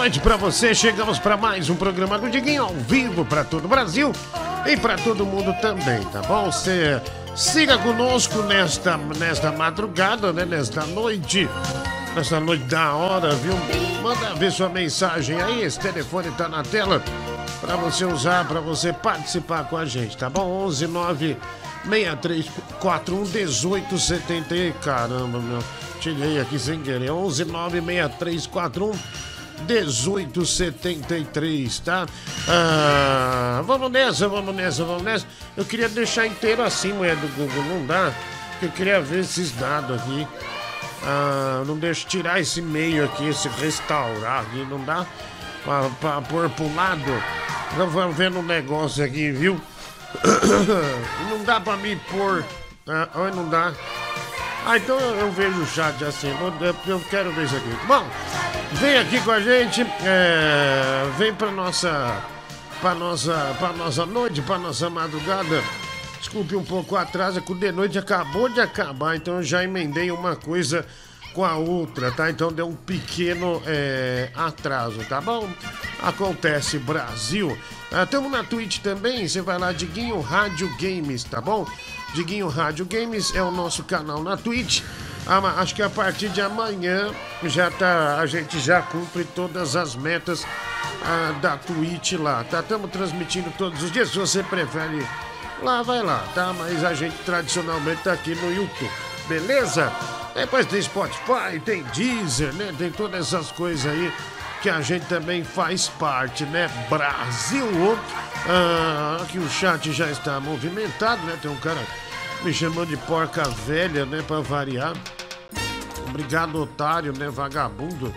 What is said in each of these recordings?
Noite para você. Chegamos para mais um programa do Diguinho ao vivo para todo o Brasil e para todo mundo também, tá bom? Você siga conosco nesta, nesta madrugada, né? Nesta noite. Nesta noite da hora, viu? Manda ver sua mensagem aí. Esse telefone tá na tela para você usar, para você participar com a gente, tá bom? 11 9 6341 1870. Caramba, meu. Tirei aqui sem querer. 11 9 6341 1873, tá? Ah, vamos nessa, vamos nessa, vamos nessa. Eu queria deixar inteiro assim, mulher do Google, não dá? Eu queria ver esses dados aqui. Ah, não deixa tirar esse meio aqui, esse restaurar aqui, não dá? Pra, pra pôr pro lado. Eu vou vendo um negócio aqui, viu? não dá pra me pôr. Ah, não dá. Ah, então eu, eu vejo o chat assim. Eu, quero ver isso aqui. Bom, vem aqui com a gente. É, vem pra nossa. Pra nossa, pra nossa noite, pra nossa madrugada. Desculpe um pouco atraso, é que o de noite acabou de acabar, então eu já emendei uma coisa com a outra, tá? Então deu um pequeno é, atraso, tá bom? Acontece, Brasil. Estamos ah, na Twitch também, você vai lá, Diguinho Rádio Games, tá bom? Diguinho Rádio Games é o nosso canal na Twitch. Ah, acho que a partir de amanhã já tá, a gente já cumpre todas as metas ah, da Twitch lá, tá? Estamos transmitindo todos os dias. Se você prefere lá, vai lá, tá? Mas a gente tradicionalmente tá aqui no YouTube, beleza? Depois tem Spotify, tem Deezer, né? Tem todas essas coisas aí que a gente também faz parte, né? Brasil! Ah, aqui o chat já está movimentado, né? Tem um cara me chamando de porca velha, né? Pra variar. Obrigado, otário, né? Vagabundo.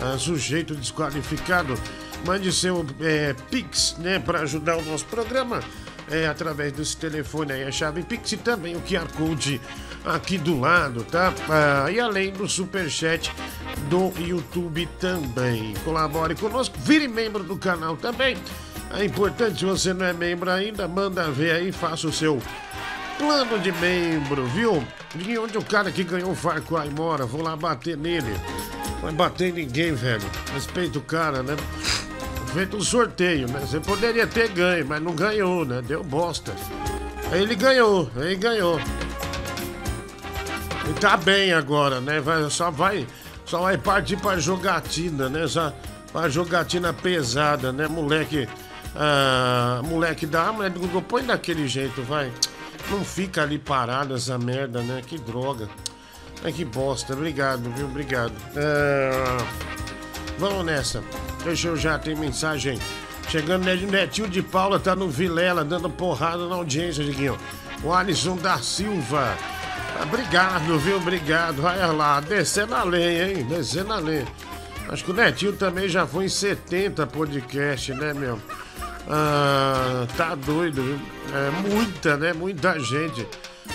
Ah, sujeito desqualificado. Mande seu é, Pix, né? Pra ajudar o nosso programa. É, através desse telefone aí, a chave Pix e também o QR Code aqui do lado, tá? Ah, e além do superchat do YouTube também. Colabore conosco, vire membro do canal também. É importante, se você não é membro ainda, manda ver aí, faça o seu plano de membro, viu? De onde o cara que ganhou o Cry mora, vou lá bater nele. Não vai bater ninguém, velho. Respeita o cara, né? Feito um sorteio, né? Você poderia ter ganho, mas não ganhou, né? Deu bosta. Aí ele ganhou, aí ganhou. E tá bem agora, né? Vai, só vai só vai partir pra jogatina, né? Só pra jogatina pesada, né? Moleque. Ah, moleque da do Google, põe daquele jeito, vai. Não fica ali parado essa merda, né? Que droga. Ai, que bosta. Obrigado, viu? Obrigado. Ah, vamos nessa. Deixa eu já, tem mensagem. Chegando, Netinho de Paula tá no Vilela, dando porrada na audiência, Diguinho. O Alisson da Silva. Obrigado, viu? Obrigado. Olha lá, descendo a lenha, hein? Descendo a lenha. Acho que o Netinho também já foi em 70 podcast, né, meu? Ah, tá doido, viu? É muita, né? Muita gente.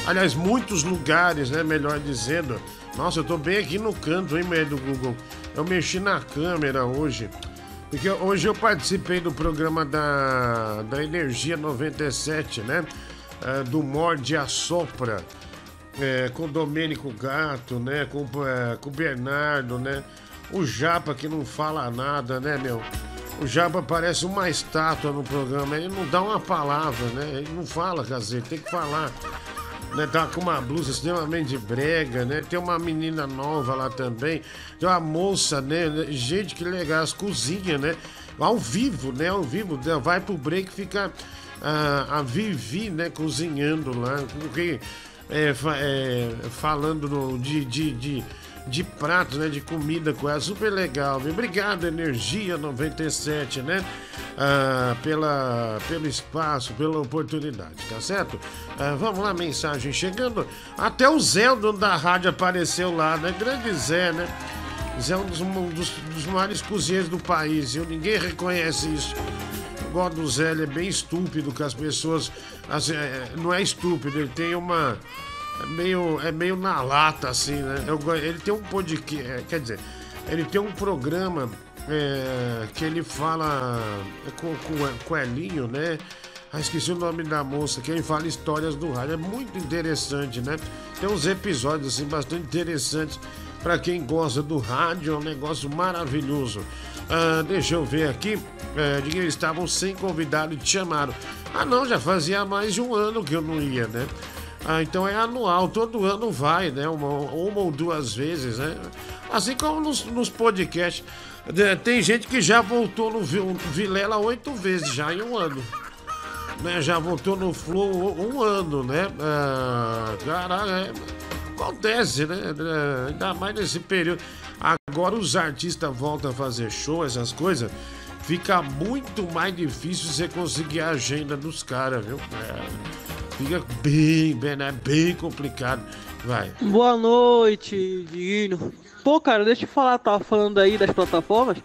Aliás, muitos lugares, né? Melhor dizendo. Nossa, eu tô bem aqui no canto, hein, meio do Google. Eu mexi na câmera hoje. Porque hoje eu participei do programa da, da Energia 97, né? É, do Morde a Sopra é, com o Domênico Gato, né? Com, é, com o Bernardo, né? O Japa que não fala nada, né, meu? O Japa parece uma estátua no programa, ele não dá uma palavra, né? Ele não fala, cacete, tem que falar. Né, tá com uma blusa extremamente brega, né? Tem uma menina nova lá também. Tem uma moça, né? Gente, que legal, as cozinhas, né? Ao vivo, né? Ao vivo, né? vai pro break, fica a, a Vivi, né? Cozinhando lá. Porque é, é, falando no, de, de, de, de pratos, né? De comida com ela. Super legal, viu? Obrigado, Energia 97, né? Ah, pela, pelo espaço, pela oportunidade, tá certo? Ah, vamos lá, mensagem chegando. Até o Zé, dono da rádio, apareceu lá, né? Grande Zé, né? Zé é um dos, um dos, dos maiores cozinheiros do país, viu? Ninguém reconhece isso. O gosto do Zé, ele é bem estúpido com as pessoas Assim, é, não é estúpido, ele tem uma. É meio, é meio na lata, assim, né? Eu, ele tem um podcast. É, quer dizer, ele tem um programa é, que ele fala com, com, com Elinho, né? Ah, esqueci o nome da moça, que ele fala histórias do rádio. É muito interessante, né? Tem uns episódios, assim, bastante interessantes Para quem gosta do rádio, é um negócio maravilhoso. Ah, deixa eu ver aqui. É, eles estavam sem convidado e te chamaram. Ah, não, já fazia mais de um ano que eu não ia, né? Ah, então é anual, todo ano vai, né? Uma, uma ou duas vezes, né? Assim como nos, nos podcasts. Tem gente que já voltou no Vilela oito vezes já em um ano. Né? Já voltou no Flow um ano, né? Ah, é, acontece, né? É, ainda mais nesse período. Agora os artistas voltam a fazer show, essas coisas. Fica muito mais difícil você conseguir a agenda dos caras, viu? É, fica bem, bem, né? bem complicado. Vai. Boa noite, Dino. Pô, cara, deixa eu falar, tava falando aí das plataformas.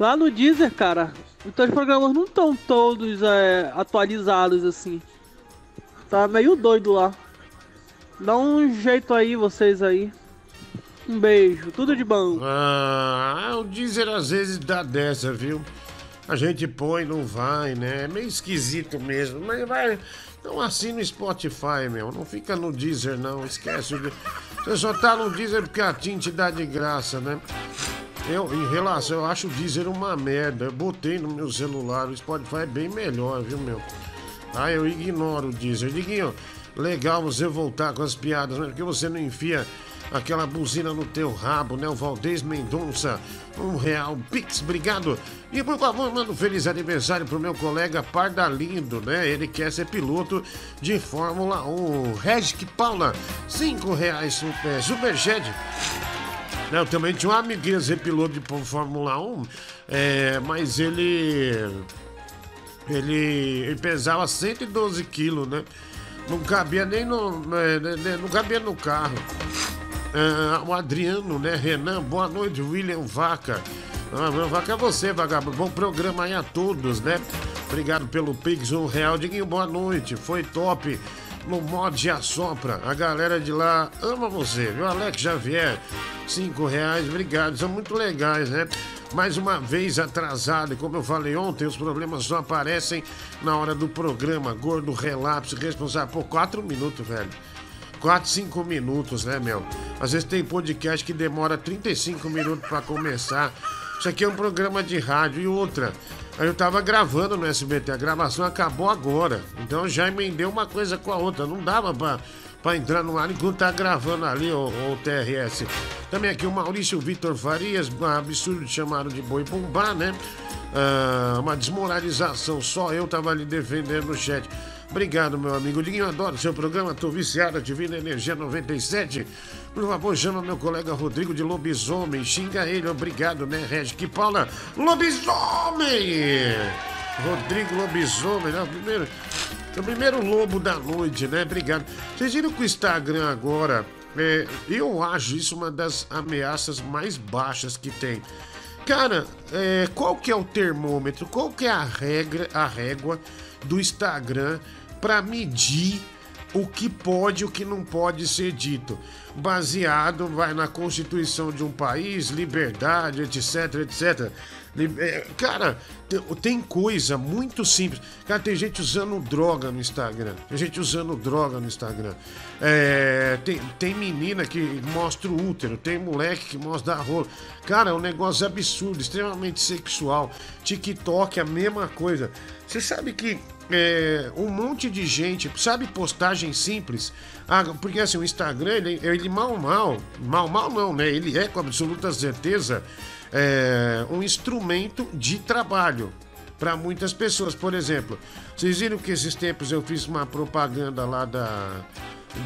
Lá no Deezer, cara, então os programas não estão todos é, atualizados assim. Tá meio doido lá. Dá um jeito aí, vocês aí. Um beijo, tudo de bom. Ah, o Deezer às vezes dá dessa, viu? A gente põe, não vai, né? É meio esquisito mesmo, mas vai. Então assina o Spotify, meu. Não fica no Deezer, não. Esquece. Você só tá no Deezer porque a TIM te dá de graça, né? Eu, em relação, eu acho o Deezer uma merda. Eu botei no meu celular, o Spotify é bem melhor, viu, meu? Ah, eu ignoro o Deezer. Diguinho, legal você voltar com as piadas, né? Porque você não enfia aquela buzina no teu rabo, né? O Valdez Mendonça, um real Pix, obrigado. E por favor, manda um feliz aniversário pro meu colega Pardalindo, né? Ele quer ser piloto de Fórmula 1. Regic Paula, cinco reais super, superchat. Eu também tinha um amigo ia ser piloto de Fórmula 1, é, mas ele, ele. Ele pesava 112 quilos, né? Não cabia nem no. Né, não cabia no carro. É, o Adriano, né? Renan, boa noite, William Vaca. Ah, Vaca é você, vagabundo. Bom programa aí a todos, né? Obrigado pelo Pix, um real. Diguinho, boa noite. Foi top no mod Assopra. A galera de lá ama você, viu? Alex Xavier, cinco reais, obrigado. São muito legais, né? Mais uma vez atrasado, e como eu falei ontem, os problemas só aparecem na hora do programa. Gordo relapso, responsável por quatro minutos, velho. 4, 5 minutos, né, meu? Às vezes tem podcast que demora 35 minutos para começar. Isso aqui é um programa de rádio e outra. Aí eu tava gravando no SBT, a gravação acabou agora. Então já emendei uma coisa com a outra. Não dava pra, pra entrar no ar enquanto tá gravando ali o, o TRS. Também aqui o Maurício Vitor Farias, absurdo de chamaram de boi bombar, né? Ah, uma desmoralização, só eu tava ali defendendo no chat. Obrigado, meu amigo Liguinho, adoro seu programa, tô viciado, Divina Energia 97. Por favor, chama meu colega Rodrigo de Lobisomem, xinga ele, obrigado, né, Regi? Que Paula, Lobisomem! Rodrigo Lobisomem, né? O primeiro, o primeiro lobo da noite, né? Obrigado. Vocês viram que o Instagram agora, é, eu acho isso uma das ameaças mais baixas que tem. Cara, é, qual que é o termômetro? Qual que é a regra, a régua do Instagram para medir o que pode e o que não pode ser dito. Baseado vai na constituição de um país, liberdade, etc, etc. É, cara, tem coisa muito simples. Cara, tem gente usando droga no Instagram. Tem gente usando droga no Instagram. É, tem, tem menina que mostra o útero. Tem moleque que mostra a rola. Cara, é um negócio absurdo, extremamente sexual. TikTok, a mesma coisa. Você sabe que é, um monte de gente, sabe postagem simples? Ah, porque assim, o Instagram, ele, ele mal, mal, mal, mal não, né? Ele é com absoluta certeza é, um instrumento de trabalho para muitas pessoas. Por exemplo, vocês viram que esses tempos eu fiz uma propaganda lá da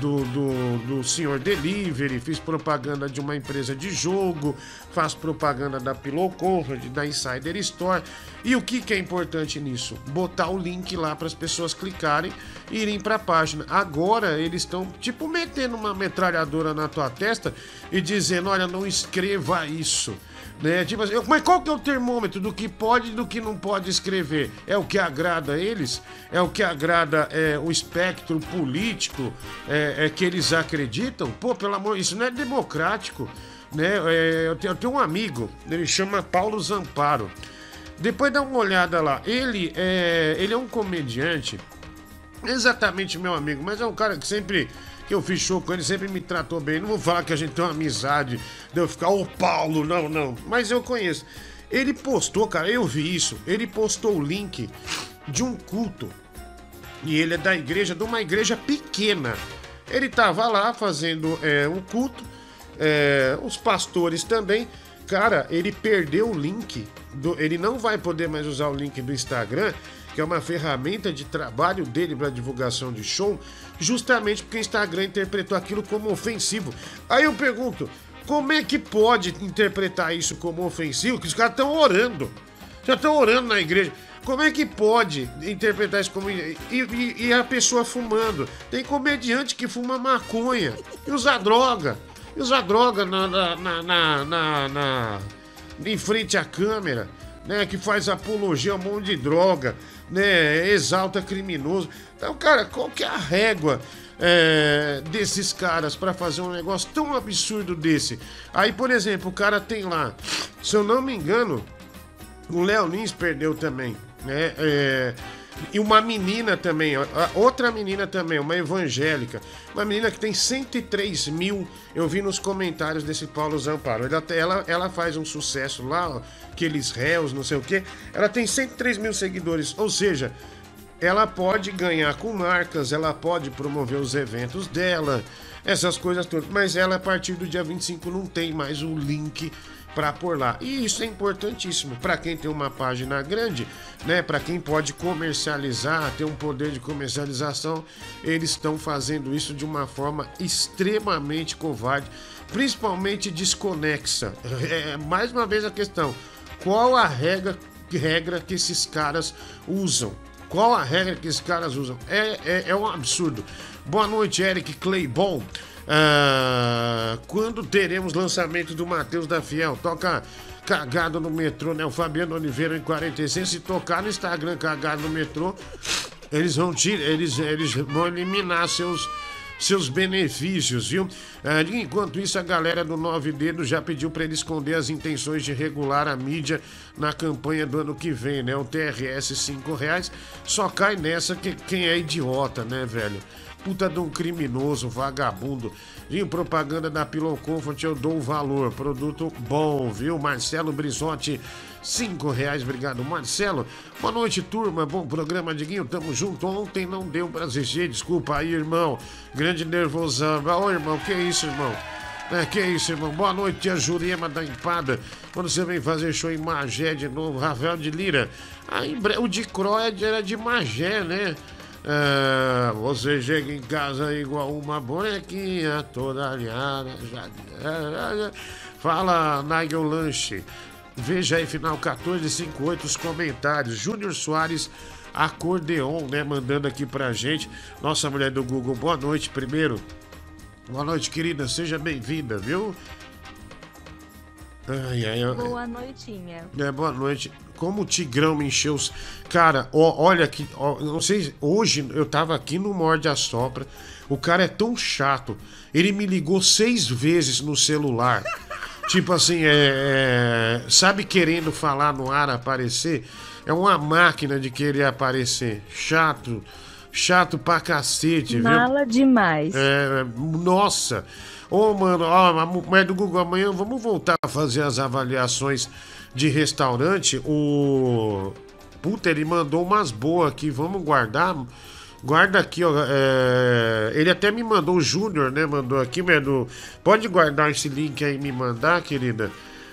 do, do, do senhor Delivery, fiz propaganda de uma empresa de jogo, faço propaganda da Pillow Comfort, da Insider Store. E o que, que é importante nisso? Botar o link lá para as pessoas clicarem e irem para a página. Agora eles estão tipo metendo uma metralhadora na tua testa e dizendo: olha, não escreva isso. Né? Tipo assim, mas qual que é o termômetro do que pode e do que não pode escrever? É o que agrada eles? É o que agrada é, o espectro político é, é, que eles acreditam? Pô, pelo amor, isso não é democrático. Né? É, eu, tenho, eu tenho um amigo, ele chama Paulo Zamparo. Depois dá uma olhada lá. Ele é, ele é um comediante, exatamente meu amigo, mas é um cara que sempre que eu fiz show com ele, sempre me tratou bem. Não vou falar que a gente tem uma amizade, de eu ficar, ô Paulo, não, não. Mas eu conheço. Ele postou, cara, eu vi isso. Ele postou o link de um culto. E ele é da igreja, de uma igreja pequena. Ele tava lá fazendo é, um culto, é, os pastores também. Cara, ele perdeu o link. Do, ele não vai poder mais usar o link do Instagram, que é uma ferramenta de trabalho dele para divulgação de show, justamente porque o Instagram interpretou aquilo como ofensivo. Aí eu pergunto, como é que pode interpretar isso como ofensivo? Que os caras estão orando. Já estão orando na igreja. Como é que pode interpretar isso como. E, e, e, a pessoa fumando? Tem comediante que fuma maconha e usa droga. E usa droga na, na, na, na, em frente à câmera, né? Que faz apologia a um monte de droga, né? Exalta criminoso. Então, cara, qual que é a régua? É, desses caras para fazer um negócio tão absurdo desse. Aí, por exemplo, o cara tem lá, se eu não me engano, o Léo Lins perdeu também né? É, e uma menina também, outra menina também, uma evangélica, uma menina que tem 103 mil, eu vi nos comentários desse Paulo Zamparo. Ela, ela, ela faz um sucesso lá, aqueles réus, não sei o que. Ela tem 103 mil seguidores, ou seja, ela pode ganhar com marcas, ela pode promover os eventos dela, essas coisas todas, mas ela a partir do dia 25 não tem mais o link para por lá. E isso é importantíssimo para quem tem uma página grande, né? Para quem pode comercializar, ter um poder de comercialização, eles estão fazendo isso de uma forma extremamente covarde, principalmente desconexa. É, mais uma vez a questão: qual a regra, regra que esses caras usam? Qual a regra que esses caras usam? É, é, é um absurdo. Boa noite, Eric Claybon. Ah, quando teremos lançamento do Matheus da Fiel? Toca cagado no metrô, né? O Fabiano Oliveira em 46. Se tocar no Instagram cagado no metrô, eles vão tirar, eles, eles vão eliminar seus seus benefícios, viu? Ah, enquanto isso, a galera do Nove Dedos já pediu para ele esconder as intenções de regular a mídia na campanha do ano que vem, né? O TRS 5 reais só cai nessa que quem é idiota, né, velho? puta de um criminoso, vagabundo. Viu? Propaganda da Pillow Comfort, eu dou valor. Produto bom, viu? Marcelo Brizotti, cinco reais. Obrigado, Marcelo. Boa noite, turma. Bom programa, Diguinho. Tamo junto. Ontem não deu pra assistir. Desculpa aí, irmão. Grande nervosão. Ô, irmão, que isso, irmão? É, que isso, irmão? Boa noite, tia Jurema da Empada. Quando você vem fazer show em Magé de novo, Rafael de Lira. Aí, o de Croed era de Magé, né? É, você chega em casa igual uma bonequinha toda alinhada. Já, já, já. Fala, Nigel Lanche. Veja aí, final 1458, os comentários. Júnior Soares, acordeon, né? Mandando aqui pra gente. Nossa mulher do Google, boa noite primeiro. Boa noite, querida. Seja bem-vinda, viu? Ai, ai, boa noitinha. É, boa noite como o Tigrão me encheu os. Cara, ó, olha aqui, ó, não sei, hoje eu tava aqui no Morde a Sopra. O cara é tão chato. Ele me ligou seis vezes no celular. tipo assim, é, é, Sabe querendo falar no ar, aparecer? É uma máquina de querer aparecer. Chato. Chato pra cacete, viu? Mala demais. É, nossa. Ô, oh, mano, ó, a mulher do Google, amanhã vamos voltar a fazer as avaliações de restaurante, o. Puta, ele mandou umas boas aqui, vamos guardar. Guarda aqui, ó. É... Ele até me mandou, o Júnior, né? Mandou aqui, Medo. Pode guardar esse link aí e me mandar, querida?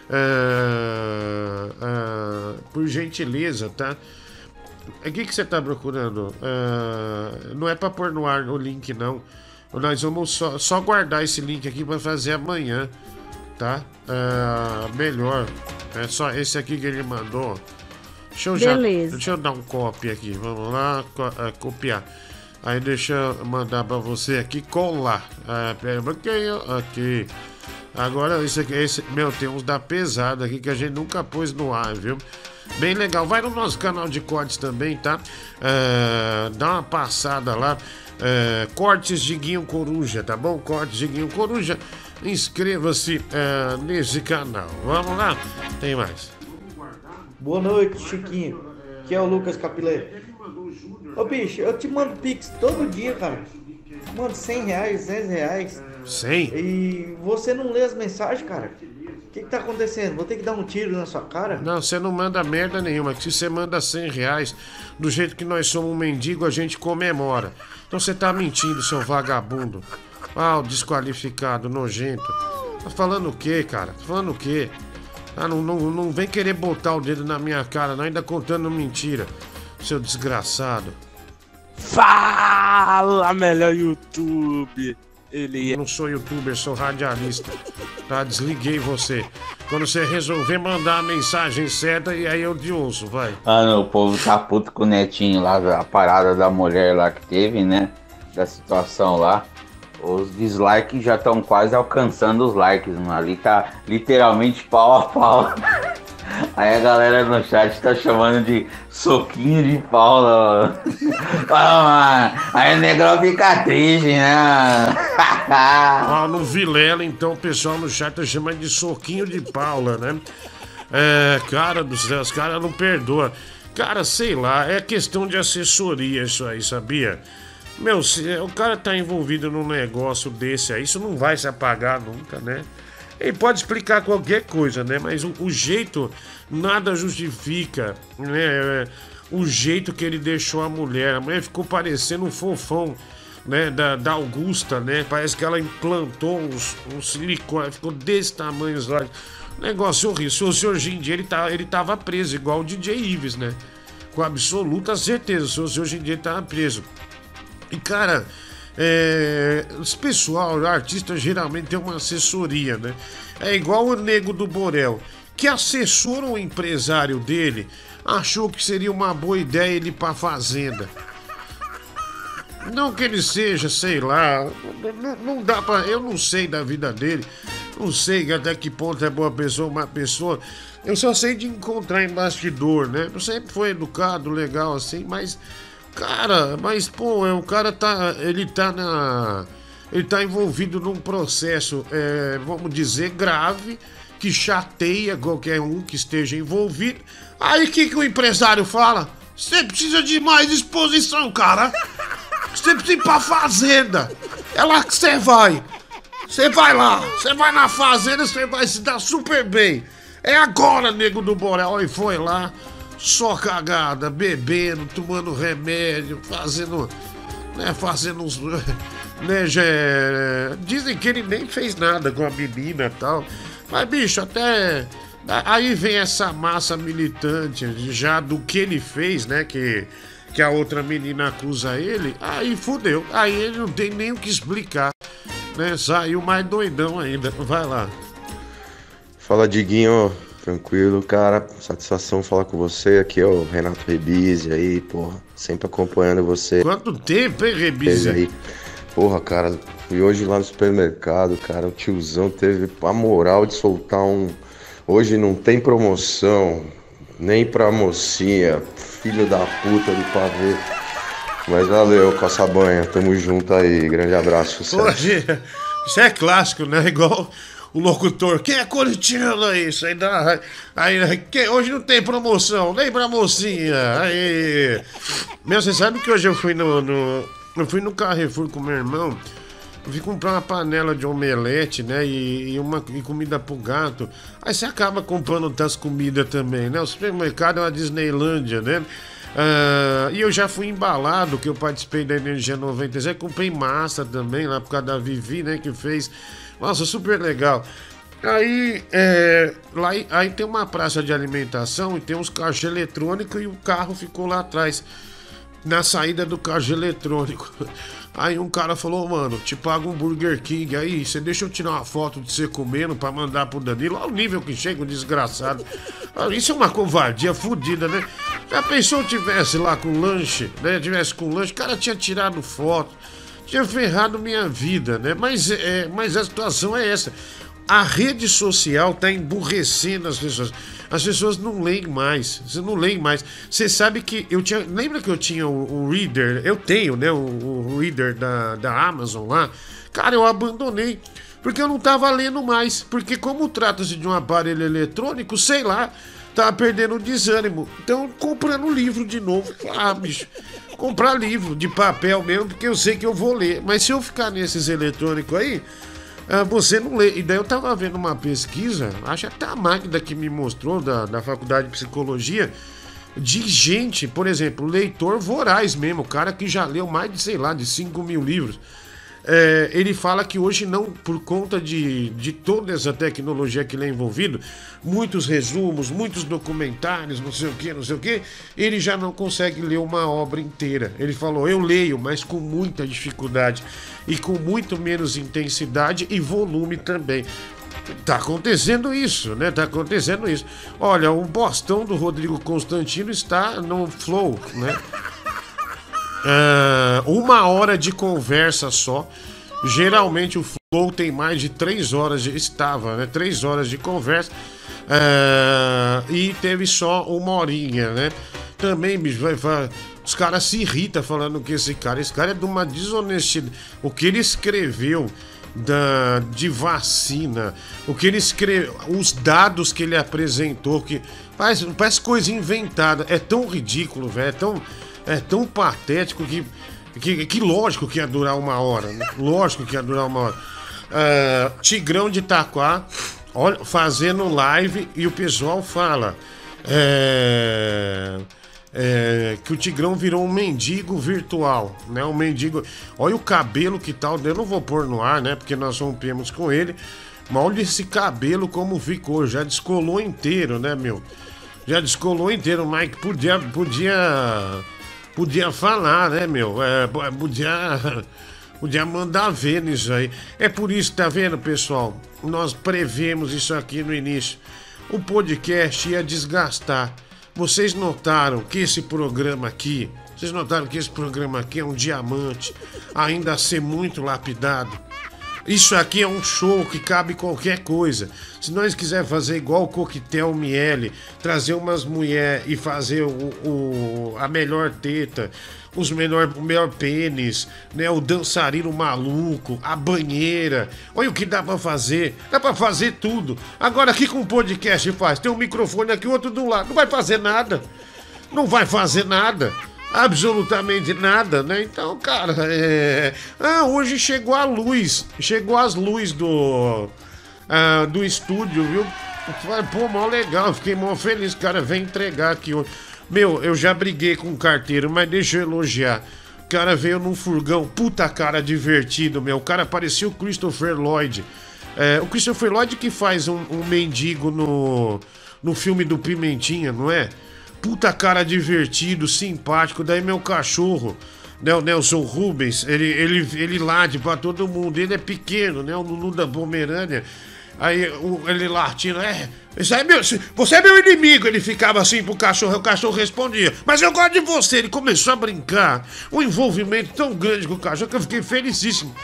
É... É... Por gentileza, tá? O que, que você tá procurando? É... Não é pra pôr no ar o link, não. Nós vamos só, só guardar esse link aqui para fazer amanhã tá? É, melhor. É só esse aqui que ele mandou. Deixa eu Beleza. já. Deixa eu dar um copy aqui. Vamos lá, co é, copiar. Aí deixa eu mandar para você aqui colar. É, pera um pouquinho. Aqui. Agora, esse aqui, esse, meu, tem uns da pesada aqui que a gente nunca pôs no ar, viu? Bem legal. Vai no nosso canal de cortes também, tá? É, dá uma passada lá. Cortes de Guinho Coruja, tá bom? Cortes de Guinho Coruja inscreva-se uh, nesse canal. Vamos lá, tem mais. Boa noite, Chiquinho. Que é o Lucas Capilé. Ô bicho, eu te mando pix todo dia, cara. Mano, 100 reais, 10 reais. 100? E você não lê as mensagens, cara. O que, que tá acontecendo? Vou ter que dar um tiro na sua cara? Não, você não manda merda nenhuma. Que se você manda 100 reais, do jeito que nós somos um mendigo, a gente comemora. Então você tá mentindo, seu vagabundo. Ah, o desqualificado, nojento. Tá falando o quê, cara? Tá falando o quê? Ah, não, não, não vem querer botar o dedo na minha cara, não, ainda contando mentira, seu desgraçado. Fala, melhor YouTube. Ele Eu é. não sou youtuber, sou radialista. Tá, desliguei você. Quando você resolver mandar a mensagem certa, e aí eu te ouço, vai. Ah, não, o povo tá puto com o netinho lá, a parada da mulher lá que teve, né? Da situação lá. Os dislikes já estão quase alcançando os likes, mano. Ali tá literalmente pau a pau. Aí a galera no chat tá chamando de soquinho de pau. Ah, mano. Aí o negrão fica triste, né? Ah, no Vilela, então, o pessoal no chat tá chamando de soquinho de Paula, né? É, cara do céu, os caras não perdoam. Cara, sei lá, é questão de assessoria isso aí, sabia? Meu, se o cara tá envolvido num negócio desse aí, isso não vai se apagar nunca, né? Ele pode explicar qualquer coisa, né? Mas o, o jeito nada justifica, né? É, O jeito que ele deixou a mulher. A mulher ficou parecendo um fofão, né? Da, da Augusta, né? Parece que ela implantou uns, um silicone, ficou desse tamanho. Lá. Negócio horrível. Se hoje em dia, ele, tá, ele tava preso, igual o DJ Ives, né? Com absoluta certeza. Se hoje em dia, ele tava preso. E cara, é, esse pessoal, artista geralmente tem uma assessoria, né? É igual o nego do Borel, que assessora o empresário dele, achou que seria uma boa ideia ele ir pra fazenda. Não que ele seja, sei lá, não, não- dá pra. Eu não sei da vida dele, não sei até que ponto é boa pessoa ou má pessoa. Eu só sei de encontrar em bastidor, né? Eu sempre foi educado, legal assim, mas. Cara, mas pô, é, o cara tá. Ele tá na. Ele tá envolvido num processo, é, vamos dizer, grave, que chateia qualquer um que esteja envolvido. Aí o que, que o empresário fala? Você precisa de mais exposição, cara. Você precisa ir pra fazenda. É lá que você vai. Você vai lá. Você vai na fazenda, você vai se dar super bem. É agora, nego do Borel. E foi lá, só cagada, bebendo, tomando remédio, fazendo. Né, fazendo uns. Né, já, dizem que ele nem fez nada com a menina e tal. Mas, bicho, até. Aí vem essa massa militante já do que ele fez, né? Que, que a outra menina acusa ele. Aí fudeu. Aí ele não tem nem o que explicar. Né? Saiu mais doidão ainda. Vai lá. Fala Diguinho, tranquilo, cara. Satisfação falar com você. Aqui é o Renato Rebise aí, porra. Sempre acompanhando você. Quanto tempo, hein, Rebise? aí. Porra, cara, fui hoje lá no supermercado, cara. O tiozão teve a moral de soltar um. Hoje não tem promoção, nem pra mocinha. Filho da puta do pavê. Mas valeu, coça banha. Tamo junto aí. Grande abraço, sucesso. Hoje, isso é clássico, né? Igual o locutor. Quem é corintiano aí? Isso aí dá. Aí, que, hoje não tem promoção, nem pra mocinha. Aí. Meu, você sabe que hoje eu fui no. no eu fui no Carrefour com meu irmão. Eu fui comprar uma panela de omelete, né? E, e uma e comida pro gato. Aí você acaba comprando outras comidas também, né? O supermercado é uma Disneylândia, né? Ah, e eu já fui embalado, que eu participei da Energia 97. Comprei massa também, lá por causa da Vivi, né? Que fez. Nossa, super legal. Aí, é, lá, aí tem uma praça de alimentação e tem uns caixas eletrônicos e o carro ficou lá atrás na saída do caixa eletrônico. Aí um cara falou, mano, te pago um Burger King aí, você deixa eu tirar uma foto de você comendo pra mandar pro Danilo. Olha o nível que chega o desgraçado. Ah, Isso é uma covardia fodida, né? Já pensou tivesse lá com lanche, né? Tivesse com lanche, o cara tinha tirado foto, tinha ferrado minha vida, né? Mas, é, mas a situação é essa. A rede social tá emburrecendo as pessoas. As pessoas não leem mais. Você não leem mais. Você sabe que eu tinha. Lembra que eu tinha o, o Reader? Eu tenho, né? O, o Reader da, da Amazon lá. Cara, eu abandonei. Porque eu não tava lendo mais. Porque, como trata-se de um aparelho eletrônico, sei lá, tava perdendo o desânimo. Então, comprando livro de novo. Ah, bicho. Comprar livro de papel mesmo, porque eu sei que eu vou ler. Mas se eu ficar nesses eletrônicos aí, ah, você não lê. E daí eu tava vendo uma pesquisa, acho até a máquina que me mostrou da, da faculdade de psicologia, de gente, por exemplo, leitor voraz mesmo, o cara que já leu mais de, sei lá, de 5 mil livros. É, ele fala que hoje não, por conta de, de toda essa tecnologia que ele é envolvido, muitos resumos, muitos documentários, não sei o que, não sei o que, ele já não consegue ler uma obra inteira. Ele falou, eu leio, mas com muita dificuldade e com muito menos intensidade e volume também. Tá acontecendo isso, né? Tá acontecendo isso. Olha, o Bostão do Rodrigo Constantino está no flow, né? Ah, uma hora de conversa só. Geralmente o Flow tem mais de três horas de. Estava, né? Três horas de conversa. Ah, e teve só uma horinha, né? Também, bicho, vai, vai, os caras se irritam falando que esse cara. Esse cara é de uma desonestidade. O que ele escreveu da, de vacina, o que ele escreveu, os dados que ele apresentou, que parece, parece coisa inventada. É tão ridículo, velho. É tão é tão patético que, que, que lógico que ia durar uma hora, né? Lógico que ia durar uma hora. Uh, Tigrão de Itaquá, olha, fazendo live e o pessoal fala é, é, que o Tigrão virou um mendigo virtual, né? Um mendigo. Olha o cabelo que tal. Eu não vou pôr no ar, né? Porque nós rompemos com ele. Mas olha esse cabelo como ficou. Já descolou inteiro, né, meu? Já descolou inteiro. Mike podia. podia podia falar, né, meu? É, podia, podia mandar ver nisso aí. É por isso, tá vendo, pessoal? Nós prevemos isso aqui no início. O podcast ia desgastar. Vocês notaram que esse programa aqui, vocês notaram que esse programa aqui é um diamante, ainda a ser muito lapidado. Isso aqui é um show que cabe qualquer coisa. Se nós quiser fazer igual o Coquetel Miele, trazer umas mulheres e fazer o, o, a melhor teta, os melhor, o melhor pênis, né? O dançarino maluco, a banheira. Olha o que dá pra fazer. Dá pra fazer tudo. Agora aqui com o podcast faz. Tem um microfone aqui, outro do lado. Não vai fazer nada. Não vai fazer nada absolutamente nada, né? Então, cara, é... ah, hoje chegou a luz, chegou as luzes do ah, do estúdio, viu? Pô, mó legal, fiquei mó feliz, cara, vem entregar aqui hoje. Meu, eu já briguei com o carteiro, mas deixa eu elogiar. O cara veio num furgão, puta cara divertido, meu. O cara parecia o Christopher Lloyd. É, o Christopher Lloyd que faz um, um mendigo no, no filme do Pimentinha, não é? Puta cara divertido, simpático. Daí meu cachorro, né, o Nelson Rubens, ele, ele, ele late pra todo mundo. Ele é pequeno, né? O Lulu da Pomerânia. Aí ele latindo, é, isso é meu, você é meu inimigo. Ele ficava assim pro cachorro, o cachorro respondia, mas eu gosto de você. Ele começou a brincar, um envolvimento tão grande com o cachorro que eu fiquei felicíssimo.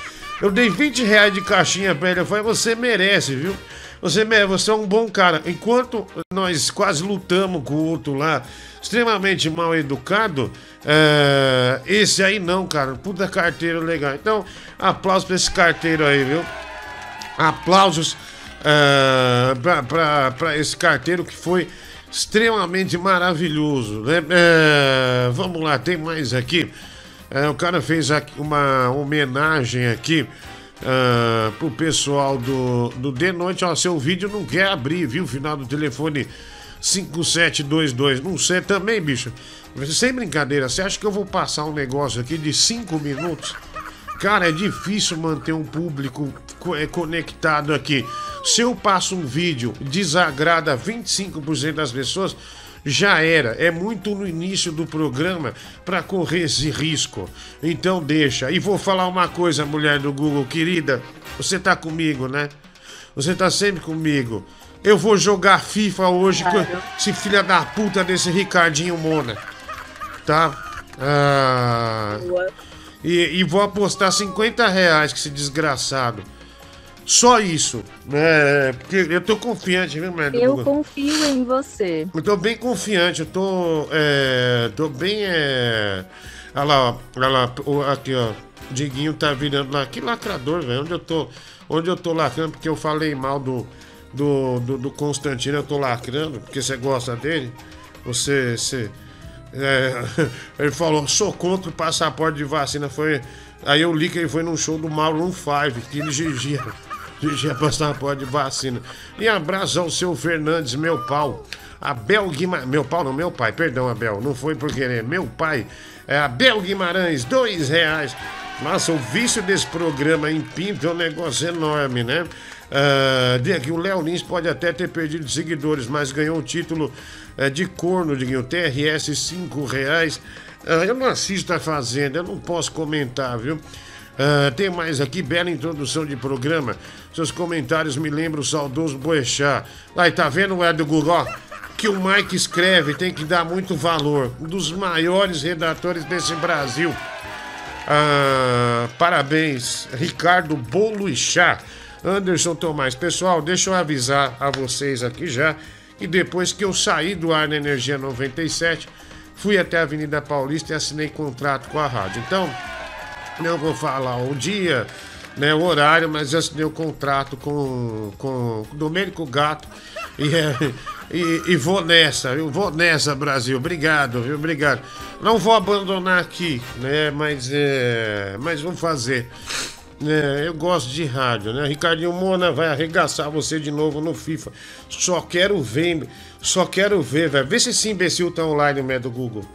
Eu dei 20 reais de caixinha pra ele, eu falei, você merece, viu? Você, você é um bom cara. Enquanto nós quase lutamos com o outro lá, extremamente mal educado, é, esse aí não, cara. Puta carteiro legal. Então, aplausos pra esse carteiro aí, viu? Aplausos é, pra, pra, pra esse carteiro que foi extremamente maravilhoso, né? É, vamos lá, tem mais aqui. É, o cara fez aqui uma homenagem aqui uh, pro pessoal do, do De Noite. Ó, seu vídeo não quer abrir, viu? Final do telefone 5722. Não sei também, bicho. Sem brincadeira, você acha que eu vou passar um negócio aqui de 5 minutos? Cara, é difícil manter um público é, conectado aqui. Se eu passo um vídeo, desagrada 25% das pessoas, já era. É muito no início do programa para correr esse risco. Então deixa. E vou falar uma coisa, mulher do Google, querida. Você tá comigo, né? Você tá sempre comigo. Eu vou jogar FIFA hoje claro. com esse filho da puta desse Ricardinho Mona. Tá? Ah, e, e vou apostar 50 reais que esse desgraçado. Só isso. É, porque eu tô confiante, viu, Merda? Eu confio em você. Eu tô bem confiante, eu tô. É, tô bem. É... Olha lá, olha lá, aqui, ó. O Diguinho tá virando lá. Que lacrador, velho. Onde eu tô. Onde eu tô lacrando, porque eu falei mal do, do, do, do Constantino, eu tô lacrando, porque você gosta dele. Você. você É, ele falou, sou contra o passaporte de vacina. Foi, aí eu li que ele foi num show do Mauro 5, que ele dirigia, dirigia passaporte de vacina. E abraço ao seu Fernandes, meu pau. Abel Guimarães. Meu pau não, meu pai, perdão, Abel. Não foi por querer. Meu pai é Abel Guimarães, dois reais. Nossa, o vício desse programa em Pinto é um negócio enorme, né? Uh, que o Léo Lins pode até ter perdido seguidores, mas ganhou o título uh, de corno, Diguinho. TRS, 5 reais. Uh, eu não assisto a Fazenda, eu não posso comentar, viu? Uh, tem mais aqui, bela introdução de programa. Seus comentários me lembram o saudoso Boechat. Aí, tá vendo, é do Google? Que o Mike escreve, tem que dar muito valor. Um dos maiores redatores desse Brasil. Ah, parabéns, Ricardo Bolo e Chá. Anderson Tomás. Pessoal, deixa eu avisar a vocês aqui já que depois que eu saí do ar na Energia 97, fui até a Avenida Paulista e assinei contrato com a rádio. Então, não vou falar o dia, né, o horário, mas eu assinei o contrato com, com o Domênico Gato e, é, e, e, vou nessa, eu vou nessa, Brasil. Obrigado, viu? Obrigado. Não vou abandonar aqui, né? Mas, é, mas vou fazer. É, eu gosto de rádio, né? Ricardinho Mona vai arregaçar você de novo no FIFA. Só quero ver, só quero ver, velho. Vê se esse imbecil tá online no do Google.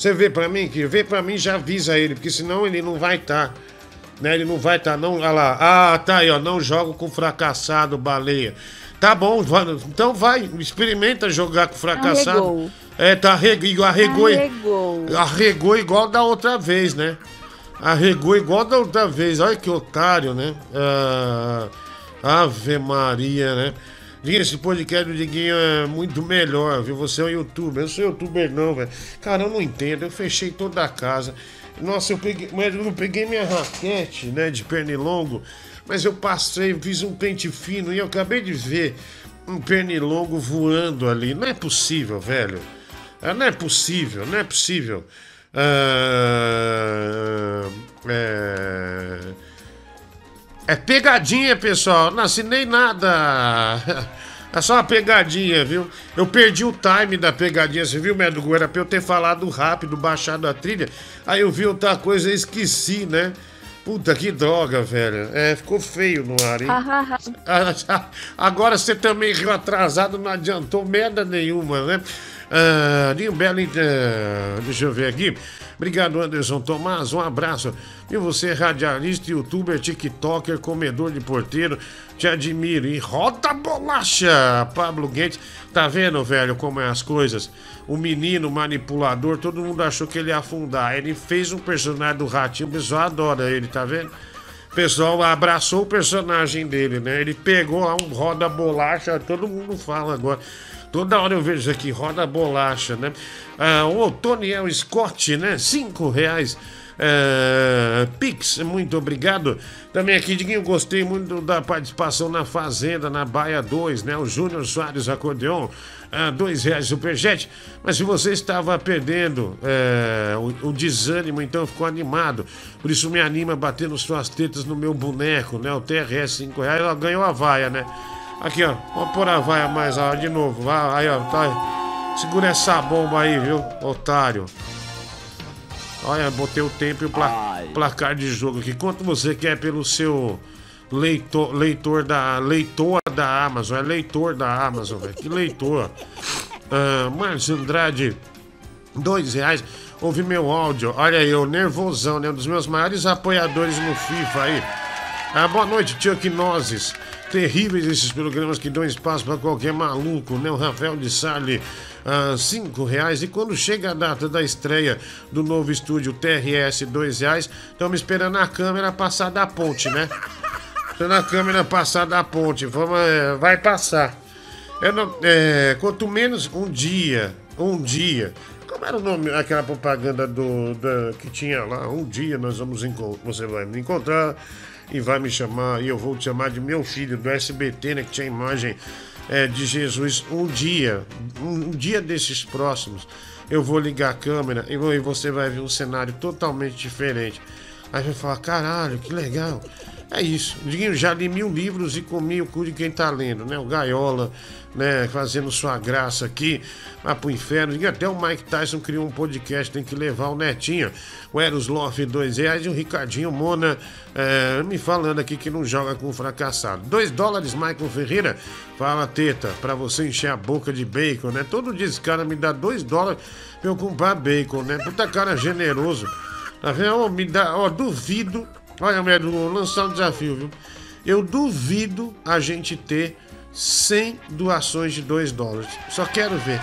Você vê pra mim, que vê pra mim já avisa ele, porque senão ele não vai estar. Tá, né? Ele não vai estar, tá, não. Olha lá. Ah, tá aí, ó. Não jogo com fracassado, baleia. Tá bom, então vai, experimenta jogar com fracassado. Arregou. É, tá arregou, arregou, arregou. Arregou igual da outra vez, né? Arregou igual da outra vez. Olha que otário, né? Ah, Ave Maria, né? Esse podcast do Diguinho é muito melhor, viu? Você é um youtuber. Eu sou youtuber não, velho. Cara, eu não entendo. Eu fechei toda a casa. Nossa, eu peguei, mas eu peguei minha raquete, né, de pernilongo mas eu passei, fiz um pente fino e eu acabei de ver um pernilongo voando ali. Não é possível, velho. Ah, não é possível, não é possível. Ah, é... é pegadinha, pessoal. Não assinei nada. É só uma pegadinha, viu? Eu perdi o time da pegadinha, você viu, Médico? Era pra eu ter falado rápido, baixado a trilha. Aí eu vi outra coisa e esqueci, né? Puta que droga, velho. É, ficou feio no ar, hein? Agora você também atrasado não adiantou merda nenhuma, né? Uh, belo. Uh, deixa eu ver aqui. Obrigado, Anderson Tomás. Um abraço. E você, radialista, youtuber, tiktoker, comedor de porteiro, te admiro. E roda bolacha, Pablo Guedes. Tá vendo, velho, como é as coisas? O menino manipulador, todo mundo achou que ele ia afundar. Ele fez um personagem do Ratinho, o pessoal adora ele, tá vendo? O pessoal abraçou o personagem dele, né? Ele pegou um roda bolacha, todo mundo fala agora. Toda hora eu vejo aqui, roda bolacha, né? Ah, o Toniel Scott, né? Cinco reais. Uh, Pix, muito obrigado. Também aqui, Diguinho, gostei muito da participação na Fazenda, na Baia 2, né? O Júnior Soares Acordeon, uh, dois reais superjet. Mas se você estava perdendo uh, o, o, desânimo, então ficou animado. Por isso me anima batendo suas tetas no meu boneco, né? O TRS 5 reais, ela ganhou a vaia, né? Aqui, ó. Vamos pôr a vaia mais ó, de novo. Vai, aí, ó. Tá. Segura essa bomba aí, viu, otário. Olha, botei o tempo e o pla placar de jogo aqui. Quanto você quer pelo seu leitor, leitor da leitor da Amazon? É leitor da Amazon, velho. Que leitor? Uh, Márcio Andrade, dois reais. Ouvi meu áudio. Olha aí, eu nervosão, né? Um dos meus maiores apoiadores no FIFA aí. Ah, boa noite, tio Quinoses. Terríveis esses programas que dão espaço para qualquer maluco, né? O Rafael de Sale, ah, cinco reais. E quando chega a data da estreia do novo estúdio TRS, dois reais, estamos esperando a câmera passar da ponte, né? Esperando a câmera passar da ponte. Vamos, é, vai passar. Não, é, quanto menos um dia, um dia. Como era o nome, aquela propaganda do, que tinha lá? Um dia nós vamos você vai me encontrar e vai me chamar, e eu vou te chamar de meu filho do SBT, né? Que tinha imagem é, de Jesus. Um dia, um, dia desses próximos, eu vou ligar a câmera e você vai ver um cenário totalmente diferente. Aí vai falar, caralho, que legal. É isso. Diguinho, já li mil livros e comi o cu de quem tá lendo, né? O Gaiola, né? Fazendo sua graça aqui, vai pro inferno. Diguinho, até o Mike Tyson criou um podcast, tem que levar o Netinho. O Eros Loff, dois reais. E o Ricardinho Mona é, me falando aqui que não joga com fracassado. Dois dólares, Michael Ferreira. Fala, teta, pra você encher a boca de bacon, né? Todo dia esse cara me dá dois dólares pra eu comprar bacon, né? Puta cara generoso. Tá vendo? Me dá, ó, duvido Olha, Médio, vou lançar um desafio, viu? Eu duvido a gente ter 100 doações de 2 dólares. Só quero ver.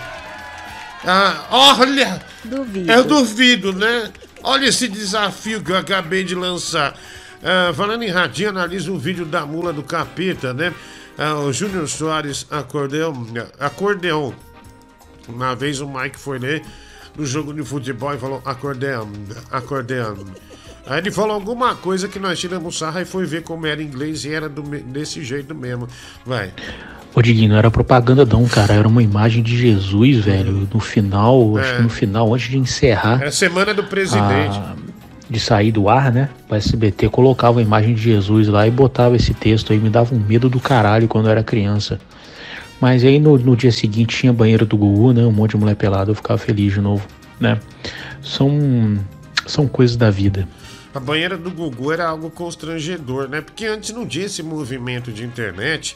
Ah, olha! Duvido. Eu duvido, né? Olha esse desafio que eu acabei de lançar. Ah, falando em radinho, analisa o vídeo da mula do capeta, né? Ah, o Júnior Soares acordeão, acordeão. Uma vez o Mike foi ler no jogo de futebol e falou acordeão, acordeão. Aí ele falou alguma coisa que nós tiramos sarra e foi ver como era inglês e era do, desse jeito mesmo. Vai. Ô Diguinho, não era propaganda não, cara. Era uma imagem de Jesus, velho. No final, É. acho que no final, antes de encerrar. É a semana do presidente. a- de sair do ar, né? O SBT colocava a imagem de Jesus lá e botava esse texto aí. Me dava um medo do caralho quando eu era criança. Mas aí no, no dia seguinte tinha banheiro do Gugu, né? Um monte de mulher pelada, eu ficava feliz de novo, né? São, são coisas da vida. A banheira do Gugu era algo constrangedor, né? Porque antes não tinha esse movimento de internet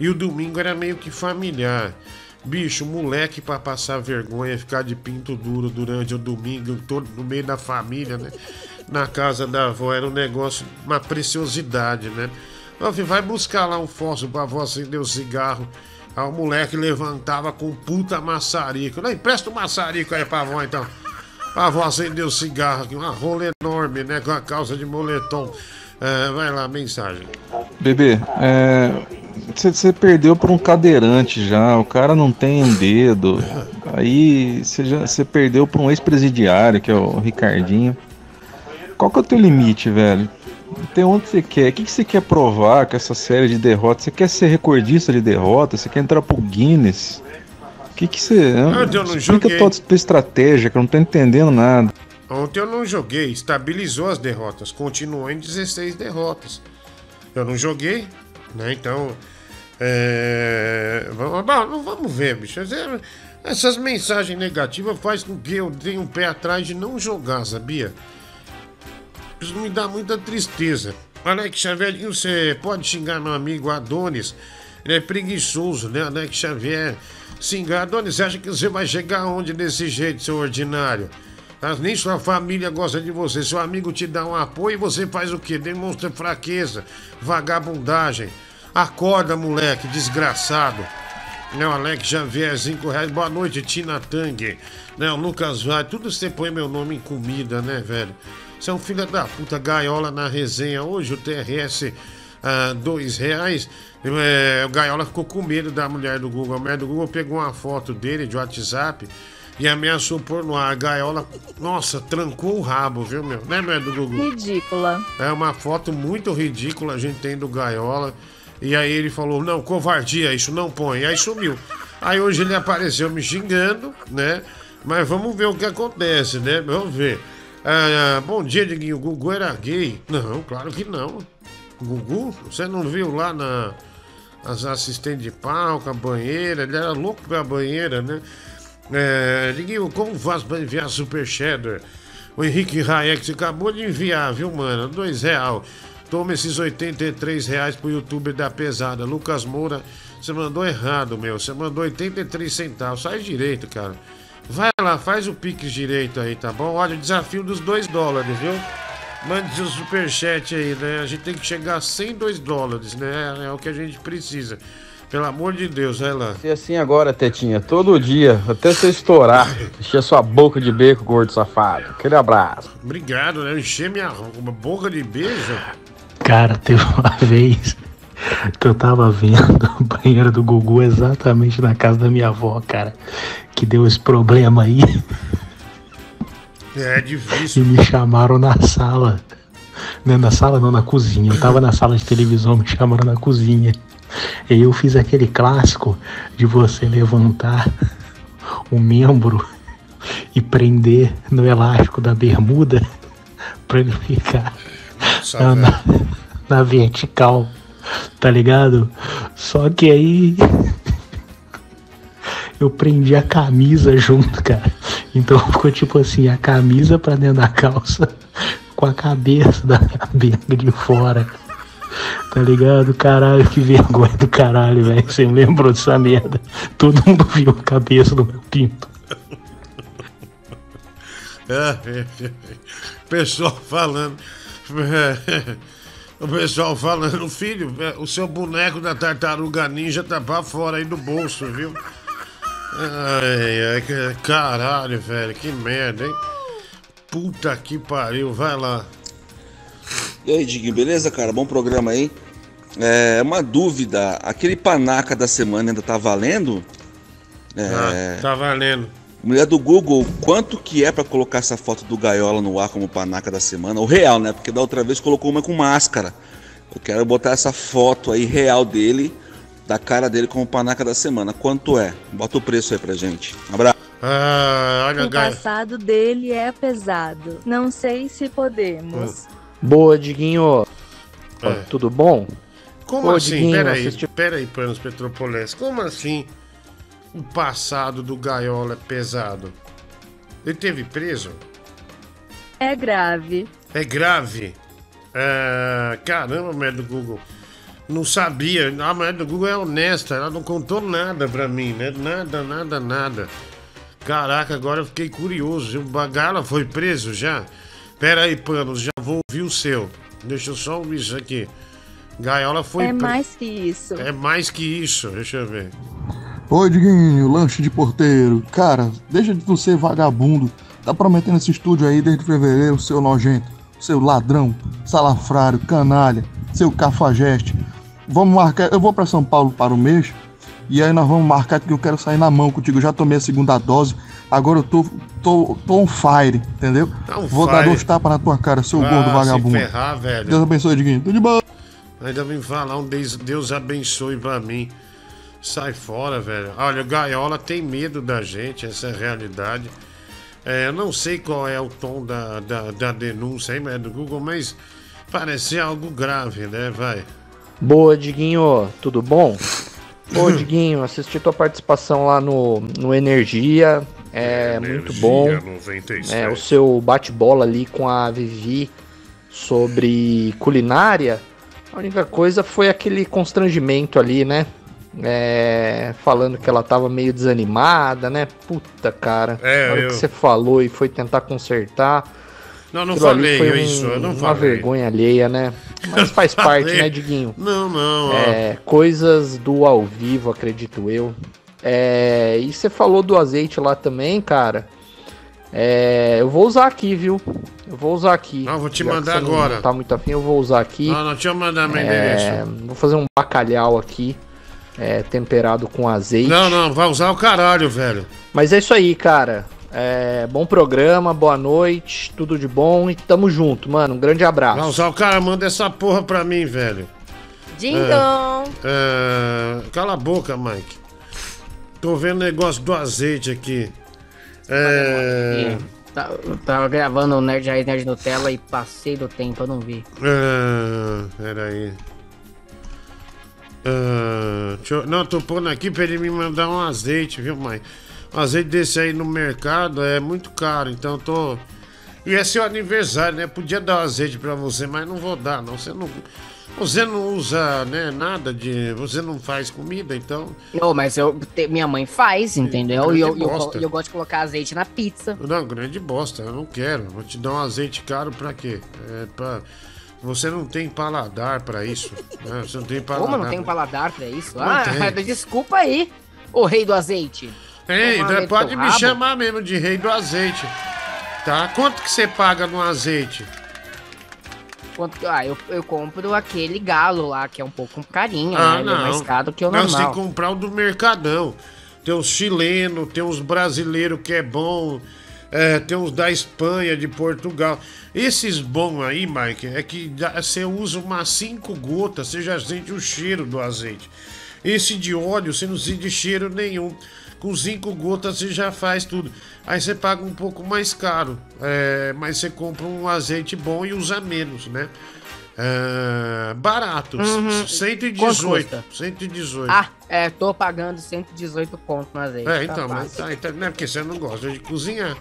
e o domingo era meio que familiar. Bicho, moleque pra passar vergonha, ficar de pinto duro durante o domingo, todo no meio da família, né? Na casa da avó era um negócio, uma preciosidade, né? Vai buscar lá um fósforo pra avó acender o cigarro. Aí o moleque levantava com puta maçarico. Não, empresta o maçarico aí pra avó então. A avó acendeu o cigarro aqui, uma rola enorme, né? Com a calça de moletom. É, vai lá, mensagem. Bebê, você perdeu por um cadeirante já, o cara não tem um dedo. Aí você perdeu por um ex-presidiário, que é o Ricardinho. Qual que é o teu limite, velho? Até onde você quer? O que você quer provar com essa série de derrotas? Você quer ser recordista de derrotas? Você quer entrar pro Guinness? Que que você... Ontem eu não Explica joguei. a tua, tua estratégia, que eu não tô entendendo nada. Ontem eu não joguei, estabilizou as derrotas, continuou em 16 derrotas. Eu não joguei, né? Então. É... Vamos, bom, vamos ver, bicho. Essas mensagens negativas fazem com que eu tenha um pé atrás de não jogar, sabia? Isso me dá muita tristeza. Alex Xavier, você pode xingar meu amigo Adonis. Ele é preguiçoso, né? Alex Xavier. Xingar, Adonis, você acha que você vai chegar aonde desse jeito, seu ordinário? Ah, Nem sua família gosta de você. Seu amigo te dá um apoio e você faz o quê? Demonstra fraqueza, vagabundagem. Acorda, moleque, desgraçado. Né, o Alex Xavier, 5 reais. Boa noite, Tina Tang. Né, o Lucas Vai. Tudo você põe meu nome em comida, né, velho? Você é um filho da puta. Gaiola na resenha. Hoje o TRS, ah, dois reais. É, o Gaiola ficou com medo da mulher do Google. A mulher do Google pegou uma foto dele de WhatsApp e ameaçou pôr no ar. A Gaiola, nossa, trancou o rabo, viu, meu? Né, mulher do Google? Ridícula. É uma foto muito ridícula a gente tem do Gaiola. E aí ele falou, não, covardia, isso não põe. E aí sumiu. Aí hoje ele apareceu me xingando, né? Mas vamos ver o que acontece, né? Vamos ver. Ah, bom dia, Diguinho. O Gugu era gay? Não, claro que não. Gugu? Você não viu lá na as assistentes de palco, a banheira? Ele era louco pra banheira, né? É, Diguinho, como faz pra enviar Super Cheddar? O Henrique Hayek acabou de enviar, viu, mano? Dois real. Toma esses 83 reais pro youtuber da pesada. Lucas Moura, você mandou errado, meu. Você mandou 83 centavos. Faz direito, cara. Vai lá, faz o Pix direito aí, tá bom? Olha, o desafio dos 2 dólares, viu? Mande seu superchat aí, né? A gente tem que chegar a 102 dólares, né? É o que a gente precisa. Pelo amor de Deus, vai lá. E assim agora, Tetinha, todo dia, até você estourar. Encher sua boca de beco, gordo safado. Aquele abraço. Obrigado, né? Encher minha boca de beijo. Cara, teve uma vez que eu tava vendo o banheiro do Gugu exatamente na casa da minha avó, cara. Que deu esse problema aí É e difícil. me chamaram na sala. Não, na sala não, na cozinha. Eu tava na sala de televisão, me chamaram na cozinha. E eu fiz aquele clássico de você levantar o membro e prender no elástico da bermuda pra ele ficar Nossa, na, na vertical, tá ligado? Só que aí eu prendi a camisa junto, cara. Então ficou tipo assim, a camisa pra dentro da calça com a cabeça da minha de fora. Tá ligado? Caralho, que vergonha do caralho, velho. Você lembrou dessa merda. Todo mundo viu a cabeça do meu pinto. Pessoal falando. O pessoal falando, filho, o seu boneco da tartaruga ninja tá pra fora aí do bolso, viu? Ai, ai, que- caralho, velho, que merda, hein? Puta que pariu, vai lá. E aí, Diguinho, beleza, cara? Bom programa aí. É uma dúvida, aquele panaca da semana ainda tá valendo? É, Ah, tá valendo. Mulher do Google, quanto que é pra colocar essa foto do Gaiola no ar como panaca da semana? O real, né? Porque da outra vez colocou uma com máscara. Eu quero botar essa foto aí real dele, da cara dele como panaca da semana. Quanto é? Bota o preço aí pra gente. Um abraço. Ah, olha, O passado dele é pesado. Não sei se podemos. Boa, Diguinho. Ó, Tudo bom? Como Ô, assim? Diguinho, Peraí, assisti- peraí, Panos Petropolense. Como assim o passado do Gaiola é pesado? Ele teve preso? É grave. É grave? É, caramba, mulher do Google. Não sabia. A mulher do Google é honesta. Ela não contou nada pra mim, né? Nada, nada, nada. Caraca, agora eu fiquei curioso. O Bagala foi preso já? Pera aí, Panos, já vou ouvir o seu. Deixa eu só ouvir isso aqui. Gaiola foi é mais que isso. É mais que isso, deixa eu ver. Oi, Diguinho, lanche de porteiro. Cara, deixa de tu ser vagabundo. Tá prometendo esse estúdio aí desde fevereiro, seu nojento, seu ladrão, salafrário, canalha, seu cafajeste. Vamos marcar, eu vou pra São Paulo para o mês. E aí nós vamos marcar que eu quero sair na mão contigo. Eu já tomei a segunda dose. Agora eu tô, tô, tô on fire, entendeu? Tá on vou dar fire. dois tapas na tua cara, seu Ah, gordo se vagabundo. ferrar, velho. Deus abençoe, Diguinho. Tudo de boa. Ainda vem falar um Deus, Deus abençoe pra mim. Sai fora, velho. Olha, o Gaiola tem medo da gente, essa é a realidade. É, eu não sei qual é o tom da, da, da denúncia aí, mas é do Google, mas parece algo grave, né? Vai. Boa, Diguinho. Tudo bom? Ô, Diguinho, assisti tua participação lá no, no Energia. É muito bom. 97. É, o seu bate-bola ali com a Vivi sobre culinária. A única coisa foi aquele constrangimento ali, né? É, falando que ela tava meio desanimada, né? Puta, cara. É, Na hora eu- que você falou e foi tentar consertar. Não, não aquilo falei foi um- isso, eu não Uma falei. vergonha alheia, né? Mas faz parte, né, Diguinho? Não, não. É, coisas do ao vivo, acredito eu. É, e você falou do azeite lá também, cara. É, eu vou usar aqui, viu? Eu vou usar aqui. Não, vou te Já mandar você não agora. tá muito afim, eu vou usar aqui. Não, não, deixa eu mandar meu É, endereço. vou fazer um bacalhau aqui, é, temperado com azeite. Não, não, vai usar o caralho, velho. Mas é isso aí, cara. É, bom programa, boa noite, tudo de bom e tamo junto, mano. Um grande abraço. Vai usar o cara, manda essa porra pra mim, velho. Ding É. É, cala a boca, Mike. Tô vendo o negócio do azeite aqui. É. Tá- Eu tava gravando o Nerd Raiz Nerd Nutella e passei do tempo, eu não vi. Ah, peraí. Ah, deixa eu- não, tô pondo aqui pra ele me mandar um azeite, viu, Mike? Azeite desse aí no mercado é muito caro, então eu tô. E é seu aniversário, né? Podia dar um azeite pra você, mas não vou dar, não. Você não. Você não usa, né, nada de. Você não faz comida, então. Não, mas eu, te- minha mãe faz, entendeu? E eu, eu, eu gosto de colocar azeite na pizza. Não, grande bosta, eu não quero. Vou te dar um azeite caro pra quê? É pra. Você não tem paladar pra isso. né? Você não tem paladar. Como eu não tenho paladar pra isso? Não ah, tem. desculpa aí, o rei do azeite. Ei, Tomar então pode me rabo. chamar mesmo de rei do azeite. Tá? Quanto que você paga no azeite? Quanto, ah, eu, eu compro aquele galo lá, que é um pouco carinho, Ah, né? Ele é mais caro que o Não, você tem normal. que comprar o do Mercadão. Tem os chilenos, tem os brasileiros que é bom, é, tem os da Espanha, de Portugal. Esses bons aí, Mike, é que você usa umas cinco gotas, você já sente o cheiro do azeite. Esse de óleo, você não sente cheiro nenhum. Com cinco gotas você já faz tudo. Aí você paga um pouco mais caro, é, mas você compra um azeite bom e usa menos, né? É, barato, Uhum. Quanto 118. custa? 118. Ah, é, tô pagando 118 pontos no azeite. É, tá então, mas fácil. tá, então, não é porque você não gosta de cozinhar.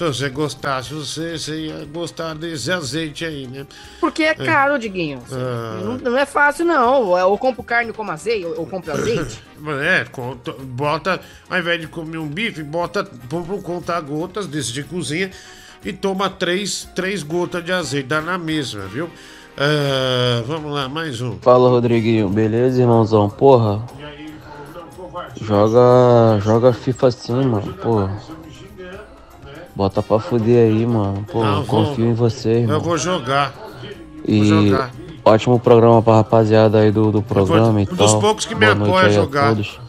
Se você gostasse, você, você ia gostar desse azeite aí, né? Porque é caro, Diguinho. Ah. Não, não é fácil, não. Eu compro carne como azeite, eu compro azeite. É, bota, ao invés de comer um bife, bota, compra um conta-gotas desse de cozinha e toma três, três gotas de azeite, dá na mesma, viu? Ah, vamos lá, mais um. Fala Rodriguinho, beleza, irmãozão? Porra. Joga. Joga FIFA sim, mano. Porra. Bota pra fuder aí, mano. Pô, Não, vou- confio em você, irmão. Eu vou jogar. E jogar. ótimo programa pra rapaziada aí do, do programa e um tal. dos poucos que me Boa noite apoia a aí jogar. todos.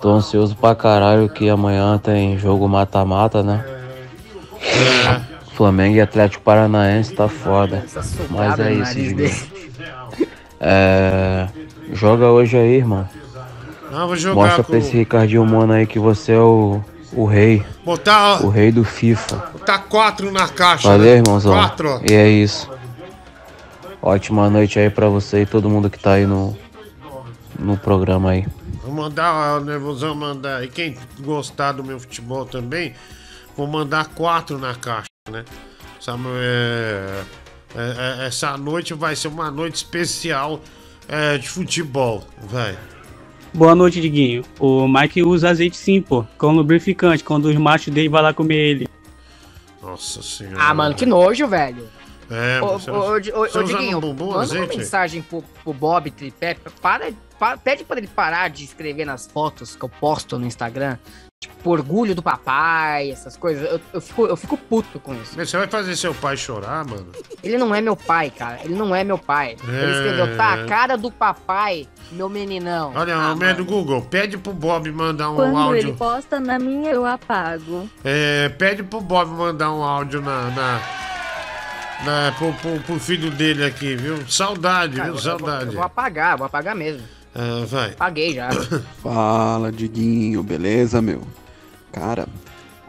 Tô ansioso pra caralho que amanhã tem jogo mata-mata, né? É. Flamengo e Atlético Paranaense tá foda. Mas é isso, Diguinho. É. Joga hoje aí, irmão. Não, vou jogar Mostra com- pra esse Ricardinho Mano aí que você é o, o rei. Botar, O rei do FIFA. botar quatro na caixa. Valeu, né? irmãozão. Quatro, ó. E é isso. Ótima noite aí pra você e todo mundo que tá aí no, no programa aí. Vou mandar, né, vou mandar. E quem gostar do meu futebol também, vou mandar quatro na caixa, né? Sabe, é, é, é, essa noite vai ser uma noite especial é, de futebol, vai. Boa noite, Diguinho. O Mike usa azeite sim, pô, com lubrificante, quando os machos dele vai lá comer ele. Nossa senhora. Ah, mano, que nojo, velho. É, Ô, você, ô, você Diguinho, bumbum manda uma azeite? mensagem pro, pro Bob Tripé. Para, para- pede pra ele parar de escrever nas fotos que eu posto no Instagram. Tipo, orgulho do papai, essas coisas. Eu, eu fico, eu fico puto com isso. Mas Você vai fazer seu pai chorar, mano? Ele não é meu pai, cara. Ele não é meu pai. Ele É. escreveu, tá, a cara do papai, meu meninão. Olha, Ah, o médico do Google, pede pro Bob mandar um Quando áudio. ele posta na minha, eu apago. É, pede pro Bob mandar um áudio na. na, na pro, pro- pro filho dele aqui, viu? Saudade, Cara, viu? eu vou- Saudade. Eu vou apagar, vou apagar mesmo. Ah, vai. Paguei já. Fala, Diguinho, beleza, meu? Cara,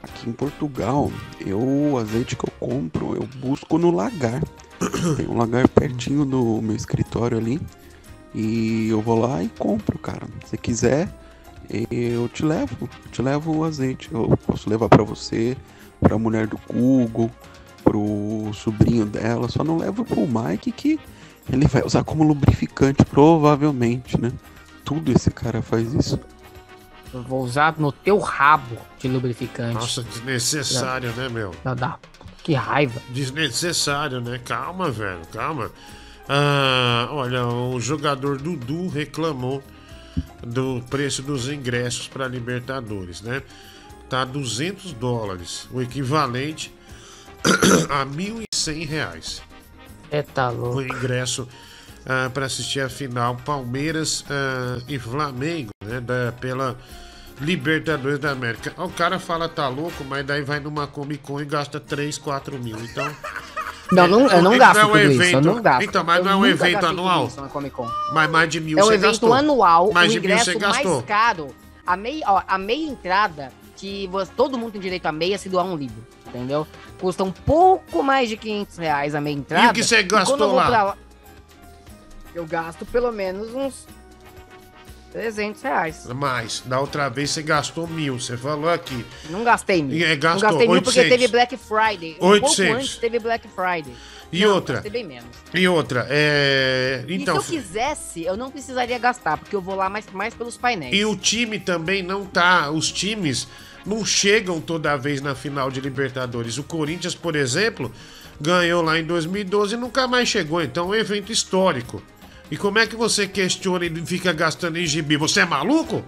aqui em Portugal, eu, o azeite que eu compro, eu busco no lagar. Tem um lagar pertinho do meu escritório ali. E eu vou lá e compro, cara. Se quiser, eu te levo. Te levo o azeite. Eu posso levar pra você, pra mulher do Google, pro sobrinho dela. Só não levo pro Mike que ele vai usar como lubrificante, provavelmente, né? Tudo esse cara faz isso. Eu vou usar no teu rabo de lubrificante. Nossa, desnecessário, né, meu? Dá, dá. Que raiva. Desnecessário, né? Calma, velho, calma. Ah, olha, o jogador Dudu reclamou do preço dos ingressos para Libertadores, né? Tá 200 dólares, o equivalente a 1.100 reais. É, tá louco. O ingresso para assistir a final Palmeiras ah, e Flamengo, né? Da, pela Libertadores da América. O cara fala tá louco, mas daí vai numa Comic Con e gasta 3, 4 mil. Então. Não, não, eu não Então gasto é um tudo isso, eu evento- não gasto. Então, mas Eu não é um evento anual? Mas mais de mil É um você evento gastou. anual, mais o de mil você ingresso gastou. mais caro. A meia, ó, a meia entrada, que você- todo mundo tem direito a meia se doar um livro, entendeu? Custa um pouco mais de 500 reais a meia entrada. E o que você gastou eu lá? pra Eu gasto pelo menos uns 300 reais. Mais. Da outra vez você gastou mil. Você falou aqui. Não gastei mil. É, não gastou gastei mil porque 800. teve Black Friday. Um 800. pouco antes teve Black Friday. E Não, outra? Bem menos. E outra, é. Então. e se eu quisesse, eu não precisaria gastar, porque eu vou lá mais, mais pelos painéis. E o time também não tá. Os times não chegam toda vez na final de Libertadores. O Corinthians, por exemplo, ganhou lá em 2012 e nunca mais chegou. Então é um evento histórico. E como é que você questiona e fica gastando em gibi? Você é maluco?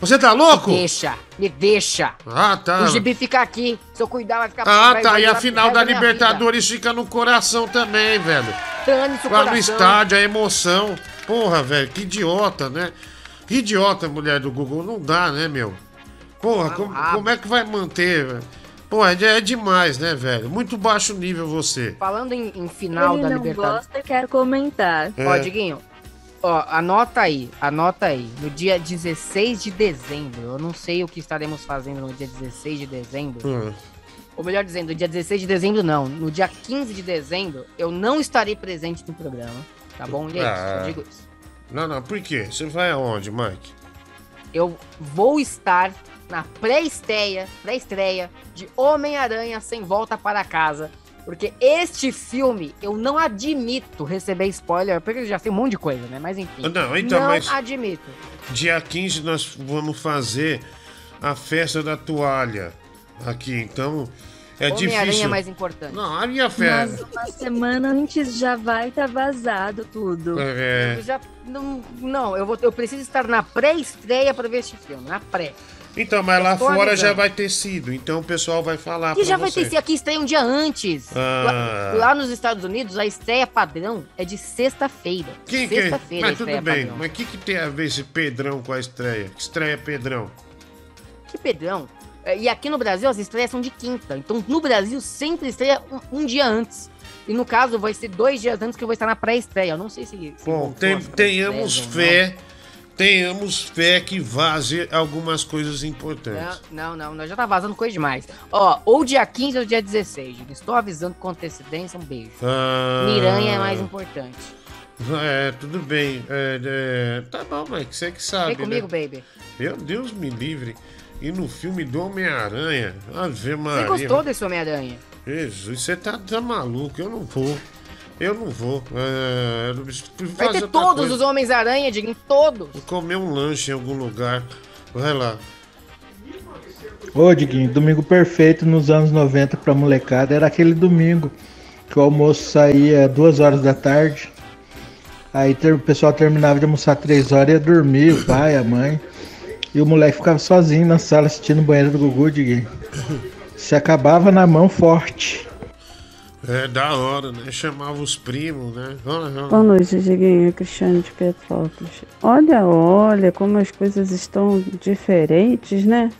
Você tá louco? Me deixa, me deixa. Ah, tá. O gibi fica aqui. Se eu cuidar, vai ficar Ah, vai- tá. vai E a final da Libertadores fica no coração também, velho. vida. Dane-se o Lá no coração. estádio, a emoção. Porra, velho, que idiota, né? Que idiota, mulher do Google. Não dá, né, meu? Porra, como, como é que vai manter, velho? Pô, é, é demais, né, velho? Muito baixo nível você. Falando em, em final Ele da não Libertadores. gosta, quero comentar. É. Ó, Diguinho, Ó, anota aí, anota aí. No dia 16 de dezembro, eu não sei o que estaremos fazendo no dia 16 de dezembro. Hum. Ou melhor dizendo, no dia 16 de dezembro não. No dia 15 de dezembro, eu não estarei presente no programa. Tá bom? E é isso, Ah. eu digo isso. Não, não, por quê? Você vai aonde, Mike? Eu vou estar na pré-estreia, pré-estreia de Homem-Aranha Sem Volta para Casa. Porque este filme, eu não admito receber spoiler, porque eu já sei um monte de coisa, né? Mas enfim. Não, então, não mas- admito. Dia 15 nós vamos fazer a festa da toalha aqui, então é Homem-Aranha difícil. é mais importante. Não, a minha Mas festa. uma semana antes já vai estar vazado tudo. É. Eu já, não, não eu, vou, eu preciso estar na pré-estreia para ver este filme, na pré. Então, mas lá fora já vai ter sido, então o pessoal vai falar E já vai você. ter se aqui estreia um dia antes. Ah. Lá, lá nos Estados Unidos, a estreia padrão é de sexta-feira. Que, que... Sexta-feira a Mas tudo bem, padrão. mas o que, que tem a ver esse Pedrão com a estreia? Que estreia Pedrão? Que pedrão. É, E aqui no Brasil as estreias são de quinta. Então no Brasil sempre estreia um, um dia antes. E no caso vai ser dois dias antes que eu vou estar na pré-estreia. Eu não sei se. se Bom, tem- tenhamos ou não. Tenhamos fé que vaze algumas coisas importantes. Não, não, não, já tá vazando coisa demais. Ó, ou dia 15 ou dia 16. gente. Estou avisando com antecedência, um beijo. Ah. Miranha é mais importante. É, tudo bem. É, é, tá bom, Mike, você que sabe. Vem comigo, né? baby. Meu Deus me livre. E no filme do Homem-Aranha, Ave Você Maria. gostou desse Homem-Aranha? Jesus, você tá, tá maluco, eu não vou. Eu não vou. É, Vai ter todos coisa. os Homens-Aranha, Diguinho, todos. Vou comer um lanche em algum lugar. Vai lá. Ô, Diguinho, domingo perfeito nos anos 90 pra molecada era aquele domingo que o almoço saía duas horas da tarde. Aí ter- o pessoal terminava de almoçar três horas e ia dormir, o pai, a mãe. E o moleque ficava sozinho na sala assistindo o banheiro do Gugu, Diguinho. Se acabava na mão forte. É da hora, né? Chamava os primos, né? Olha. Boa noite, Diguinho. Cristiane de Petrópolis. Olha, olha como as coisas estão diferentes, né?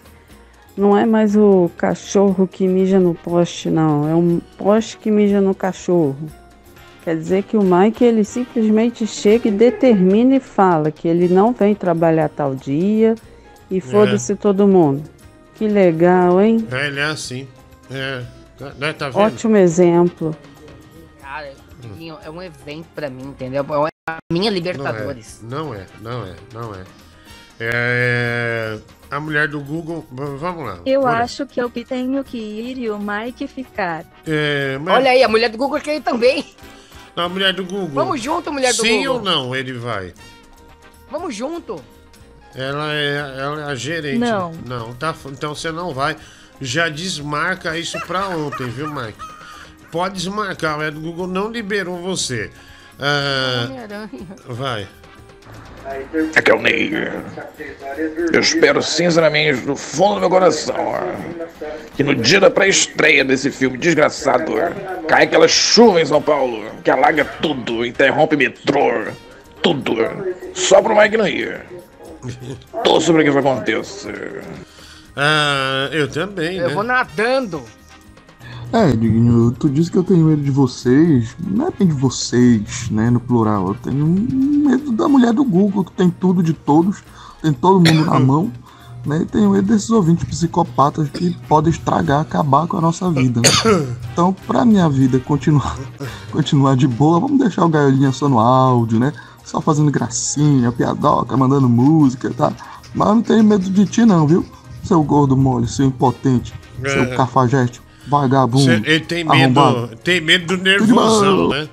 Não é mais o cachorro que mija no poste, não. É um poste que mija no cachorro. Quer dizer que o Mike, ele simplesmente chega e determina e fala que ele não vem trabalhar tal dia e foda-se todo mundo. Que legal, hein? É, ele é assim. É. Tá, né, tá vendo? Ótimo exemplo. Cara, Diguinho, é um evento pra mim, entendeu? É a minha Libertadores. Não é, não é, não é. É. A mulher do Google. Vamos lá. Eu acho que eu que tenho que ir e o Mike ficar. É, mas- Olha aí, a mulher do Google quer ir também. A mulher do Google. Vamos junto, mulher do Sim Google. ou não, ele vai. Vamos junto. Ela é, ela é a gerente. Não. Não, tá. Então você não vai. Já desmarca isso pra ontem, viu, Mike? Pode desmarcar, do Google não liberou você. Ah, vai. Aqui é o Ney. Eu espero sinceramente do fundo do meu coração que no dia da pré-estreia desse filme desgraçado cai aquela chuva em São Paulo que alaga tudo, interrompe metrô, tudo. Só pro Mike não ir. Torço pra que isso aconteça. Ah, eu também, Eu né? vou nadando. É, Diguinho, tu disse que eu tenho medo de vocês. Não é bem de vocês, né? No plural. Eu tenho medo da mulher do Google, que tem tudo de todos, tem todo mundo na mão. Né? E tenho medo desses ouvintes psicopatas que podem estragar, acabar com a nossa vida. né? Então, pra minha vida continuar, continuar de boa, vamos deixar o Gaiolinha só no áudio, né? Só fazendo gracinha, piadoca, mandando música, tá? Mas eu não tenho medo de ti, não, viu? Seu gordo mole, seu impotente, É. seu cafajeste, vagabundo. Cê- ele tem medo, arrombado. tem medo do nervosão, né?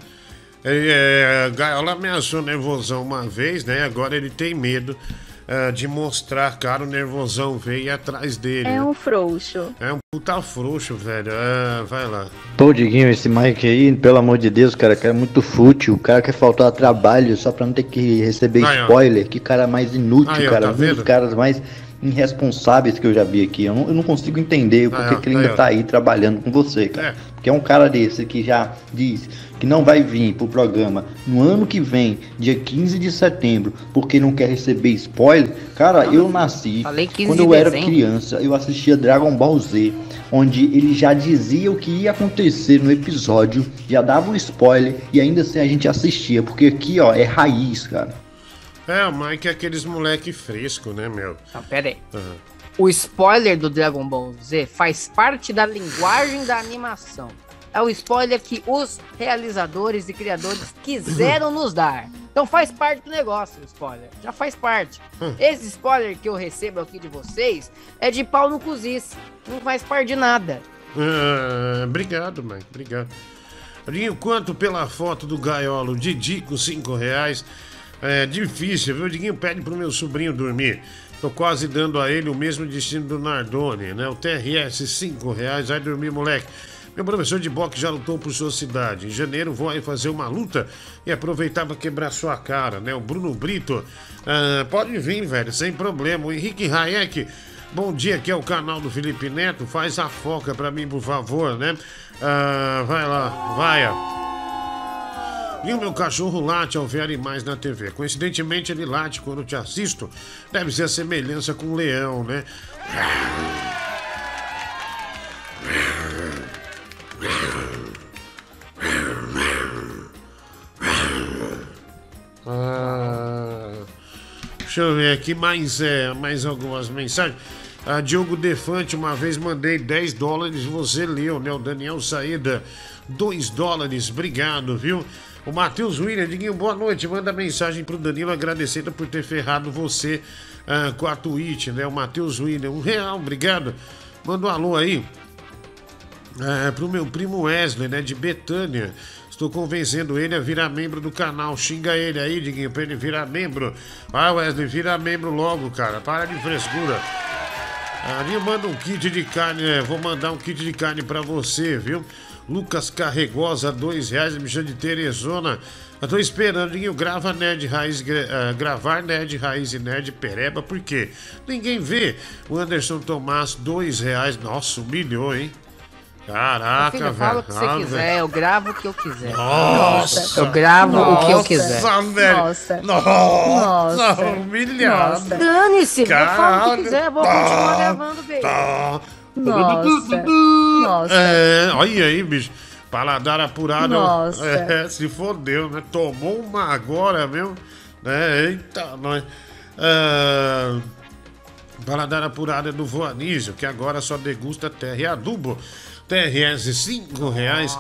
Ele, é, Gaiola ameaçou o nervosão uma vez, né? Agora ele tem medo ah, de mostrar, cara, o nervosão veio atrás dele. É né? um frouxo. É um puta frouxo, velho. Ah, vai lá. Pô, Diguinho, esse Mike aí, pelo amor de Deus, cara, que é muito fútil. O cara quer faltar a trabalho só pra não ter que receber Aí, ó. spoiler. Que cara mais inútil, Aí, ó, cara. tá um dos vendo? caras mais irresponsáveis que eu já vi aqui. Eu não, eu não consigo entender por Aí, que ele ainda ó. tá aí trabalhando com você, cara. É. Porque é um cara desse que já diz que não vai vir pro programa no ano que vem, dia 15 de setembro, porque não quer receber spoiler. Cara, eu nasci Falei 15 quando de eu era dezembro. criança, eu assistia Dragon Ball Z, onde ele já dizia o que ia acontecer no episódio, já dava um spoiler e ainda assim a gente assistia, porque aqui, ó, é raiz, cara. É, o Mike é aqueles moleque fresco, né, meu? Não, pera aí. Aham. O spoiler do Dragon Ball Z faz parte da linguagem da animação. É o spoiler que os realizadores e criadores quiseram nos dar. Então faz parte do negócio, o spoiler. Já faz parte. Hum. Esse spoiler que eu recebo aqui de vocês é de pau no cozice. Não faz parte de nada. Ah, obrigado, Mike, obrigado. Dinho, quanto pela foto do Gaiolo Didi com 5 reais? É difícil, viu? Diguinho pede pro meu sobrinho dormir. Tô quase dando a ele o mesmo destino do Nardone, né? O TRS, 5 reais. Vai dormir, moleque. Meu professor de boxe já lutou por sua cidade. Em janeiro vou aí fazer uma luta e aproveitar para quebrar sua cara, né? O Bruno Brito. ah, pode vir, velho, sem problema. O Henrique Hayek. Bom dia, aqui é o canal do Felipe Neto. Faz a foca pra mim, por favor, né? Ah, vai lá, vai. E o meu cachorro late ao ver animais na TV. Coincidentemente, ele late quando te assisto. Deve ser a semelhança com o leão, né? Ah, deixa eu ver aqui mais, é, mais algumas mensagens. A Diogo Defante, uma vez mandei 10 dólares, você leu, né? O Daniel Saída, 2 dólares, obrigado, viu? O Matheus William, Diguinho, boa noite. Manda mensagem pro Danilo agradecendo por ter ferrado você ah, com a Twitch, né? O Matheus William, um real, obrigado. Manda um alô aí é, pro meu primo Wesley, né, de Betânia. Estou convencendo ele a virar membro do canal. Xinga ele aí, Diguinho, pra ele virar membro. Vai, Wesley, vira membro logo, cara. Para de frescura. Ali manda um kit de carne, é, vou mandar um kit de carne pra você, viu? Lucas Carregosa, dois reais, me chama de Teresona. Eu tô esperando, Diguinho, grava Nerd Raiz, gra- ah, gravar Nerd Raiz e Nerd Pereba, por quê? Ninguém vê. O Anderson Tomás, dois reais. Nossa, humilhou, hein? Caraca, Filho, velho. fala o que você Ah, quiser, velho. eu gravo o que eu quiser. Nossa! Eu gravo o que eu Nossa, quiser. velho. Nossa. Nossa, Nossa. humilhado. Nossa. Dane-se, eu falo o que quiser, eu vou continuar Tá. gravando, velho. Nossa. Nossa. É, olha aí, bicho. Paladar apurado. Nossa. É, se fodeu, né? Tomou uma agora mesmo. Né? Eita, nós. Ah, paladar apurado é do Voanísio, que agora só degusta terra e adubo. TRS, 5 reais.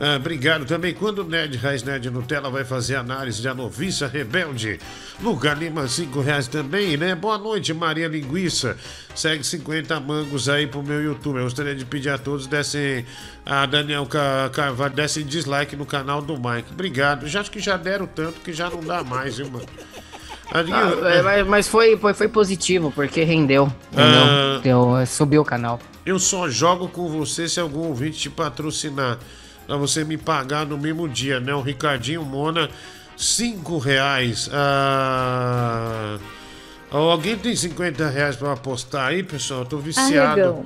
Ah, obrigado também. Quando o Nerd Raiz Nerd Nutella vai fazer análise da noviça rebelde? Lugar Lima, 5 reais também, né? Boa noite, Maria Linguiça. Segue 50 mangos aí pro meu YouTube. Eu gostaria de pedir a todos dessem. A Daniel Ca- Carvalho dessem dislike no canal do Mike. Obrigado. Já acho que já deram tanto que já não dá mais, viu, mano? Adinho, Ah, é, mas, mas foi, foi, foi positivo, porque rendeu. Entendeu? Ah. Deu, subiu o canal. Eu só jogo com você se algum ouvinte te patrocinar. Pra você me pagar no mesmo dia, né? O Ricardinho Mona, 5 reais. Ah, Alguém tem 50 reais pra apostar aí, pessoal? Eu tô viciado. Arregão.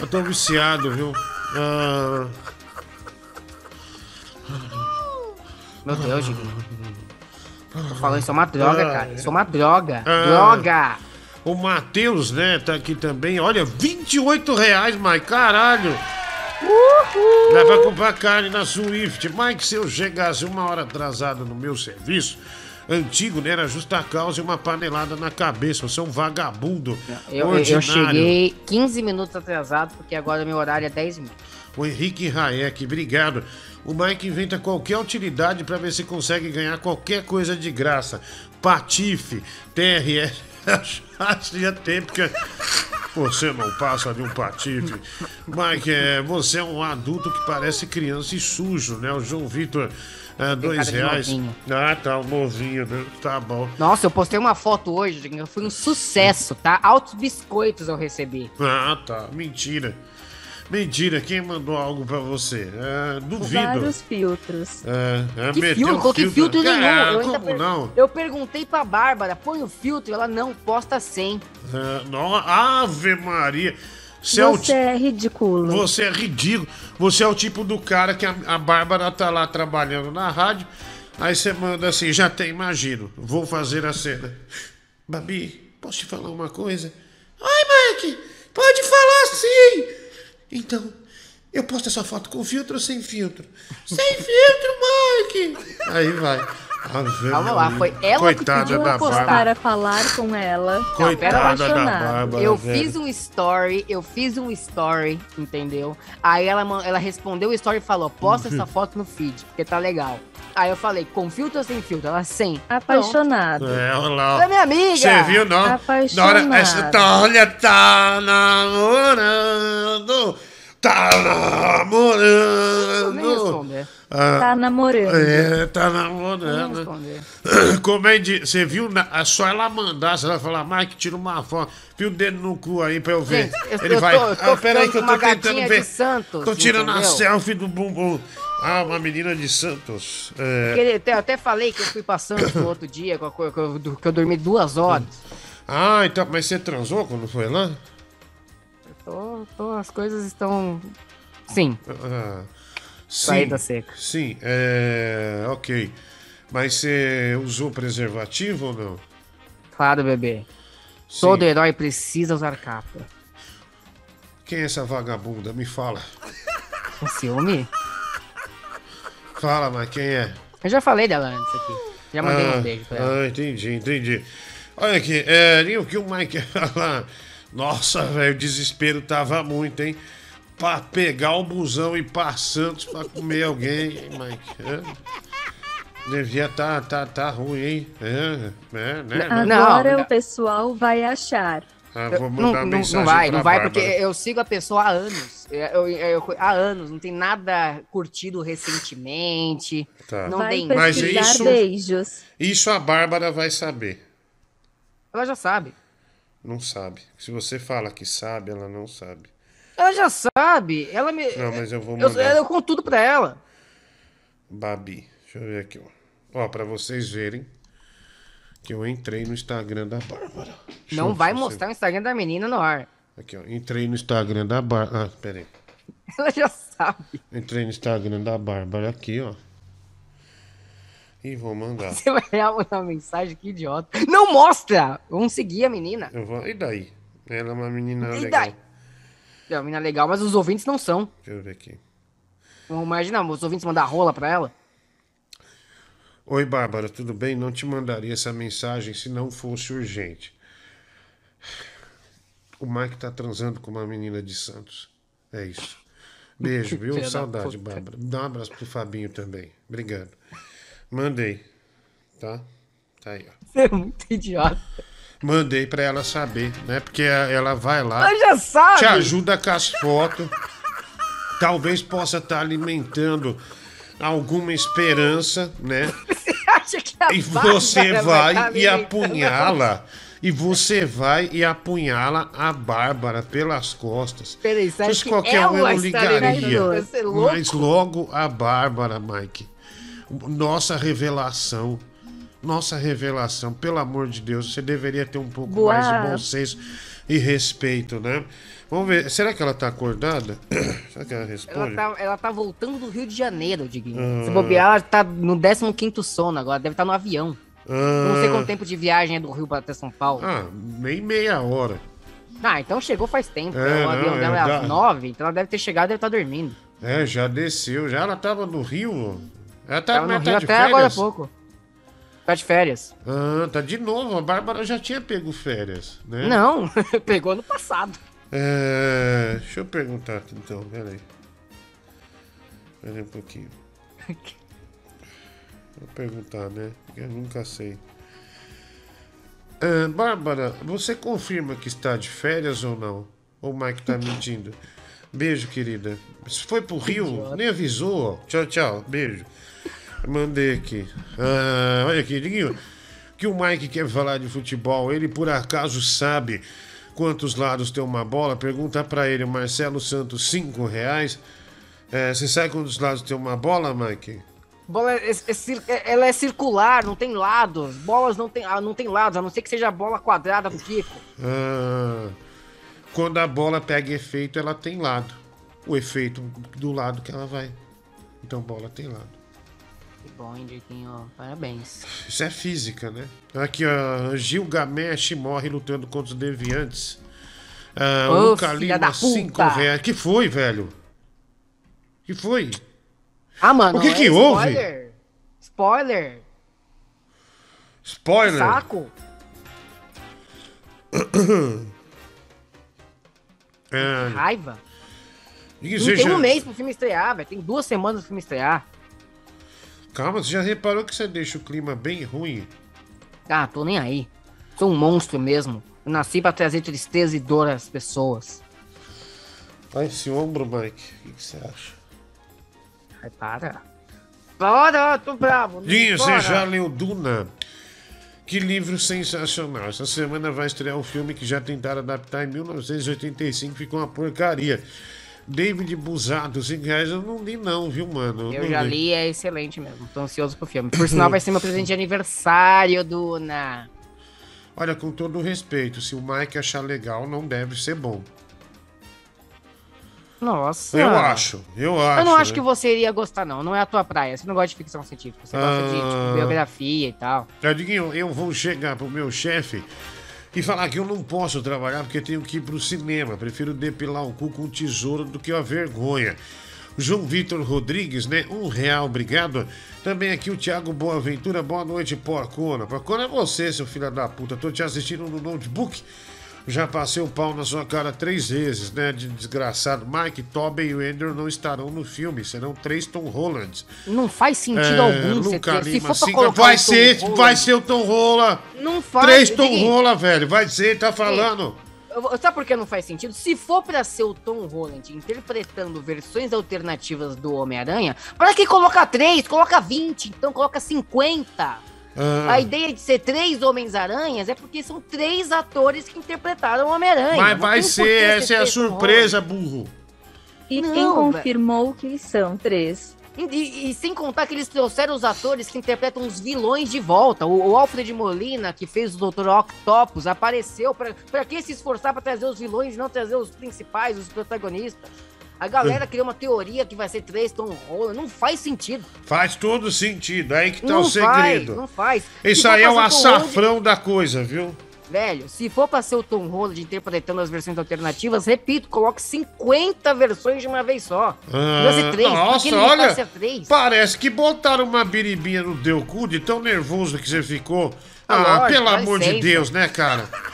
Eu tô viciado, viu? Ah, Meu Deus. Tô falando, isso é uma droga, Ah. cara. Isso é uma droga. Ah. Droga! O Matheus, né, tá aqui também. Olha, 28 reais, Mike. Caralho! Dá pra comprar carne na Swift. Mike, se eu chegasse uma hora atrasado no meu serviço, antigo, né, era justa causa e uma panelada na cabeça. Você é um vagabundo. Eu, eu- eu cheguei 15 minutos atrasado, porque agora meu horário é 10 minutos. O Henrique Hayek, obrigado. O Mike inventa qualquer utilidade pra ver se consegue ganhar qualquer coisa de graça. Patife, TRS. Fazia tempo que você não passa de um patife. Mike, é, você é um adulto que parece criança e sujo, né? O João Vitor, é, dois reais. Ah, tá, um novinho, né? Tá bom. Nossa, eu postei uma foto hoje, Diguinho, foi um sucesso, tá? Altos biscoitos eu recebi. Ah, tá. Mentira. Mentira, quem mandou algo pra você? É, duvido. Vários filtros. É, é, Que filtro? Coloquei filtro nenhum. Ah, Eu, como per- não? eu perguntei pra Bárbara, põe o filtro, ela não, posta sem. É, não, Ave Maria. Você é, o Você é ridículo. você é ridículo. Você é o tipo do cara que a, a Bárbara tá lá trabalhando na rádio. Aí você manda assim, já até imagino. Vou fazer a cena. Babi, posso te falar uma coisa? Ai, Mike, pode falar sim. Então, eu posto essa foto com filtro ou sem filtro? Sem filtro, Mike. Aí vai. Calma lá, foi ela que Coitada pediu da eu postar. Para falar com ela. Coitada da Bárbara, Eu velho. fiz um story, eu fiz um story, entendeu? Aí ela, ela respondeu o story e falou: posta essa foto no feed, porque tá legal. Aí eu falei, com filtro ou sem filtro? Ela sem. Apaixonado. É, olha lá. ó. Ela é minha amiga. Você viu, não? Apaixonado. essa, olha, tá namorando. Tá namorando. Nem responder. Ah, Tá namorando. É, tá namorando. Como é de. Você viu? na- É só ela mandar, você vai falar, Mike, tira uma foto. Fia o dedo no cu aí pra eu ver. Gente, eu- Ele eu vai. tô- eu tô ah, peraí que eu tô tentando ver. de Santos, tô tirando a entendeu? selfie do bumbum. Ah, uma menina de Santos. É. Eu até falei que eu fui passando no outro dia, que eu, que eu- que eu dormi duas horas. Ah, então, mas você transou quando foi lá? Tô, tô- as coisas estão. Sim. Ah, Saída seca. Sim, é. Ok. Mas você usou preservativo ou não? Claro, bebê. Sim. Todo herói precisa usar capa. Quem é essa vagabunda? Me fala. Com ciúme? Fala, mas quem é? Eu já falei dela antes aqui. Já mandei ah, um beijo pra ela. Ah, entendi, entendi. Olha aqui, é, o que o Mike lá. Nossa, velho, o desespero tava muito, hein? Pra pegar o busão e ir pra Santos pra comer alguém, hein, Mike? É. Devia tá, tá, tá ruim, hein? É, é, né? Agora não. o pessoal vai achar. Ah, vou não, mandar não, mensagem não vai, pra não vai, Bárbara. porque eu sigo a pessoa há anos. Eu- eu- eu- há anos, não tem nada curtido recentemente. Tá. Não vai tem. Mas isso- beijos. Isso a Bárbara vai saber. Ela já sabe. Não sabe. Se você fala que sabe, ela não sabe. Ela já sabe. Ela me. Não, mas eu vou eu, mandar. eu conto tudo pra ela. Babi. Deixa eu ver aqui, ó. Ó, pra vocês verem que eu entrei no Instagram da Bárbara. Deixa não eu- vai eu- mostrar o Instagram da menina no ar. Aqui, ó. Entrei no Instagram da Bárbara. Ah, peraí. Ela já sabe. Entrei no Instagram da Bárbara aqui, ó. E vou mandar. Você vai mandar uma mensagem, que idiota. Não mostra! Vamos seguir a menina. Eu vou... E daí? Ela é uma menina E legal. daí? É uma menina legal, mas os ouvintes não são. Deixa eu ver aqui. Vamos imaginar, os ouvintes mandar rola pra ela. Oi, Bárbara, tudo bem? Não te mandaria essa mensagem se não fosse urgente. O Mike tá transando com uma menina de Santos. É isso. Beijo, viu? Saudade. Bárbara. Dá um abraço pro Fabinho também. Obrigado. Mandei. Tá? Tá aí, ó. Você é muito idiota. Mandei pra ela saber, né? Porque ela vai lá. Ela já sabe. Te ajuda com as fotos. Talvez possa estar alimentando alguma esperança, né? Você acha que a E você Bárbara vai tá e apunhala. E você vai e apunhala a Bárbara pelas costas. Peraí, acha Se que qualquer um eu ligaria. é? Mas logo a Bárbara, Mike. Nossa revelação. Nossa revelação. Pelo amor de Deus, você deveria ter um pouco mais de Boa. bom senso e respeito, né? Vamos ver. Será que ela tá acordada? Será que ela Ela responde? tá, ela tá voltando do Rio de Janeiro, Diguinho. Ah. Se bobear, ela tá no 15 sono agora, deve estar no avião. Não sei Ah. quanto tempo de viagem é do Rio até São Paulo. Ah, nem meia hora. Ah, então chegou faz tempo. É, o avião não, dela é, é dá- às 9, então ela deve ter chegado e deve estar dormindo. É, já desceu. Já ela tava no Rio. Ela tá, Tava no tá Rio de até agora há férias? pouco. Tá de férias. Ah, tá de novo. A Bárbara já tinha pego férias, né? Não, pegou no passado. É, deixa eu perguntar aqui então, peraí. Peraí um pouquinho. Vou perguntar, né? Porque eu nunca sei. Ah, Bárbara, você confirma que está de férias ou não? Ou o Mike tá mentindo? Beijo, querida. Se foi pro Rio, nem avisou. Tchau, tchau. Beijo. Mandei aqui. Ah, olha aqui, Diguinho. Que o Mike quer falar de futebol. Ele por acaso sabe quantos lados tem uma bola? Pergunta pra ele, Marcelo Santos, cinco reais. É, você sabe quantos lados tem uma bola, Mike? Bola é, é cir- é- ela é circular, não tem lados. Bolas não tem, ah, não tem lados, a não ser que seja a bola quadrada do Kiko. Ah, quando a bola pega efeito, ela tem lado. O efeito do lado que ela vai. Então, bola tem lado. Que bom, hein? Parabéns. Isso é física, né? Aqui, ó. Gilgamesh morre lutando contra os deviantes. Ah, Ô, Kalima, da 5 puta. reais. que foi, velho? que foi? Ah, mano. O que é que houve? Spoiler. Spoiler. Spoiler. Saco. É, Raiva. Não tem um mês pro filme estrear, velho. Tem duas semanas pro filme estrear. Calma, você já reparou que você deixa o clima bem ruim? Ah, tô nem aí. Sou um monstro mesmo. Eu nasci pra trazer tristeza e dor às pessoas. Olha esse ombro, Mike. O que você acha? Ai, para. Para, tô bravo. Dinho, você já leu Duna? Que livro sensacional. Essa semana vai estrear um filme que já tentaram adaptar em 1985, ficou uma porcaria. David Busato, 5 reais, eu não li não, viu, mano? Eu não já li, é excelente mesmo. Tô ansioso pro filme. Por sinal, vai ser meu presente de aniversário, Duna. Olha, com todo o respeito, se o Mike achar legal, não deve ser bom. Nossa. Eu acho, eu acho. Eu não acho né? que você iria gostar, não. Não é a tua praia. Você não gosta de ficção científica. Você gosta de Ah. tipo, biografia e tal. Eu digo, eu, eu vou chegar pro meu chefe e falar que eu não posso trabalhar porque tenho que ir pro cinema. Prefiro depilar o cu com tesouro do que a vergonha. João Vitor Rodrigues, né? Um real, obrigado. Também aqui o Thiago Boaventura. Boa noite, Porcona. Porcona é você, seu filho da puta. Tô te assistindo no notebook. Já passei o pau na sua cara três vezes, né? De desgraçado. Mike, Tobey e Andrew não estarão no filme. Serão três Tom Hollands. Não faz sentido É, algum Luca ter. Se Lima, for pra cinco- colocar vai ser, Holland- vai ser o Tom Rola. Não faz. Três Tom Rola, velho. Vai ser, tá falando. eu Sabe por que não faz sentido? Se for pra ser o Tom Holland interpretando versões alternativas do Homem-Aranha, pra que coloca três? Coloca 20, então coloca 50. Ah. A ideia de ser três Homens-Aranhas é porque são três atores que interpretaram o Homem-Aranha. Mas vai ser, essa é a surpresa, burro. E Não, quem confirmou que são três? E, e- e sem contar que eles trouxeram os atores que interpretam os vilões de volta. O, o Alfred Molina, que fez o Dr. Octopus, apareceu. Pra, pra que se esforçar pra trazer os vilões e não trazer os principais, os protagonistas? A galera criou uma teoria que vai ser três Tom Holland. Não faz sentido. Faz todo sentido. Aí que tá não o segredo. faz, não faz. Isso aí é o Tom Holland- açafrão da coisa, viu? Velho, se for pra ser o Tom Holland interpretando as versões alternativas, repito, coloque 50 versões de uma vez só. Ah, ser três. nossa, olha, ser três? parece que botaram uma biribinha no teu cu de tão nervoso que você ficou. Ah, Ah, lógico, pelo amor de. Deus, né, cara?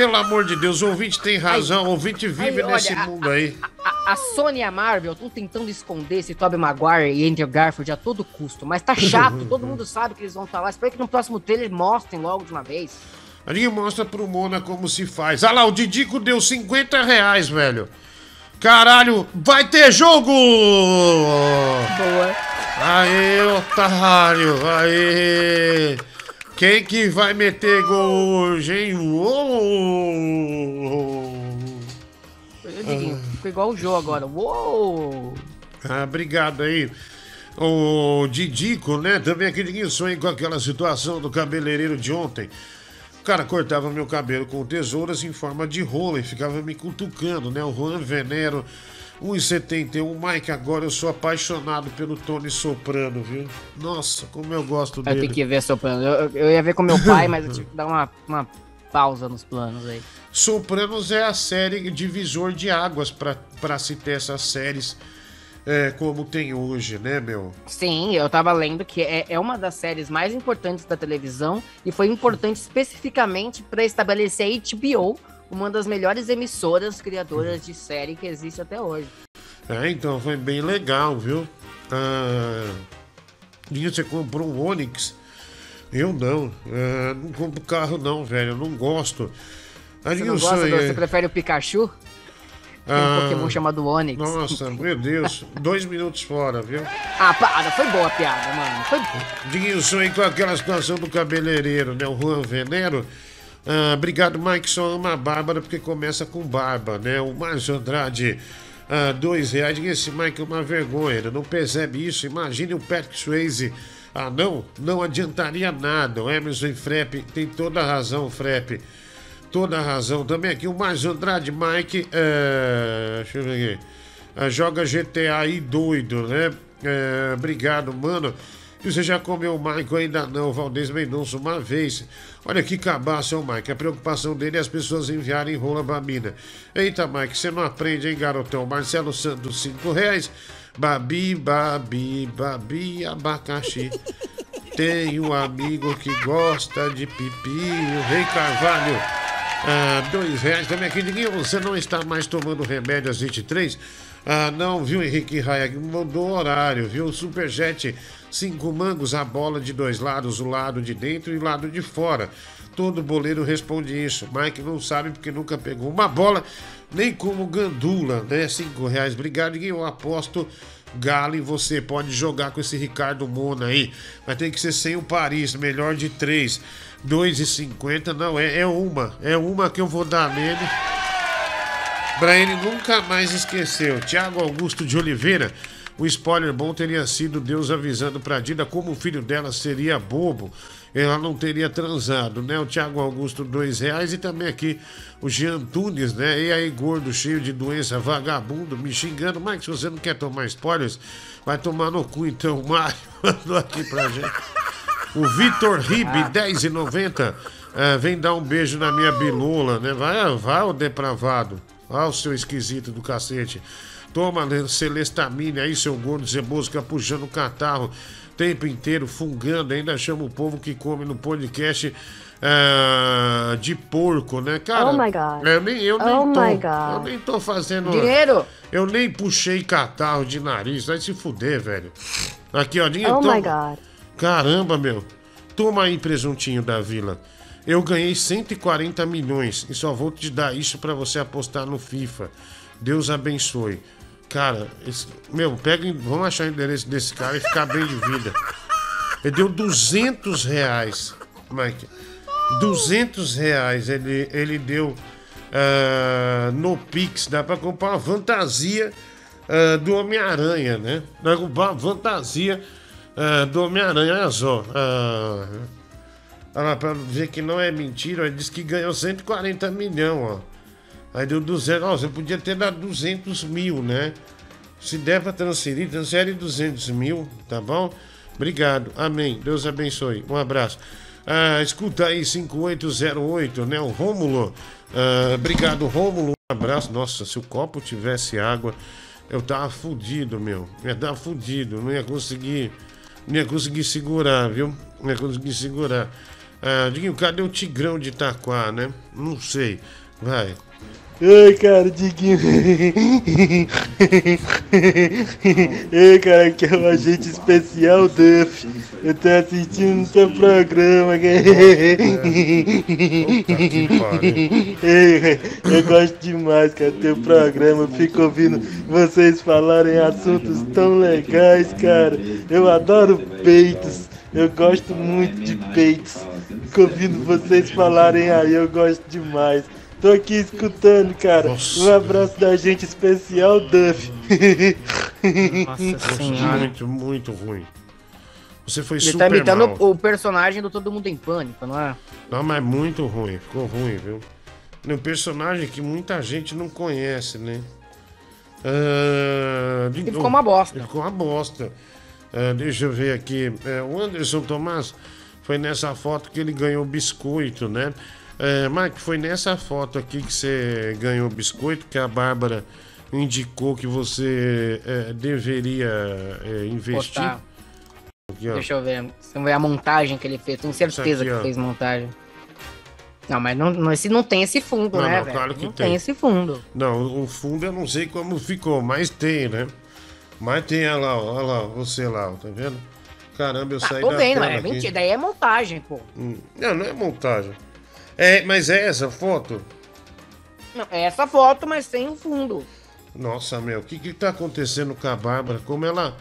Pelo amor de Deus, o ouvinte tem razão, o ouvinte vive aí, olha, nesse a- mundo aí. A, a Sony e a Marvel estão tentando esconder esse Tobey Maguire e Andrew Garfield a todo custo, mas tá chato, todo mundo sabe que eles vão estar lá. Espero que no próximo trailer mostrem logo de uma vez. A gente mostra pro Mona como se faz. Ah lá, o Didico deu 50 reais, velho. Caralho, vai ter jogo! Boa. Aê, otário, aê! Quem que vai meter gol hoje, hein? Uou! Eu digo, ficou igual o jogo agora. Uou! Ah, obrigado aí. O Didico, né? Também aquele sonho com aquela situação do cabeleireiro de ontem. O cara cortava meu cabelo com tesouras em forma de rola e ficava me cutucando, né? O Juan Venero, 1,71. Mike, agora eu sou apaixonado pelo Tony Soprano, viu? Nossa, como eu gosto Eu dele. tenho que ver soprano. Eu, eu- eu ia ver com meu pai, mas eu tive que dar uma, uma pausa nos planos aí. Sopranos é a série divisor de águas pra se ter essas séries é, como tem hoje, né, meu? Sim, eu tava lendo que é, é uma das séries mais importantes da televisão e foi importante especificamente para estabelecer a HBO, uma das melhores emissoras criadoras de série que existe até hoje. É, então foi bem legal, viu? Ah, e você comprou um Onix? Eu não. Ah, não compro carro não, velho. Eu não gosto. Você não gosta do, é- Você prefere o Pikachu? Tem Ah, um Pokémon chamado Onix. Nossa, meu Deus. Dois minutos fora, viu? Ah, para, foi boa a piada, mano. Foi Dinilson aí com aquela situação do cabeleireiro, né? O Juan Venero. Ah, obrigado, Mike. Só ama a Bárbara porque começa com barba, né? O Márcio Andrade, ah, dois reais. Esse Mike é uma vergonha, ele não percebe isso. Imagine o Patrick Swayze. Ah, não? Não adiantaria nada. O Emerson Frepp tem toda a razão, Frepp. Toda a razão. Também aqui o Márcio Andrade, Mike. é, Deixa eu ver aqui. Ah, joga GTA aí doido, né? É, obrigado, mano. E você já comeu o Michael? Ainda não, Valdez Mendonça, uma vez. Olha que cabaço é o Mike. A preocupação dele é as pessoas enviarem rola babina. Eita, Mike, você não aprende, hein, garotão? Marcelo Santos, cinco reais. Babi, babi, babi, abacaxi. Tem um amigo que gosta de pipi. O Rei Carvalho. Ah, dois reais também aqui. Diguinho, você não está mais tomando remédio às 23? Ah, não, viu, Henrique Raia? Mudou o horário, viu? Superjet, cinco mangos, a bola de dois lados, o lado de dentro e o lado de fora. Todo boleiro responde isso. Mike não sabe porque nunca pegou uma bola, nem como gandula, né? Cinco reais. Obrigado, Diguinho. Eu aposto Galo e você pode jogar com esse Ricardo Mona aí. Mas tem que ser sem o Paris, melhor de três. 2,50, não, é, é uma. É uma que eu vou dar nele. Pra ele nunca mais esquecer. O Thiago Augusto de Oliveira. O spoiler bom teria sido Deus avisando pra Dida como o filho dela seria bobo. Ela não teria transado, né? O Thiago Augusto, dois reais. E também aqui o Jean Tunes, né? E aí, gordo, cheio de doença, vagabundo, me xingando. Mas se você não quer tomar spoilers, vai tomar no cu então. O Mário mandou aqui pra gente. O Vitor Ribe, 10,90. É, vem dar um beijo na minha bilula, né? Vai, vai, ô depravado. Olha o seu esquisito do cacete. Toma né, Celestamine aí, seu gordo ceboso, capujando o catarro o tempo inteiro, fungando. Ainda chama o povo que come no podcast ah, de porco, né, cara? Oh my God. Eu nem, eu nem Oh tô, my God. Eu nem tô fazendo. Dinheiro. Eu nem puxei catarro de nariz. Vai se fuder, velho. Aqui, ó. dinheiro, Oh my God. Caramba, meu. Toma aí, presuntinho da vila. Eu ganhei 140 milhões e só vou te dar isso pra você apostar no FIFA. Deus abençoe. Cara, esse- meu, pega, vamos achar o endereço desse cara e ficar bem de vida. Ele deu 200 reais, Mike. 200 reais ele, ele deu ah, no Pix. Dá pra comprar uma fantasia ah, do Homem-Aranha, né? Dá pra comprar uma fantasia ah, do Homem-Aranha. Olha só. ah, olha lá, pra ver que não é mentira, ele disse que ganhou 140 milhões, ó. Aí deu 200. Ó, você podia ter dado 200 mil, né? Se der pra transferir, transfere 200 mil, tá bom? Obrigado, amém. Deus abençoe. Um abraço. Ah, escuta aí, 5808, né? O Rômulo. Ah, obrigado, Rômulo. Um abraço. Nossa, se o copo tivesse água, eu tava fudido, meu. Eu tava fudido. Não ia conseguir. Não ia conseguir segurar, viu? Não ia conseguir segurar. Ah, Diguinho, cadê o Tigrão de Itaquá, né? Não sei. Vai. Ai, cara, Diguinho. Ei, cara, aqui é o agente especial Duff. Eu tô assistindo seu programa. Ei, eu gosto demais, cara, teu programa. Fico ouvindo vocês falarem assuntos tão legais, cara. Eu adoro peitos. Eu gosto muito de peitos. Fico ouvindo vocês falarem aí, eu gosto demais. Tô aqui escutando, cara. Um abraço da gente especial, Duff. Nossa, muito, muito ruim. Você foi Ele super tá imitando mal. o personagem do Todo Mundo em Pânico, não é? Não, mas muito ruim, ficou ruim, viu? É um personagem que muita gente não conhece, né? Ele novo, ficou uma bosta. Ele ficou uma bosta. Ah, deixa eu ver aqui. É, o Anderson Tomás foi nessa foto que ele ganhou biscoito, né? É, Mike, foi nessa foto aqui que você ganhou biscoito que a Bárbara indicou que você é, deveria é, investir. Aqui. Deixa eu ver. Vai ver a montagem que ele fez. Tenho certeza aqui, ó. que fez montagem. Não, mas não, não, esse não tem esse fundo, Não, né, não, velho? claro que não tem. tem esse fundo. Não, o fundo eu não sei como ficou, mas tem, né? Mas tem, olha lá, olha lá, você lá, tá vendo? Caramba, eu Ah, saí tô da vendo, tela é aqui. mentira. Daí é montagem, pô. Hum, Não, não é montagem. É, mas é essa foto? Não, é essa foto, mas sem o fundo. Nossa, meu, o que que tá acontecendo com a Bárbara? Como ela,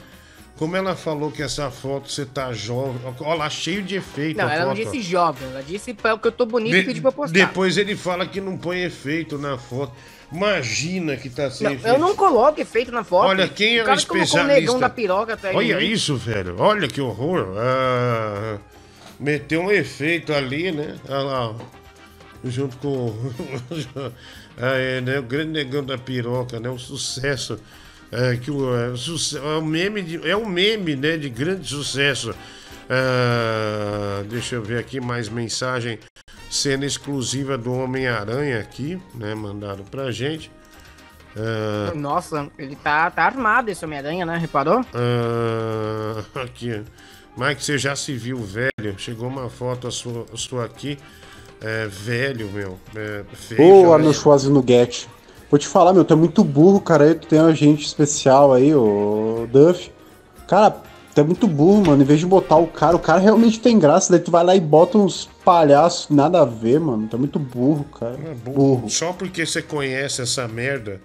como ela falou que essa foto você tá jovem, olha lá, cheio de efeito Não, ela não foto. disse jovem, ela disse que eu tô bonito e De- pedi pra postar. Depois ele fala que não põe efeito na foto. Imagina que tá sem Não, efeito. eu não coloco efeito na foto. Olha, quem é o o especialista? negão da piroca de Olha isso, velho. Olha que horror. Ah, meteu um efeito ali, né? Olha lá. Junto com o- Ah, é, né? o grande negão da piroca, né? O sucesso. É, que o, é, é um meme, de, é um meme né, de grande sucesso. Ah, deixa eu ver aqui mais mensagem. Cena exclusiva do Homem-Aranha aqui, né? Mandaram pra gente. Ah, Nossa, ele tá, tá armado esse Homem-Aranha, né? Reparou? ah, aqui. Mike, você já se viu velho? Chegou uma foto sua, sua aqui. É, velho, meu. É, feio, Ô? Arnold Schwarzenegger. Vou te falar, meu, tu é muito burro, cara. Aí tu tem um agente especial aí, o Duff. Cara, tu é muito burro, mano. Em vez de botar o cara, o cara realmente tem graça. Daí tu vai lá e bota uns palhaços, nada a ver, mano. Tu é muito burro, cara. burro. Só porque você conhece essa merda.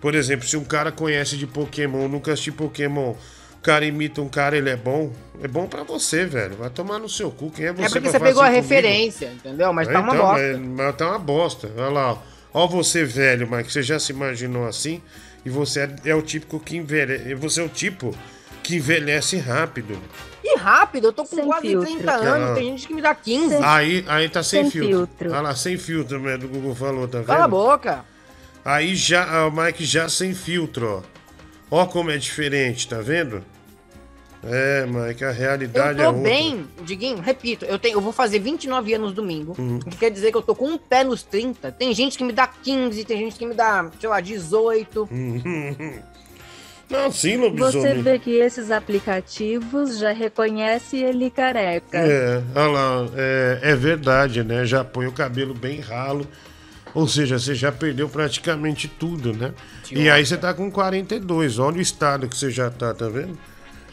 Por exemplo, se um cara conhece de Pokémon, nunca assistiu Pokémon, o cara imita um cara, ele é bom. É bom pra você, velho. Vai tomar no seu cu. Quem é você É porque você pegou a assim comigo? referência, entendeu? Mas É, tá uma então, bosta. Mas, mas tá uma bosta. Olha lá, ó. Ó você velho, Mike. Você já se imaginou assim? E você é, é o típico que envelhece. Você é o tipo que envelhece rápido. E rápido, eu tô com Sem quase filtro. 30 anos, Ah. tem gente que me dá 15. Aí, aí tá sem, Sem filtro. filtro. Olha lá, sem filtro, mesmo, do Google falou, tá vendo? Cala a boca. Aí já, o Mike já sem filtro, ó. Ó como é diferente, tá vendo? É, Mike, a Eu realidade é tô outra. bem, Diguinho, repito, eu, tenho, eu vou fazer 29 anos domingo, Uhum. o que quer dizer que eu tô com um pé nos 30. Tem gente que me dá 15, tem gente que me dá, sei lá, 18. Não, sim, Você lobisomem. vê que esses aplicativos já reconhecem ele careca. É, olha lá, é, é verdade, né? Já põe o cabelo bem ralo. Ou seja, você já perdeu praticamente tudo, né? E aí você tá com 42. Olha o estado que você já tá, tá vendo?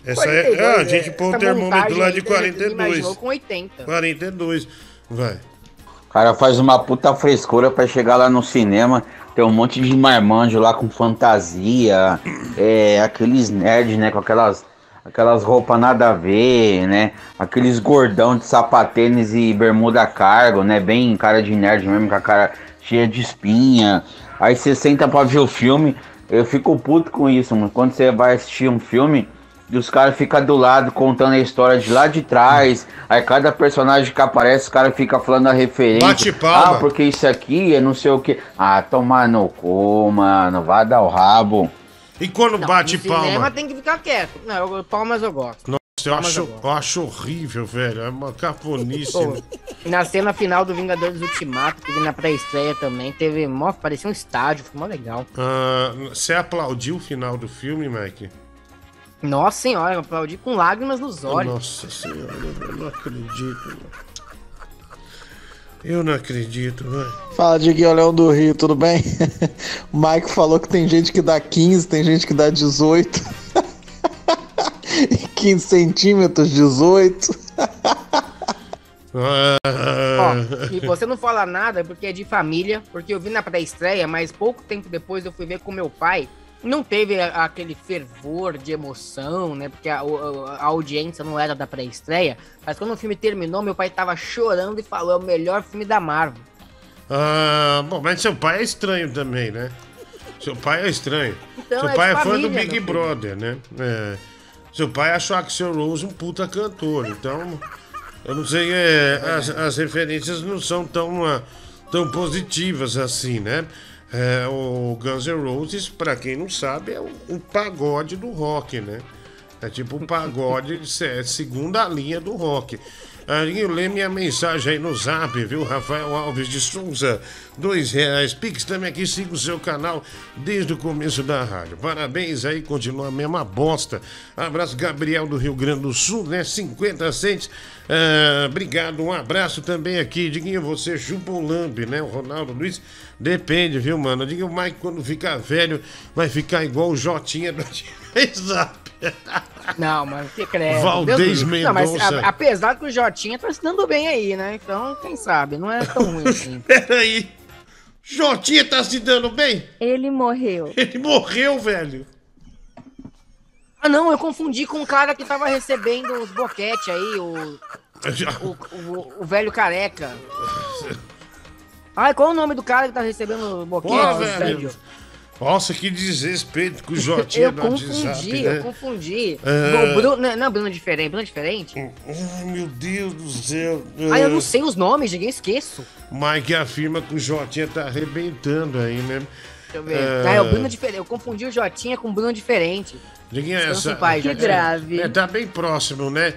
Essa é, 42, ah, a gente é, põe o termômetro lá de você me 42. imaginou com 80. 42. Vai. O cara faz uma puta frescura pra chegar lá no cinema. Tem um monte de marmanjo lá com fantasia. É, aqueles nerds, né? Com aquelas, aquelas roupas nada a ver, né? Aqueles gordão de sapatênis e bermuda cargo, né? Bem cara de nerd mesmo, com a cara cheia de espinha. Aí você senta pra ver o filme. Eu fico puto com isso, mano. Quando você vai assistir um filme. E os caras ficam do lado contando a história de lá de trás. Aí cada personagem que aparece, os caras ficam falando a referência. Bate palma. Ah, porque isso aqui é não sei o que. Ah, tomar no cu, mano. Vai dar o rabo. E quando bate no cinema palma? tem que ficar quieto. Não, eu, palmas eu gosto. Nossa, eu acho, eu gosto. eu acho horrível, velho. É uma cafonice. Na cena final do Vingadores Ultimato, que na pré-estreia também, teve mó, parecia um estádio, ficou mó legal. Ah, você aplaudiu o final do filme, Mike? Nossa senhora, eu aplaudi com lágrimas nos olhos. Nossa senhora, eu não acredito. Eu não acredito, velho. Fala, Diguinho Leão do Rio, tudo bem? o Mike falou que tem gente que dá 15, tem gente que dá 18. 15 centímetros, 18. Ó, e você não fala nada porque é de família, porque eu vi na pré-estreia, mas pouco tempo depois eu fui ver com meu pai. Não teve a- aquele fervor de emoção, né? Porque a, o- a audiência não era da pré-estreia. Mas quando o filme terminou, meu pai tava chorando e falou: é o melhor filme da Marvel. Ah, bom, mas seu pai é estranho também, né? Seu pai é estranho. Então, seu é pai é fã família, do Big filho. Brother, né? É. Seu pai achou Axel Rose um puta cantor, então. Eu não sei, é, as, as referências não são tão, ah, tão positivas assim, né? É, o Guns N' Roses, pra quem não sabe, é o pagode do rock, né? É tipo um pagode de se- segunda linha do rock. Aí lê minha mensagem aí no zap, viu? Rafael Alves de Souza, dois reais. Pix também aqui, siga o seu canal desde o começo da rádio. Parabéns aí, continua a mesma bosta. Abraço, Gabriel do Rio Grande do Sul, né? 50 centes. Ah, obrigado, um abraço também aqui. Diguinho, você chupa o lambe, né? O Ronaldo Luiz, depende, viu, mano? Diguinho, o Mike, quando ficar velho, vai ficar igual o Jotinha do Zap. Não, mas que credo. Valdez Deus me livre. Não, mas Mendonça. a- apesar que o Jotinha tá se dando bem aí, né? Então, quem sabe, não é tão ruim assim. Peraí. Jotinha tá se dando bem? Ele morreu. Ele morreu, velho. Ah, não, eu confundi com o cara que tava recebendo os boquete aí, o, o, o, o velho careca. Ai, qual é o nome do cara que tá recebendo o boquete? O velho. Nossa, que desrespeito com o Jotinha Eu WhatsApp, confundi, né? eu confundi. É. Bruno, não, não, Bruno diferente, Bruno diferente. Ai, meu Deus do céu. Ah, eu não sei os nomes, ninguém esqueço. Mike afirma que o Jotinha tá arrebentando aí, né? Deixa eu ver. É. Ah, é o Bruno diferente. Eu confundi o Jotinha com o Bruno diferente. Diguinho, Descansa essa... paz, Que Jotinha. grave. É, tá bem próximo, né?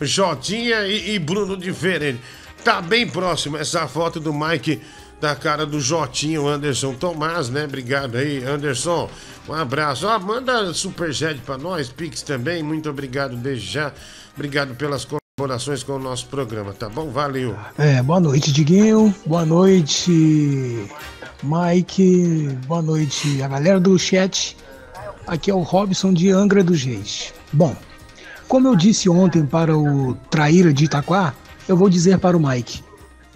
Jotinha e, e Bruno diferente. Tá bem próximo essa foto do Mike da cara do Jotinho Anderson Tomás, né? Obrigado aí, Anderson. Um abraço. Ó, manda superchat pra nós, Pix também. Muito obrigado desde já. Obrigado pelas colaborações com o nosso programa, tá bom? Valeu. É, boa noite, Diguinho. Boa noite, Mike. Boa noite, a galera do chat. Aqui é o Robson de Angra dos Reis. Bom, como eu disse ontem para o Traíra de Itaquá, eu vou dizer para o Mike.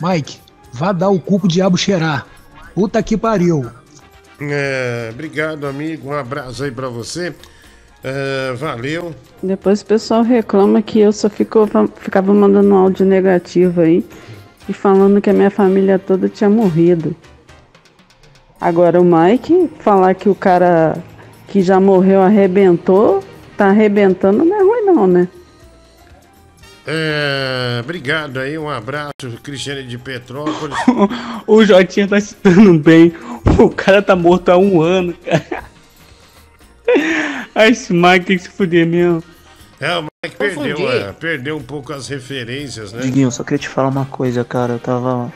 Mike, vá dar o cu pro diabo cheirar. Puta que pariu. É, obrigado, amigo. Um abraço aí pra você. É, valeu. Depois o pessoal reclama que eu só fico, ficava mandando um áudio negativo aí e falando que a minha família toda tinha morrido. Agora o Mike falar que o cara que já morreu arrebentou, tá arrebentando, não é ruim não, né? É, obrigado aí, um abraço, Cristiane de Petrópolis. o Jotinha tá citando bem. O cara tá morto há um ano, cara. Ai, esse Mike tem que se fuder mesmo. É, o Mike perdeu, é, perdeu um pouco as referências, né? Diguinho, só queria te falar uma coisa, cara. Eu tava.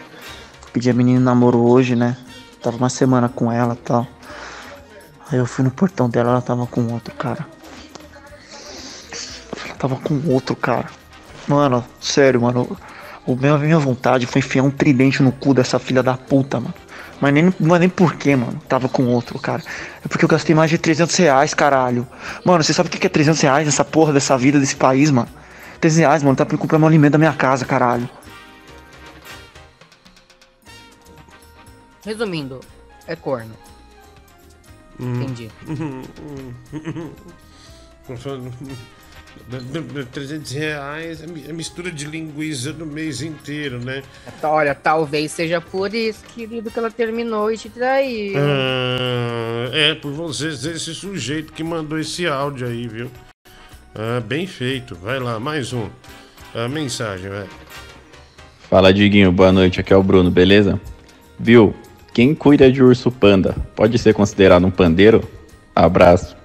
Pedi a menina namoro hoje, né? Tava uma semana com ela e tal. Aí eu fui no portão dela, ela tava com outro, cara. Ela tava com outro, cara. Mano, sério, mano. O meu, a minha vontade foi enfiar um tridente no cu dessa filha da puta, mano. Mas nem, não é nem porquê, mano. Tava com outro, cara. É porque eu gastei mais de 300 reais, caralho. Mano, você sabe o que é 300 reais nessa porra dessa vida, desse país, mano? 300 reais, mano, tá pra comprar meu alimento da minha casa, caralho. Resumindo, é corno. Hum. Entendi. 300 reais é mistura de linguiça no mês inteiro, né? Olha, talvez seja por isso, querido, que ela terminou e te traiu. Ah, é, por você ser esse sujeito que mandou esse áudio aí, viu? Ah, bem feito. Vai lá, mais um. A mensagem, vai. Fala, Diguinho. Boa noite. Aqui é o Bruno, beleza? Viu? Quem cuida de urso panda pode ser considerado um pandeiro? Abraço.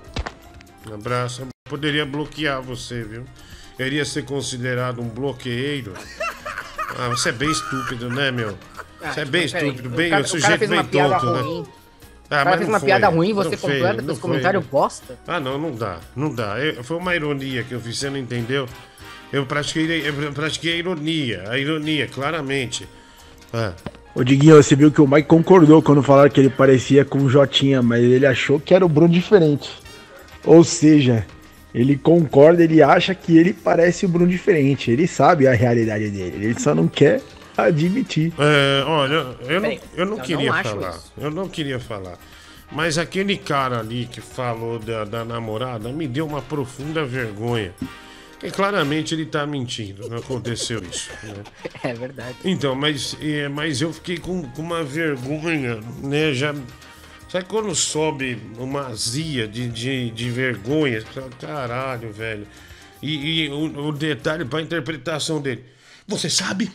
Um abraço. Poderia bloquear você, viu? Eu iria ser considerado um bloqueeiro. Ah, você é bem estúpido, né, meu? Você é bem estúpido, o bem, cara- o o cara sujeito fez bem uma piada tonto, ruim. né? O cara fez mas não uma foi, piada ruim, você completa não com esse foi. comentário bosta. Ah, não, não dá, não dá. Eu- foi uma ironia que eu fiz, você não entendeu? Eu pratiquei, eu pratiquei a ironia, a ironia, claramente. Ah. Ô Diguinho, você viu que o Mike concordou quando falaram que ele parecia com o Jotinha, mas ele achou que era o Bruno diferente. Ou seja, ele concorda, ele acha que ele parece o Bruno diferente. Ele sabe a realidade dele, ele só não quer admitir. É, olha, eu não, eu não eu não queria acho falar. isso. Eu não queria falar. Mas aquele cara ali que falou da, da namorada me deu uma profunda vergonha. Porque claramente ele tá mentindo, não aconteceu isso. Né? É verdade. Então, mas, é, mas eu fiquei com, com uma vergonha, né? Já. Sabe quando sobe uma azia de, de, de vergonha? Caralho, velho. E, e o, o detalhe pra interpretação dele. Você sabe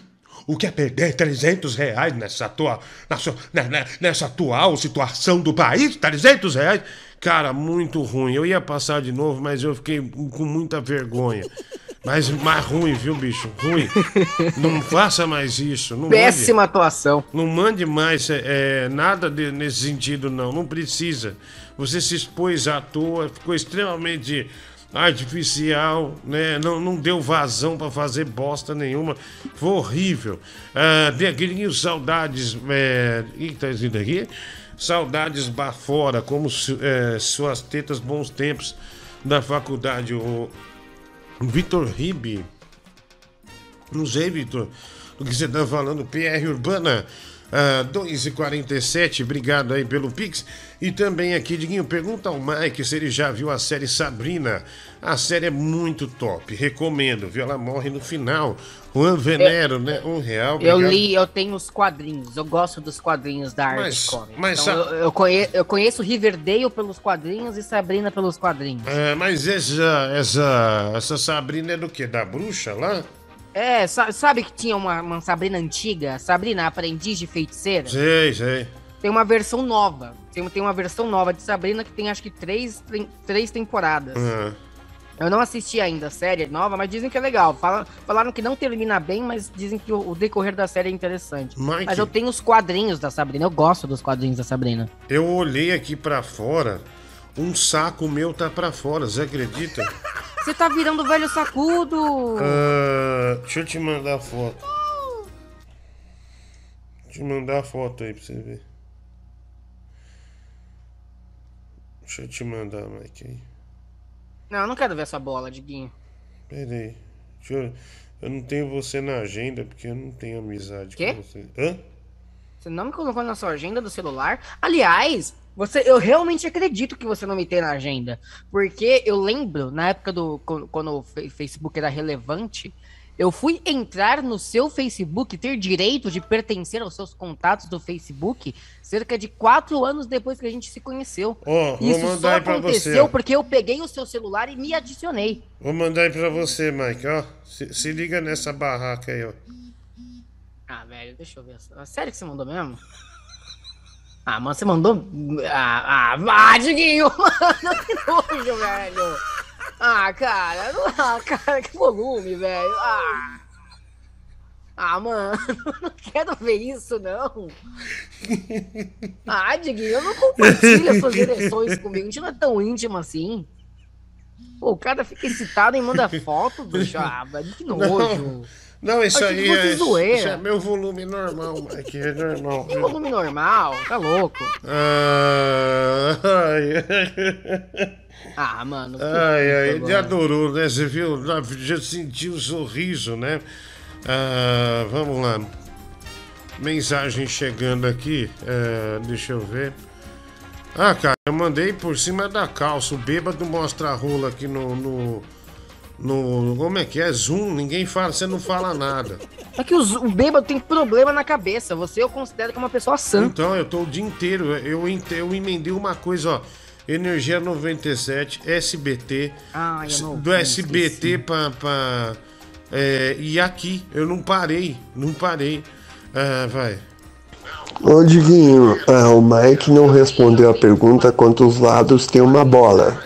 o que é perder 300 reais nessa, tua, nessa atual situação do país? 300 reais? Cara, muito ruim. Eu ia passar de novo, mas eu fiquei com muita vergonha. Mas mais ruim, viu, bicho? Ruim. Não faça mais isso. Não Péssima mande- atuação. Não mande mais é, é, nada de- nesse sentido, não. Não precisa. Você se expôs à toa, ficou extremamente artificial, né? Não, não deu vazão pra fazer bosta nenhuma. Foi horrível. Ah, Degrinho, saudades. É... Ih, tá escrito aqui? Saudades Bafora, como é, suas tetas bons tempos da faculdade. O Vitor Ribe. Não sei, Vitor, do que você tá falando. PR Urbana, ah, 2h47, obrigado aí pelo Pix. E também aqui, Diguinho, pergunta ao Mike se ele já viu a série Sabrina. A série é muito top, recomendo, viu? Ela morre no final. Juan Venero, né? Um real. Eu obrigado. li, eu tenho os quadrinhos, eu gosto dos quadrinhos da Arte Mas- mas então, sa- eu, eu, conhe- eu conheço Riverdale pelos quadrinhos e Sabrina pelos quadrinhos. É, mas essa, essa, essa Sabrina é do quê? Da bruxa lá? É, sa- sabe que tinha uma, uma Sabrina antiga? Sabrina, aprendiz de feiticeira? Sei, sei. Tem uma versão nova. Tem, tem uma versão nova de Sabrina que tem acho que três, três temporadas. Ah. Eu não assisti ainda a série nova, mas dizem que é legal. Fala- falaram que não termina bem, mas dizem que o, o decorrer da série é interessante. Mike. Mas eu tenho os quadrinhos da Sabrina. Eu gosto dos quadrinhos da Sabrina. Eu olhei aqui pra fora, um saco meu tá pra fora, você acredita? Você tá virando velho sacudo! Ah, deixa eu te mandar a foto. Deixa eu mandar a foto aí pra você ver. Deixa eu te mandar, Mike. Aí. Não, eu não quero ver essa bola, Diguinho. Pera aí. Deixa eu... eu não tenho você na agenda porque eu não tenho amizade Quê? com você. Hã? Você não me colocou na sua agenda do celular? Aliás, você, eu realmente acredito que você não me tem na agenda. Porque eu lembro, na época do. Quando, o Facebook era relevante, eu fui entrar no seu Facebook, ter direito de pertencer aos seus contatos do Facebook, cerca de quatro anos depois que a gente se conheceu. Vou Isso só aconteceu porque eu peguei o seu celular e me adicionei. Vou mandar aí pra você, Mike, ó. Se, se liga nessa barraca aí, ó. Ah, velho, deixa eu ver. Sério que você mandou mesmo? Ah, mano, você mandou. Ah, ah, ah Diguinho, mano, que nojo, velho. Ah, cara, não- ah, cara, que volume, velho. Ah. Ah, mano, não quero ver isso, não. Ah, Diguinho, não compartilha suas ereções comigo. A gente não é tão íntimo assim. Pô, o cara fica excitado e manda foto, bicho. Ah, velho, que nojo. Não, isso Achei que aí é, zoeira. isso é meu volume normal, Mike. É normal. Que volume normal, tá louco. Ah, ai, Ah, mano. ai, ai, ele adorou, né? Você viu? Já sentiu o sorriso, né? Ah, vamos lá. Mensagem chegando aqui. ah, deixa eu ver. Ah, cara, eu mandei por cima da calça. O bêbado mostra a rola aqui no. no, no- como é que é? Zoom. Ninguém fala, você não fala nada. É que os- o bêbado tem problema na cabeça. Você eu considero como uma pessoa sã. Então, eu tô o dia inteiro. Eu, eu emendei uma coisa, ó. Energia 97, SBT. Ah, eu não do SBT pra. pra é, e aqui, eu não parei. Não parei. Ah, vai. Ô Diguinho, ah, o Mike não respondeu a pergunta quantos lados tem uma bola.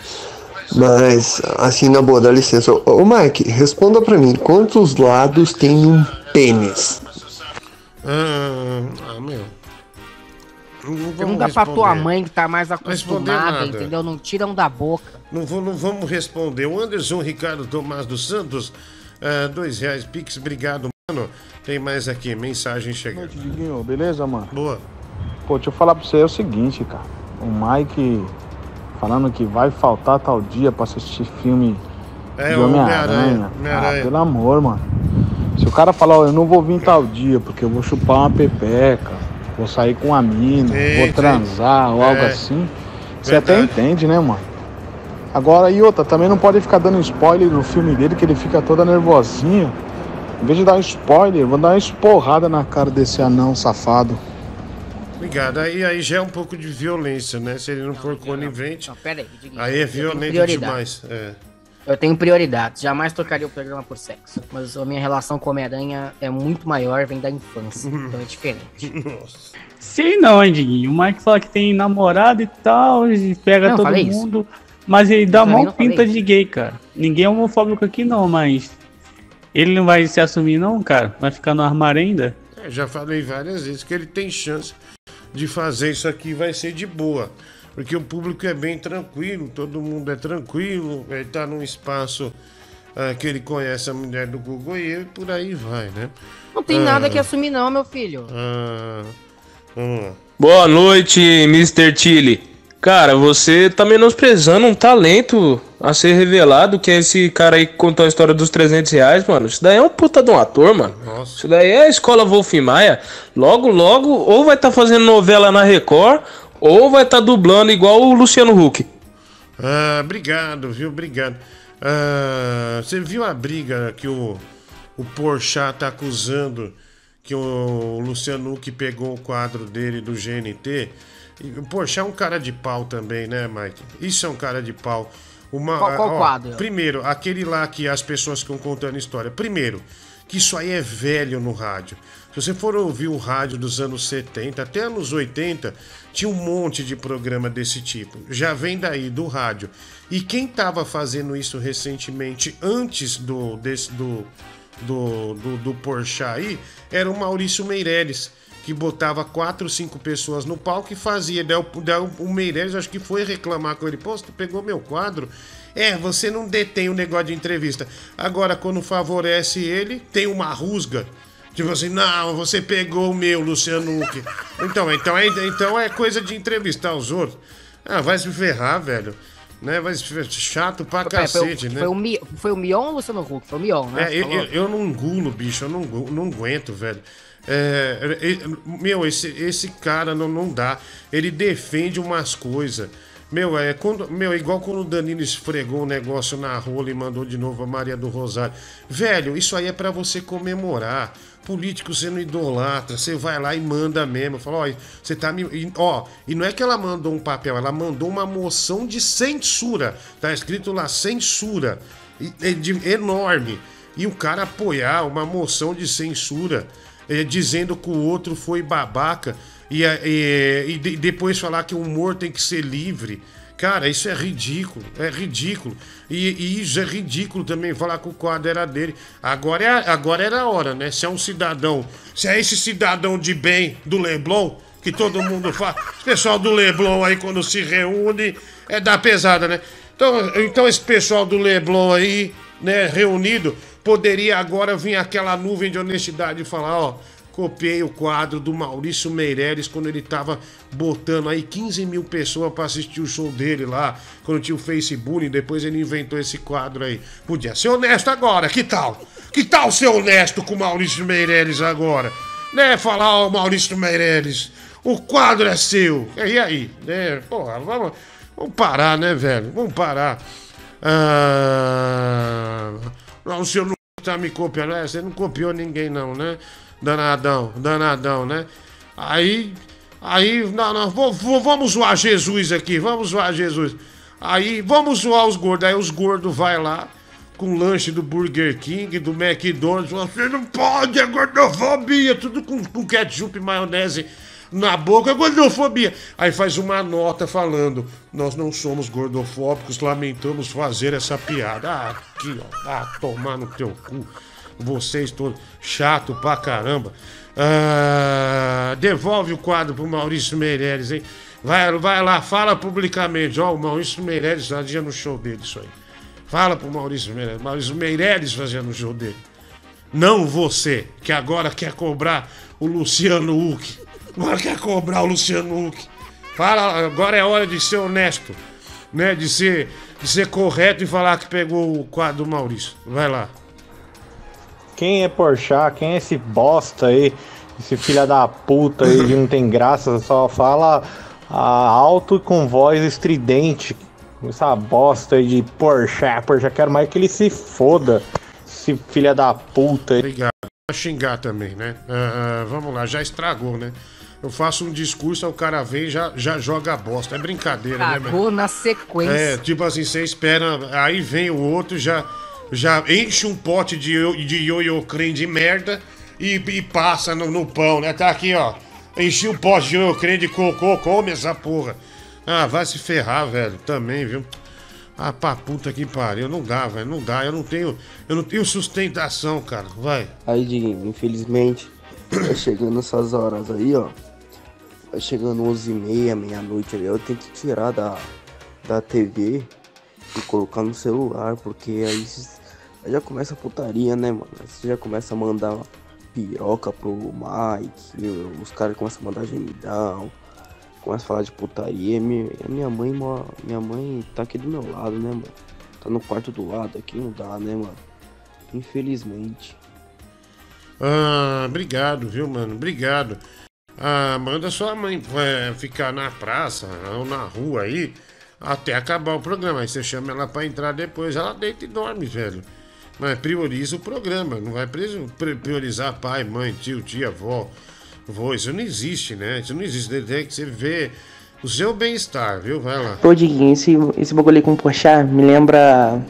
Mas, assim, na boa, dá licença. Ô, ô Mike, responda pra mim, quantos lados tem um pênis? Ah, ah, meu. Não vamos Pergunta pra tua mãe que tá mais Responder acostumada, entendeu? Não tiram da boca. Não, vou, não vamos responder. O Anderson Ricardo Tomás dos Santos, ah, dois reais, Pix, obrigado, mano. Tem mais aqui, mensagem chegando. Diguinho, beleza, mano? Boa. Pô, deixa eu falar pra você é o seguinte, cara. O Mike falando que vai faltar tal dia pra assistir filme É, de Homem-Aranha. Ah, pelo amor, mano. Se o cara falar, ó, eu não vou vir tal dia porque eu vou chupar uma pepeca, vou sair com uma mina, vou Eita, transar ou algo é. assim, você até entende, né, mano? Agora, e outra, também não pode ficar dando spoiler no filme dele, que ele fica toda nervosinha. Em vez de dar um spoiler, vou dar uma esporrada na cara desse anão safado. Obrigado. Aí, aí já é um pouco de violência, né? Se ele não for conivente. Não, pera aí, é Eu violento demais. É. Eu tenho prioridade. Jamais tocaria o programa por sexo. Mas a minha relação com o Homem-Aranha é muito maior, vem da infância. então é diferente. Sei não, hein, Diguinho. O Mike fala que tem namorado e tal, e pega Não, todo falei isso. mundo. Mas ele dá Eu mó não falei pinta isso. de gay, cara. Ninguém é homofóbico aqui não, mas. Ele não vai se assumir, não, cara? Vai ficar no armário ainda? É, já falei várias vezes que ele tem chance de fazer isso aqui vai ser de boa. Porque o público é bem tranquilo, todo mundo é tranquilo, ele tá num espaço ah, que ele conhece a mulher do Google e eu, por aí vai, né? Não tem Ah, nada que assumir, não, meu filho. ah, vamos lá. Boa noite, Mr. Tilly. Cara, você tá menosprezando um talento a ser revelado, que é esse cara aí que contou a história dos 300 reais, mano. Isso daí é um puta de um ator, mano. Nossa. Isso daí é a escola Wolf Maia. Logo, logo, ou vai estar fazendo novela na Record, ou vai estar dublando igual o Luciano Huck. Ah, obrigado, viu? Obrigado. Ah, você viu a briga que o, o Porchat tá acusando que o Luciano Huck pegou o quadro dele do GNT? E o Porchat é um cara de pau também, né, Mike? Isso é um cara de pau. Uma, Qual- qual ó, quadro? Primeiro, aquele lá que as pessoas ficam contando história. Primeiro, que isso aí é velho no rádio. Se você for ouvir o rádio dos anos 70 até anos 80, tinha um monte de programa desse tipo. Já vem daí, do rádio. E quem estava fazendo isso recentemente, antes do, desse, do, do, do, do Porsche aí, era o Maurício Meirelles, que botava quatro, cinco pessoas no palco e fazia. Daí o, daí o Meirelles acho que foi reclamar com ele: Pô, tu pegou meu quadro. É, você não detém o negócio de entrevista. Agora, quando favorece ele, tem uma rusga. Tipo assim, não, você pegou o meu, Luciano Huck. Então, então, é, então é coisa de entrevistar os outros. Ah, vai se ferrar, velho. Né? Vai se ferrar. Chato pra foi, cacete, foi, né? Foi o, Mi, foi o Mion ou o Luciano Huck? Foi o Mion, né? É, eu, eu, eu não engulo, bicho, eu não, não aguento, velho. É, é, meu, esse, esse cara não, não dá. Ele defende umas coisas. Meu, é quando, meu, é igual quando o Danilo esfregou o negócio na rola e mandou de novo a Maria do Rosário. Velho, isso aí é pra você comemorar. Político você não idolatra, você vai lá e manda mesmo. Fala, ó, você tá me. Ó, e não é que ela mandou um papel, ela mandou uma moção de censura. Tá escrito lá, censura. E- é de- enorme. E o cara apoiar uma moção de censura, eh, dizendo que o outro foi babaca, e, a- e- e de- depois falar que o humor tem que ser livre. Cara, isso é ridículo, é ridículo. E, e isso é ridículo também falar que o quadro era dele. Agora, é, agora era a hora, né? Se é um cidadão, se é esse cidadão de bem do Leblon, que todo mundo fala. O pessoal do Leblon aí, quando se reúne, é da pesada, né? Então, então esse pessoal do Leblon aí, né, reunido, poderia agora vir aquela nuvem de honestidade e falar, ó, copiei o quadro do Maurício Meirelles quando ele tava botando aí 15 mil pessoas pra assistir o show dele lá, quando tinha o Facebook, depois ele inventou esse quadro aí. Podia ser honesto agora, que tal? Que tal ser honesto com o Maurício Meirelles agora? Né, falar, ó, Maurício Meirelles, o quadro é seu. E aí, né? Porra, vamos, vamos parar, né, velho? Vamos parar. Ah, o senhor não tá me copiando. É, você não copiou ninguém, não, né? Danadão, danadão, né? Aí, aí, não, não, vou- vou- vamos zoar Jesus aqui, vamos zoar Jesus. Aí, vamos zoar os gordos. Aí os gordos vai lá com lanche do Burger King, do McDonald's. Você não pode, é gordofobia. Tudo com, com ketchup e maionese na boca, é gordofobia. Aí faz uma nota falando: Nós não somos gordofóbicos, lamentamos fazer essa piada. Ah, aqui, ó. Ah, tomar no teu cu. Vocês todos chato pra caramba. Ah, devolve o quadro pro Maurício Meirelles, hein? Vai, vai lá, fala publicamente. Ó, o Maurício Meirelles fazia no show dele isso aí. Fala pro Maurício Meirelles. Maurício Meirelles fazia no show dele. Não você, que agora quer cobrar o Luciano Huck. Agora quer cobrar o Luciano Huck. Fala, agora é hora de ser honesto, né? De ser, de ser correto e falar que pegou o quadro do Maurício. Vai lá. Quem é Porchat? Quem é esse bosta aí? Esse filho da puta aí que não tem graça, só fala ah, alto e com voz estridente. Essa bosta aí de Porchat, Porchat. Quero mais que ele se foda. Esse filho da puta aí. Obrigado. Vai xingar também, né? Ah, vamos lá, já estragou, né? Eu faço um discurso, aí o cara vem e já, já joga a bosta. É brincadeira, né, Cagou mano? na sequência. É, tipo assim, você espera, aí vem o outro, já, já enche um pote de, de ioiô creme de merda e, e passa no, no pão, né? Tá aqui, ó. Enchi um pote de ioiô creme de cocô, come essa porra. Ah, vai se ferrar, velho, também, viu? Ah, pra puta que pariu, não dá, velho, não dá. Eu não tenho, eu não tenho sustentação, cara. Vai. Aí, Diguinho, infelizmente, tá chegando essas horas aí, ó. Chegando 11h30, meia-noite eu tenho que tirar da, da TV e colocar no celular, porque aí, aí já começa a putaria, né, mano? Aí Você já começa a mandar piroca pro Mike, os caras começam a mandar gemidão, começa a falar de putaria. Minha, minha mãe, minha mãe tá aqui do meu lado, né, mano? Tá no quarto do lado aqui, não dá, né, mano? Infelizmente. Ah, obrigado, viu, mano? Obrigado. Ah, manda sua mãe é, ficar na praça ou na rua aí até acabar o programa. Aí você chama ela pra entrar depois, ela deita e dorme, velho. Mas prioriza o programa, não vai priorizar pai, mãe, tio, tia, avó, avó. Isso não existe, né? Isso não existe. Tem que você ver o seu bem-estar, viu? Vai lá. Pô, Diguinho, esse, esse bagulho com o Porchat me lembra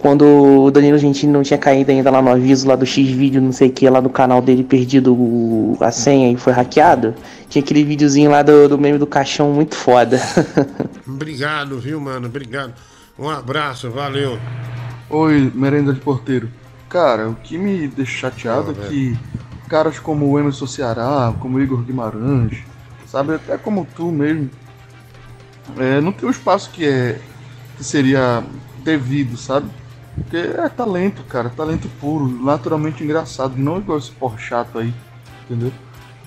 quando o Danilo Gentili não tinha caído ainda lá no aviso lá do X-Vídeo, não sei o que, lá do canal dele perdido a senha e foi hackeado, tinha aquele videozinho lá do, do meme do caixão muito foda. Obrigado, viu, mano? Obrigado. Um abraço, valeu. Oi, merenda de porteiro. Cara, o que me deixa chateado é que caras como o Emerson Ceará, como o Igor Guimarães, sabe, até como tu mesmo, é, não tem o espaço que é que seria devido, sabe? Porque é talento, cara, talento puro, naturalmente engraçado, não igual esse porra chato aí, entendeu?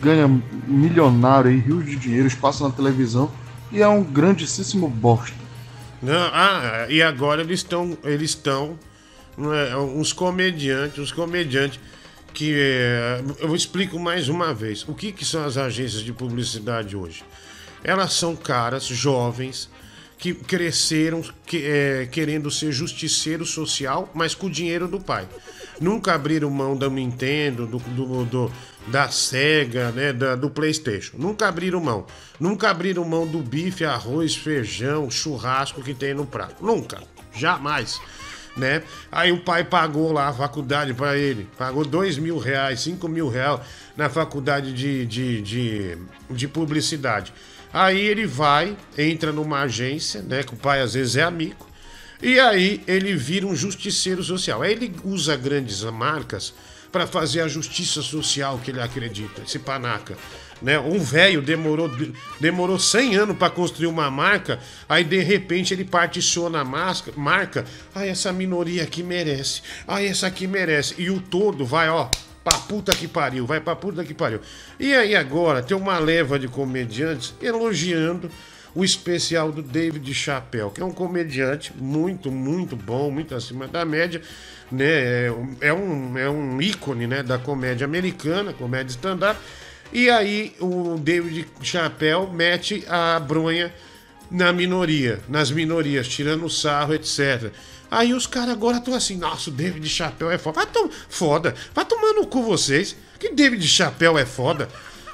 Ganha milionário aí, rios de dinheiro, passa na televisão e é um grandíssimo bosta. Ah, e agora eles estão. Eles estão. é, uns comediantes, uns comediantes que. é, eu explico mais uma vez. O que, que são as agências de publicidade hoje? Elas são caras jovens que cresceram que- é, querendo ser justiceiro social, mas com o dinheiro do pai. Nunca abriram mão da Nintendo, do, do- do- da Sega, né, da- do PlayStation. Nunca abriram mão. Nunca abriram mão do bife, arroz, feijão, churrasco que tem no prato. Nunca. Jamais. Né? Aí o pai pagou lá a faculdade para ele. Pagou dois mil reais, cinco mil reais na faculdade de, de, de, de publicidade. Aí ele vai, entra numa agência, né? Que o pai às vezes é amigo. E aí ele vira um justiceiro social. Aí ele usa grandes marcas para fazer a justiça social que ele acredita, esse panaca. Né? Um velho demorou, demorou 100 anos para construir uma marca, aí de repente ele particiona a masca- marca. Ah, essa minoria aqui merece. Ah, essa aqui merece. E o todo vai, ó, pra puta que pariu, vai pra puta que pariu. E aí agora tem uma leva de comediantes elogiando o especial do David Chappelle, que é um comediante muito, muito bom, muito acima da média, né? É um- É um, é um ícone né, da comédia americana, comédia stand-up. E aí o David Chappelle mete a bronha na minoria, nas minorias, tirando sarro, etc. Aí os caras agora estão assim, nossa, o David Chappelle é foda. Vai tom foda, vai tomar no cu vocês. Que David Chappelle é foda.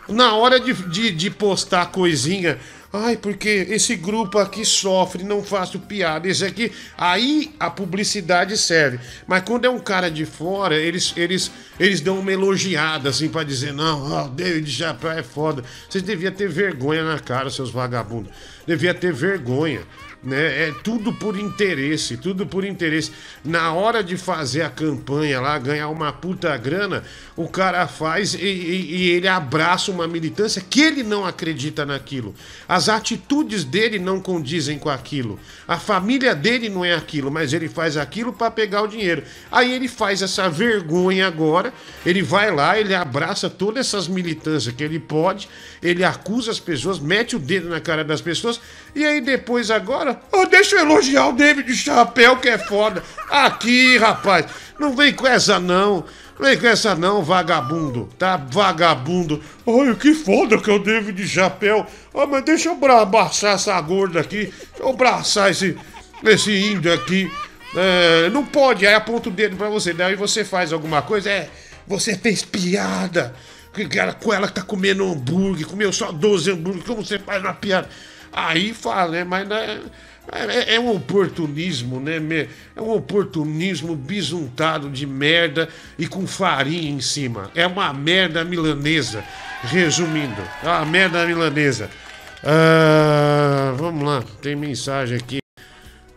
Na hora de, de, de postar coisinha, ai, porque esse grupo aqui sofre, não faço piada, esse aqui. Aí a publicidade serve. Mas quando é um cara de fora, eles, eles, eles dão uma elogiada, assim, pra dizer, não, ó, o David Chappelle é foda. Vocês deviam ter vergonha na cara, seus vagabundos. Devia ter vergonha. Né? É tudo por interesse, tudo por interesse. Na hora de fazer a campanha lá, ganhar uma puta grana, o cara faz e, e- e ele abraça uma militância que ele não acredita naquilo. As atitudes dele não condizem com aquilo. A família dele não é aquilo, mas ele faz aquilo para pegar o dinheiro. Aí ele faz essa vergonha agora, ele vai lá, ele abraça todas essas militâncias que ele pode, ele acusa as pessoas, mete o dedo na cara das pessoas, e aí depois agora, oh, deixa eu elogiar o David Chapéu, que é foda. Aqui, rapaz, não vem com essa não. Não vem com essa não, vagabundo, tá? Vagabundo. Ai, que foda que é o David Chapéu. Ah, mas deixa eu bra- abraçar essa gorda aqui. Deixa eu abraçar esse, esse índio aqui. É, não pode, aí aponta o dedo pra você. Daí você faz alguma coisa, é. Você fez piada. Ela, com ela que tá comendo hambúrguer, comeu só 12 hambúrguer, como você faz uma piada? Aí fala, né? Mas né, é, é um oportunismo, né? É um oportunismo bisuntado de merda e com farinha em cima. É uma merda milanesa. Resumindo, é uma merda milanesa. Ah, vamos lá, tem mensagem aqui.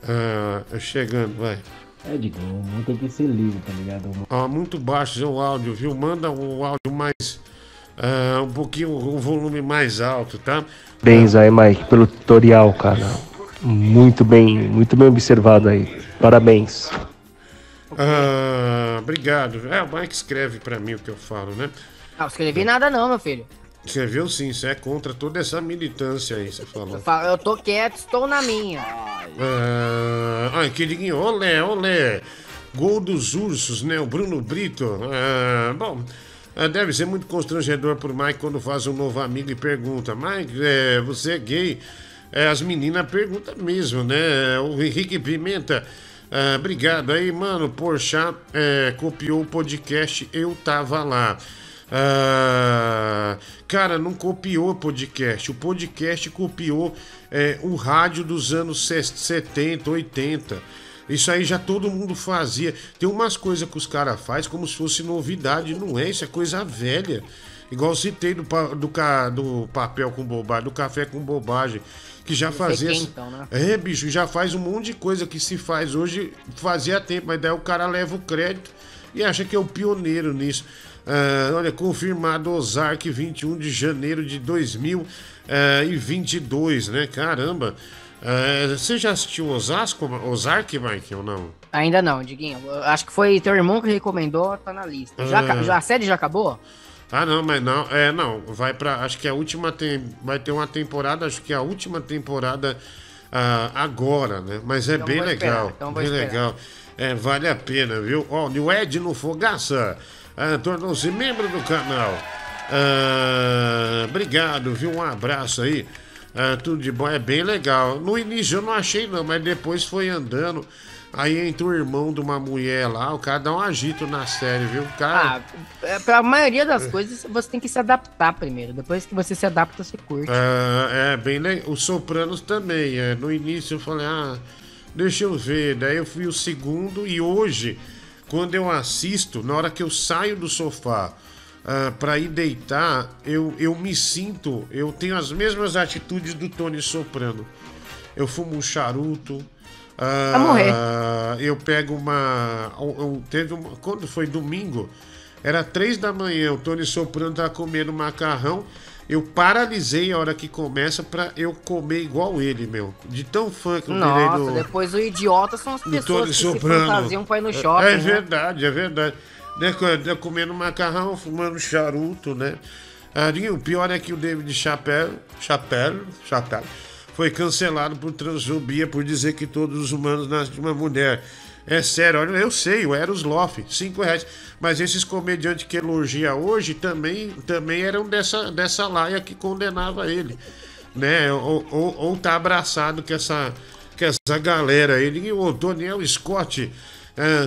Ah, chegando, vai. É, Digo, o mundo tem que ser livre, tá ligado? Ó, muito baixo seu áudio, viu? Manda o áudio mais. ah, um pouquinho, o volume mais alto, tá? Parabéns aí, Mike, pelo tutorial, cara. Muito bem, muito bem observado aí. Parabéns. Ah, obrigado. É, o Mike escreve pra mim o que eu falo, né? Não escrevi nada não, meu filho. Escreveu sim, você é contra toda essa militância aí, você falou. Eu, falo, eu tô quieto, estou na minha. Ah, ai, queridinho, olé, olé. Gol dos ursos, né? O Bruno Brito. Ah, bom, ah, deve ser muito constrangedor pro Mike quando faz um novo amigo e pergunta: Mike, é, você é gay? É, as meninas perguntam mesmo, né? O Henrique Pimenta. ah, obrigado aí, mano. Porchat é, copiou o podcast Eu Tava Lá. Ah, cara, não copiou o podcast. O podcast copiou é, o rádio dos anos se- 70, 80. Isso aí já todo mundo fazia. Tem umas coisas que os caras fazem como se fosse novidade. Não é, isso é coisa velha. Igual eu citei do, do, do papel com bobagem, do café com bobagem. Que já Do fazia. Fequentão, né? É, bicho, já faz um monte de coisa que se faz hoje, fazia tempo, mas daí o cara leva o crédito e acha que é o pioneiro nisso. Ah, olha, confirmado Ozark 21 de janeiro de 2022, né? Caramba. Ah, você já assistiu Osasco, Ozark, Mike, ou não? Ainda não, Diguinho. Acho que foi teu irmão que recomendou, tá na lista. Já, Ah. já- a série já acabou? Ah, não, mas não, é, não, vai pra, acho que a última tem, vai ter uma temporada, acho que a última temporada ah, agora, né? Mas é Então bem vou esperar, legal, então bem esperar. legal. É, vale a pena, viu? Ó, o Edno Fogaça ah, tornou-se membro do canal. Ah, obrigado, viu? Um abraço aí. Ah, tudo de bom, é bem legal. No início eu não achei não, mas depois foi andando. Aí entra o irmão de uma mulher lá, o cara dá um agito na série, viu? O cara... Ah, é, pra maioria das coisas você tem que se adaptar primeiro. Depois que você se adapta, você curte. Ah, é, bem legal. Os Sopranos também. É. No início eu falei, ah, deixa eu ver. Daí eu fui o segundo e hoje, quando eu assisto, na hora que eu saio do sofá ah, pra ir deitar, eu, eu me sinto, eu tenho as mesmas atitudes do Tony Soprano. Eu fumo um charuto. morrer. eu pego uma. um- um- teve uma. Quando foi domingo, era três da manhã, o Tony Soprano tava comendo macarrão. Eu paralisei a hora que começa pra eu comer igual ele, meu. De tão fã que eu virei Nossa, do, depois o idiota são as pessoas que se Soprano. fantasiam pra ir no shopping. É, né? verdade, é verdade. Né, né, comendo macarrão, fumando charuto, né? E o pior é que o David Chappelle, Chappelle, Chappelle foi cancelado por transfobia por dizer que todos os humanos nascem de uma mulher. É sério, olha, eu sei, o Eros Loff, 5 reais. Mas esses comediantes que elogia hoje também, também eram dessa, dessa laia que condenava ele. Né? Ou, ou, ou tá abraçado com essa, com essa galera. Ele e o Daniel Scott,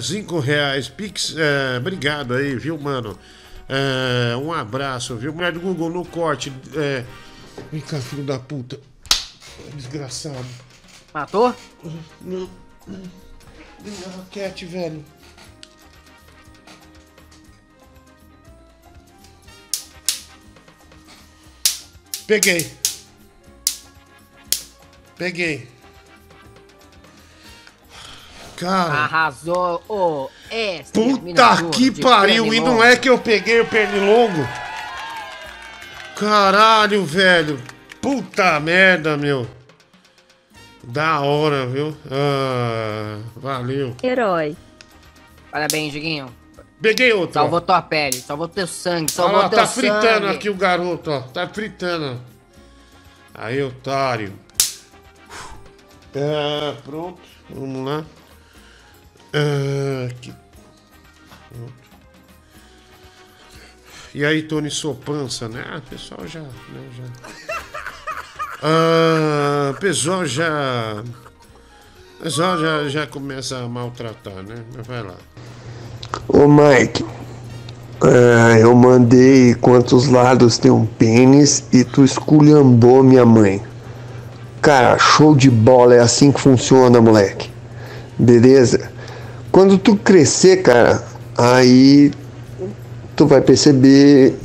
5 reais. Pix, é, obrigado aí, viu, mano? É, um abraço, viu? Mulher do Google no corte. É... Vem cá, filho da puta. Desgraçado. Matou? Não. Raquete, velho. Peguei. Peguei. Cara. Arrasou o Puta que pariu! E não é que eu peguei o pernilongo? Caralho, velho! Puta merda, meu! Da hora, viu? Ah, valeu. Herói. Parabéns, Diguinho. Peguei outro. Salvou tua pele, salvou teu sangue, Olha salvou lá, teu tá sangue. fritando aqui o garoto, ó. Tá fritando. Aí, otário. Ah, pronto. Vamos lá. Ah, aqui. Pronto. E aí, Tony Sopança, né? Ah, o pessoal já. Né, já... Ah, o pessoal já. O pessoal já, já começa a maltratar, né? Mas vai lá. Ô Mike, é, eu mandei quantos lados tem um pênis e tu esculhambou minha mãe. Cara, show de bola, é assim que funciona, moleque. Beleza? Quando tu crescer, cara, aí tu vai perceber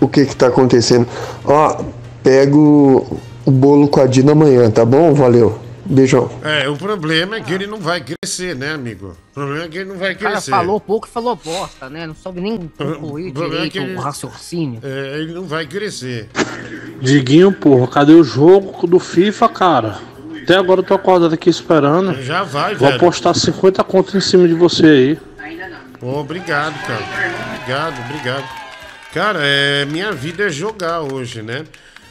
o que que tá acontecendo. Ó, pego o bolo com a Dina amanhã, tá bom? Valeu. Beijão. É, o problema é que ele não vai crescer, né, amigo? O problema é que ele não vai O cara crescer. falou pouco e falou bosta, né? Não soube nem concluir O problema é direito que ele- o raciocínio. É, ele não vai crescer. Diguinho, porra, cadê o jogo do FIFA, cara? Até agora eu tô acordado aqui esperando. Já vai, Vou velho. apostar 50 contas em cima de você aí. Ô, obrigado, cara. Obrigado, obrigado. Cara, é, minha vida é jogar hoje, né?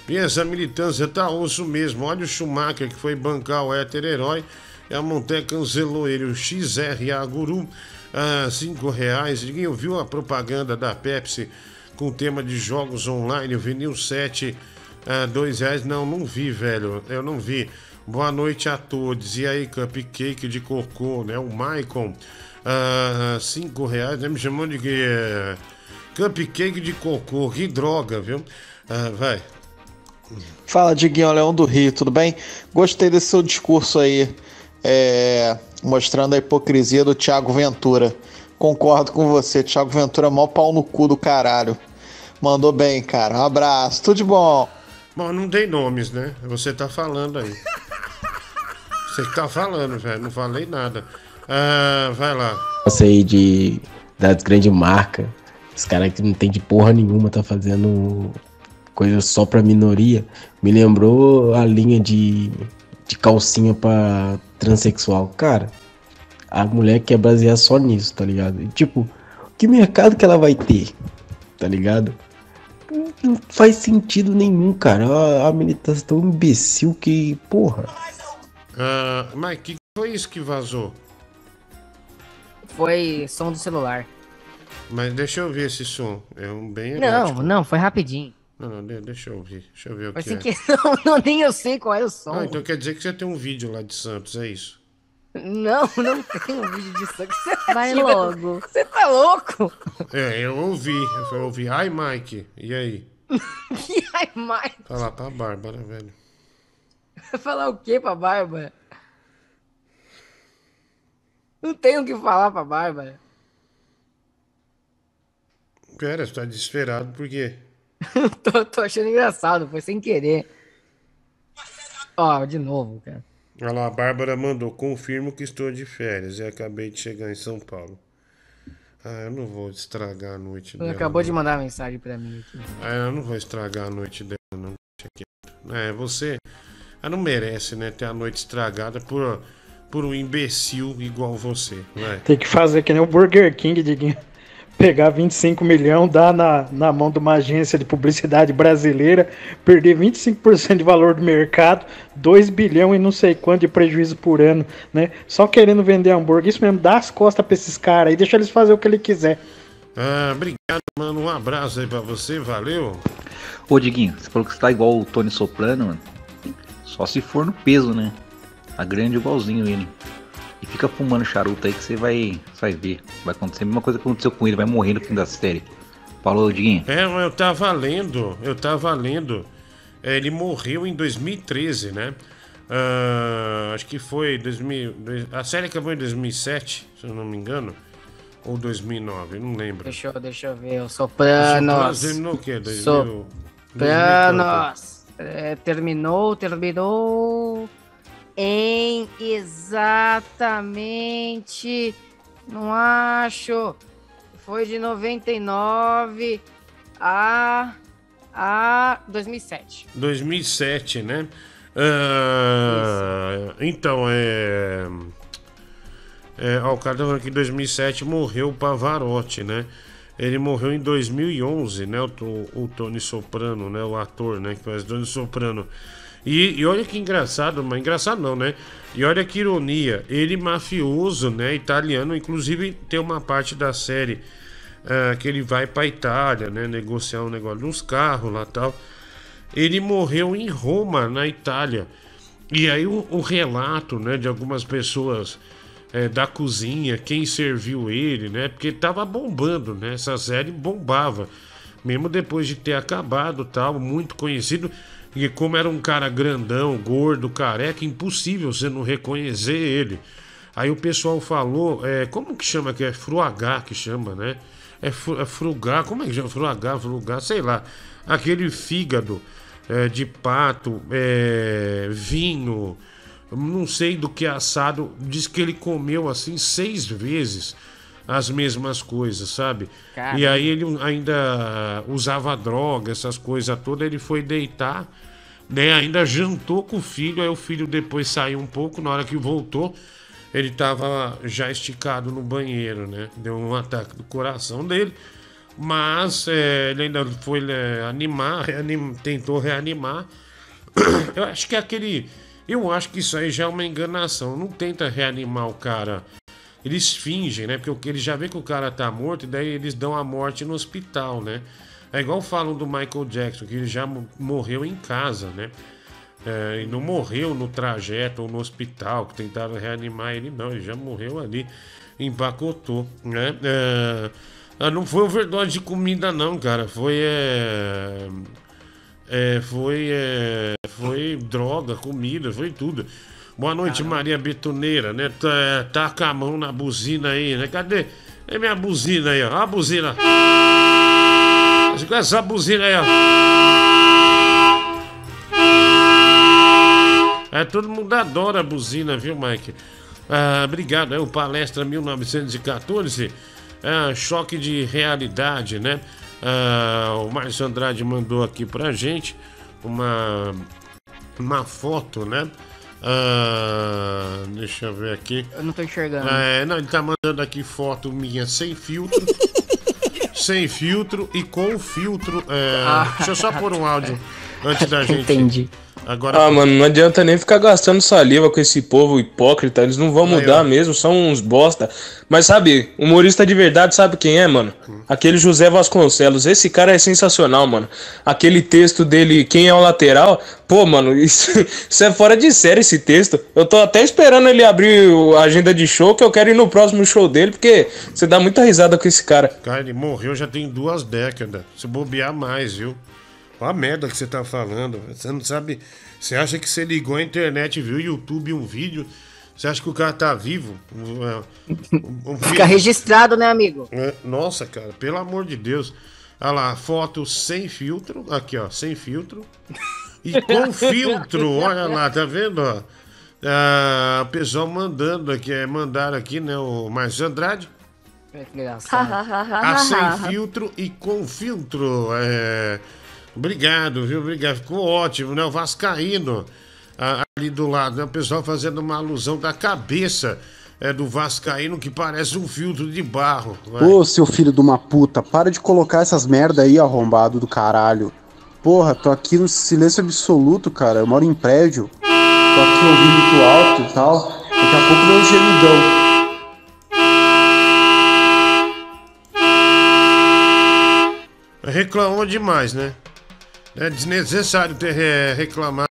E essa militância tá osso mesmo. Olha o Schumacher que foi bancar o hétero herói. E a Monté cancelou ele. O XRA Guru, ah, cinco reais. Ninguém ouviu a propaganda da Pepsi com o tema de jogos online? O Vinil 7, ah, dois reais. Não, não vi, velho. Eu não vi. Boa noite a todos. E aí, cupcake de cocô, né? O Maicon, ah, cinco reais. né? Me chamou de cupcake de cocô. Que droga, viu? Ah, vai. Fala, Diguinho Leão do Rio, tudo bem? Gostei desse seu discurso aí é, mostrando a hipocrisia do Thiago Ventura. Concordo com você, Thiago Ventura é mó pau no cu do caralho. Mandou bem, cara. Um abraço, tudo de bom. Bom, não dei nomes, né? Você tá falando aí. Você que tá falando, velho. Não falei nada. Ah, vai lá. Nossa aí de das grandes marcas. Os caras que não tem de porra nenhuma tá fazendo coisa só pra minoria. Me lembrou a linha de, de calcinha pra transexual. Cara, a mulher quer basear só nisso, tá ligado? E, tipo, que mercado que ela vai ter? Tá ligado? Não- faz sentido nenhum, cara. A, a menina tá tão imbecil que, porra. Ah, Mike, que foi isso que vazou? Foi som do celular. Mas deixa eu ver esse som. É um bem Não, erótico. não, foi rapidinho. Não, não, de- deixa eu ouvir. Deixa eu ver o que é. que... não, não, nem eu sei qual é o som. Ah, então quer dizer que você tem um vídeo lá de Santos, é isso? Não, não tem um vídeo aqui. Você tá Vai logo. Você tá louco? É, eu ouvi. Eu ouvi. Ai, Mike. E aí? Que ai, mais? Falar pra Bárbara, velho. Falar o que pra Bárbara? Não tenho o que falar pra Bárbara. Pera, você tá desesperado por quê? tô, tô achando engraçado, foi sem querer. Ó, de novo, cara. Olha lá, a Bárbara mandou. Confirmo que estou de férias e acabei de chegar em São Paulo. Ah, eu não vou estragar a noite Ela dela. acabou não. de mandar mensagem pra mim aqui. Ah, eu não vou estragar a noite dela, não. É, você. Ela não merece, né? Ter a noite estragada por, por um imbecil igual você, não é? Tem que fazer que nem o Burger King, Diguinho. Pegar 25 milhões, dar na, na mão de uma agência de publicidade brasileira, perder 25% de valor do mercado, 2 bilhões e não sei quanto de prejuízo por ano, né? Só querendo vender hambúrguer. Isso mesmo, dá as costas pra esses caras aí, deixa eles fazer o que ele quiser. Ah, obrigado, mano. Um abraço aí pra você, valeu. Ô, Diguinho, você falou que você tá igual o Tony Soprano, mano. Só se for no peso, né? Tá grande igualzinho ele. E fica fumando charuto aí que você vai, você vai ver. Vai acontecer a mesma coisa que aconteceu com ele, vai morrer no fim da série. Falou, Diguinho. É, mas eu tava lendo, eu tava lendo. É, ele morreu em 2013, né? Ah, acho que foi 2000, dois- a série acabou em 2007, se eu não me engano. Ou 2009, eu não lembro. Deixa eu, deixa eu ver, o Sopranos. Terminou o quê? 2000, Sopranos. É, terminou, terminou em exatamente. Não acho. Foi de 99 a. a 2007. 2007, né? Ah, então, é. é ó, o cara tá falando que em 2007 morreu o Pavarotti, né? Ele morreu em 2011, né? O, o Tony Soprano, né? O ator, né? Que faz Tony Soprano. E, e olha que engraçado, mas engraçado não, né? E olha que ironia. Ele mafioso, né? Italiano, inclusive tem uma parte da série ah, que ele vai pra Itália, né? Negociar um negócio nos carros lá tal. Ele morreu em Roma, na Itália. E aí o, o relato, né, de algumas pessoas é, da cozinha, quem serviu ele, né? Porque tava bombando, né? Essa série bombava. Mesmo depois de ter acabado tal, muito conhecido. E como era um cara grandão, gordo, careca, impossível você não reconhecer ele. Aí o pessoal falou, é, como que chama que é fruagá que chama, né? É, fru, é frugar, como é que chama? Fruagá, frugar, sei lá. Aquele fígado é, de pato, é, vinho, não sei do que assado. Diz que ele comeu assim seis vezes as mesmas coisas, sabe? Caramba. E aí ele ainda usava droga, essas coisas todas. Ele foi deitar, né? Ainda jantou com o filho. Aí o filho depois saiu um pouco. Na hora que voltou, ele tava já esticado no banheiro, né? Deu um ataque do coração dele. Mas é, ele ainda foi é, animar, reanim- tentou reanimar. Eu acho que é aquele. Eu acho que isso aí já é uma enganação. Não tenta reanimar o cara. Eles fingem, né? Porque eles já vê que o cara tá morto e daí eles dão a morte no hospital, né? É igual falam do Michael Jackson, que ele já mo- morreu em casa, né? É, e não morreu no trajeto ou no hospital, que tentaram reanimar ele, não. Ele já morreu ali, empacotou, né? É, ah, não foi overdose de comida, não, cara. Foi. É, é, foi, é, foi droga, comida, foi tudo. Boa noite, Maria Betoneira, né? Tá, tá com a mão na buzina aí, né? Cadê? É minha buzina aí, ó. A buzina. Essa buzina aí, ó. É, todo mundo adora a buzina, viu, Mike? Ah, obrigado, é o Palestra 1914. Ah, choque de realidade, né? Ah, o Márcio Andrade mandou aqui pra gente uma, uma foto, né? Ah, deixa eu ver aqui. Eu não tô enxergando. É, não, ele tá mandando aqui foto minha sem filtro. sem filtro e com filtro. é, Ah. Deixa eu só pôr um áudio antes da gente. Entendi. Agora. Ah, mano, não adianta nem ficar gastando saliva com esse povo hipócrita. Eles não vão mudar mesmo, são uns bosta. Mas sabe, humorista de verdade sabe quem é, mano? Aquele José Vasconcelos. Esse cara é sensacional, mano. Aquele texto dele, quem é o lateral? Pô, mano, isso, isso é fora de série esse texto. Eu tô até esperando ele abrir a agenda de show, que eu quero ir no próximo show dele, porque você dá muita risada com esse cara. Cara, ele morreu já tem duas décadas. Se bobear mais, viu? Olha a merda que você tá falando. Você não sabe. Você acha que você ligou a internet, viu o YouTube um vídeo? Você acha que o cara tá vivo? Um, Fica registrado, né, amigo? É, Nossa, cara, pelo amor de Deus. Olha lá, foto sem filtro. Aqui, ó, sem filtro. E com filtro, olha lá, tá vendo? Ó? Ah, o pessoal mandando aqui, é, mandaram aqui, né? O Márcio Andrade. É que engraçado. A sem filtro e com filtro. É... Obrigado, viu? Obrigado. Ficou ótimo, né? O Vascaíno ah, ali do lado, né? O pessoal fazendo uma alusão da cabeça é, do Vascaíno que parece um filtro de barro. né? Ô, seu filho de uma puta, para de colocar essas merda aí, arrombado do caralho. Porra, tô aqui no silêncio absoluto, cara. Eu moro em prédio. Tô aqui ouvindo pro alto e tal. Daqui a pouco vem um gemidão. Reclamou demais, né? É desnecessário ter é, reclamado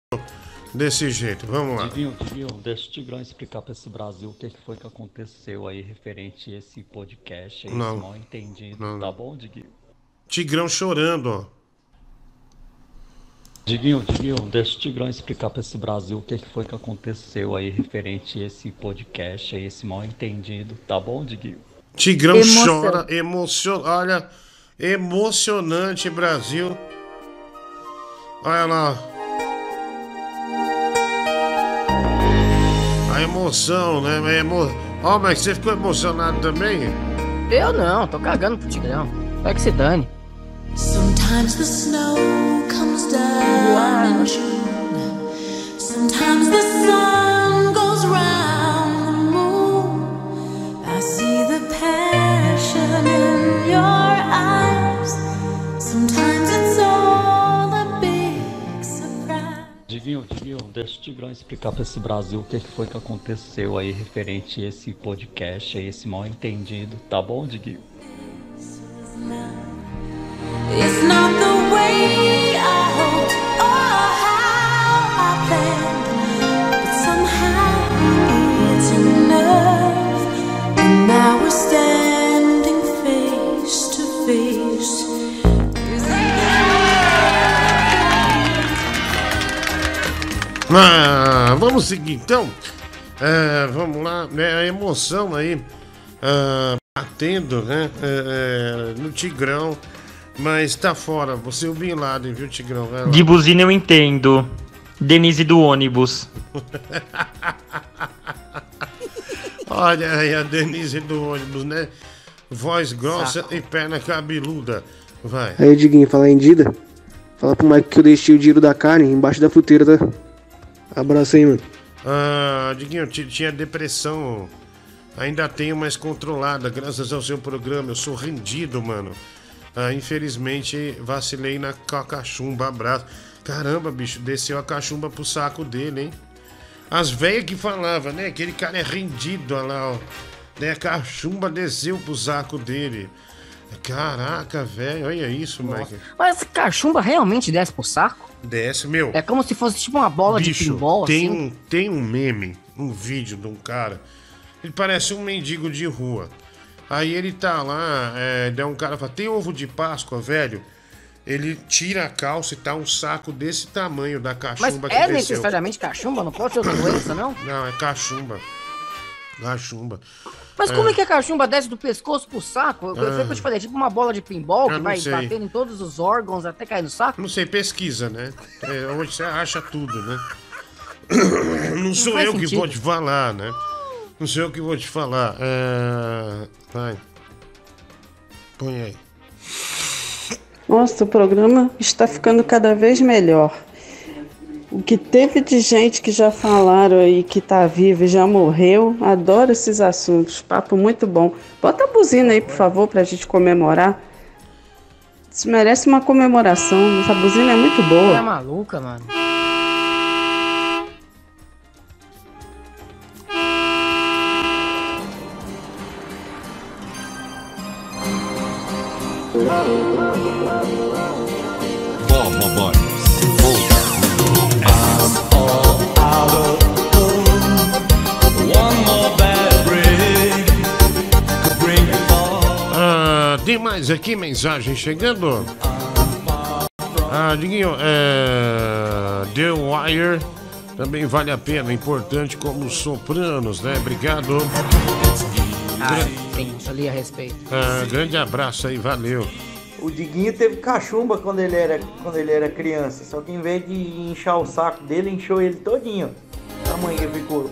desse jeito. Vamos lá. Diguinho, Diguinho, deixa o Tigrão explicar pra esse Brasil o que, foi que aconteceu aí referente a esse podcast aí, Não. esse mal entendido. Não, tá bom, Diguinho? Tigrão chorando, ó. Diguinho, Diguinho, deixa o Tigrão explicar pra esse Brasil o que, foi que aconteceu aí referente a esse podcast aí, esse mal entendido. Tá bom, Diguinho? Tigrão Emoção. chora, emocion... olha, emocionante Brasil. Olha lá. A emoção, né? A emo... Ó, mas você ficou emocionado também? Eu não, tô cagando pro Tigrão. Vai que se dane. Sometimes the snow comes down in June. Sometimes the sun Diguinho, Diguinho, deixa o Tigrão explicar pra esse Brasil o que, foi que aconteceu aí referente a esse podcast aí, esse mal entendido. Tá bom, Diguinho? It's not Ah, vamos seguir então. É, vamos lá, né? A emoção aí ah, batendo, né? é, é, no Tigrão. Mas tá fora. Você é o Bin Laden, viu, Tigrão? De buzina eu entendo. Denise do ônibus. Olha aí a Denise do ônibus, né? Voz grossa e perna cabeluda. Vai. Aí, Diguinho, falar em Dida. Fala pro Mike que eu deixei o dinheiro da carne embaixo da fruteira, tá? Abraço aí, mano. Ah, Diguinho, ti- tinha depressão. Ainda tenho, mas controlada, graças ao seu programa. Eu sou rendido, mano. Ah, infelizmente, vacilei na ca- cachumba. Abraço. Caramba, bicho, desceu a cachumba pro saco dele, hein? As velhas que falavam, né? Aquele cara é rendido, olha lá, ó. Né? A cachumba desceu pro saco dele. Caraca, velho, olha isso, Mike. Mas cachumba realmente desce pro saco? Desce, meu. É como se fosse tipo uma bola de Bicho, pinball, tem, assim. um, tem um meme, um vídeo de um cara. Ele parece um mendigo de rua. Aí ele tá lá, é, daí um cara fala: Tem ovo de Páscoa, velho? ele tira a calça e tá um saco desse tamanho da Mas cachumba que é desceu. necessariamente cachumba? Não pode ser outra doença, não? Não, é cachumba. Cachumba. Mas como é que a cachumba desce do pescoço pro saco? Eu Ah. sei que eu te falei, é tipo uma bola de pinball que não vai sei. batendo em todos os órgãos até cair no saco? Não sei, pesquisa, né? É, hoje você acha tudo, né? Não sou faz eu que sentido. vou te falar, né? Não sou eu que vou te falar. É... Vai. Põe aí. Nossa, o programa está ficando cada vez melhor. O que teve de gente que já falaram aí que tá viva e já morreu, adoro esses assuntos. Papo muito bom. Bota a buzina aí, por favor, pra gente comemorar. Isso merece uma comemoração. Essa buzina é muito Ela é boa. maluca, mano. Mais aqui mensagem chegando? Ah, Diguinho, é... The Wire também vale a pena, importante como os Sopranos, né? Obrigado. Ah, sim, eu li a respeito. Ah, grande abraço aí, valeu. O Diguinho teve cachumba quando ele era, quando ele era criança, só que em vez de inchar o saco dele, inchou ele todinho. Tamanho que ficou.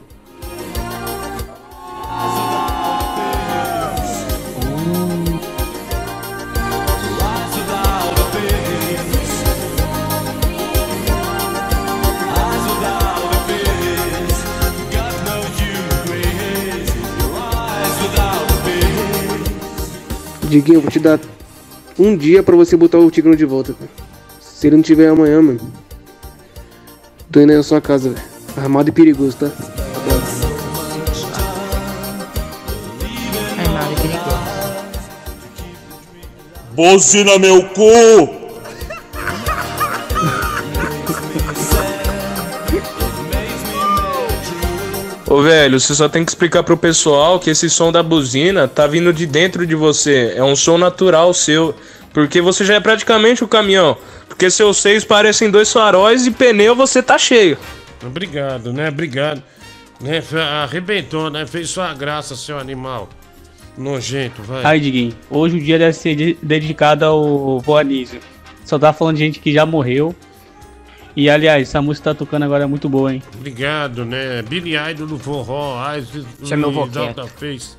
Diguinho, eu vou te dar um dia pra você botar o Tigrão de volta, cara. Se ele não tiver amanhã, mano. Tô indo aí na sua casa, velho. Armado e perigoso, tá? Nada, é perigoso. Buzina meu cu! Ô velho, você só tem que explicar pro pessoal que esse som da buzina tá vindo de dentro de você. É um som natural seu. Porque você já é praticamente o caminhão. Porque seus seios parecem dois faróis e pneu você tá cheio. Obrigado, né? Obrigado. Né? Arrebentou, né? Fez sua graça, seu animal. Nojento, vai. Aí, Diguinho, hoje o dia deve ser de- dedicado ao Voanísio. Só tá falando de gente que já morreu. E aliás, essa música que tá tocando agora é muito boa, hein? Obrigado, né? Billy Idol do forró, Isso é meu Delta Face.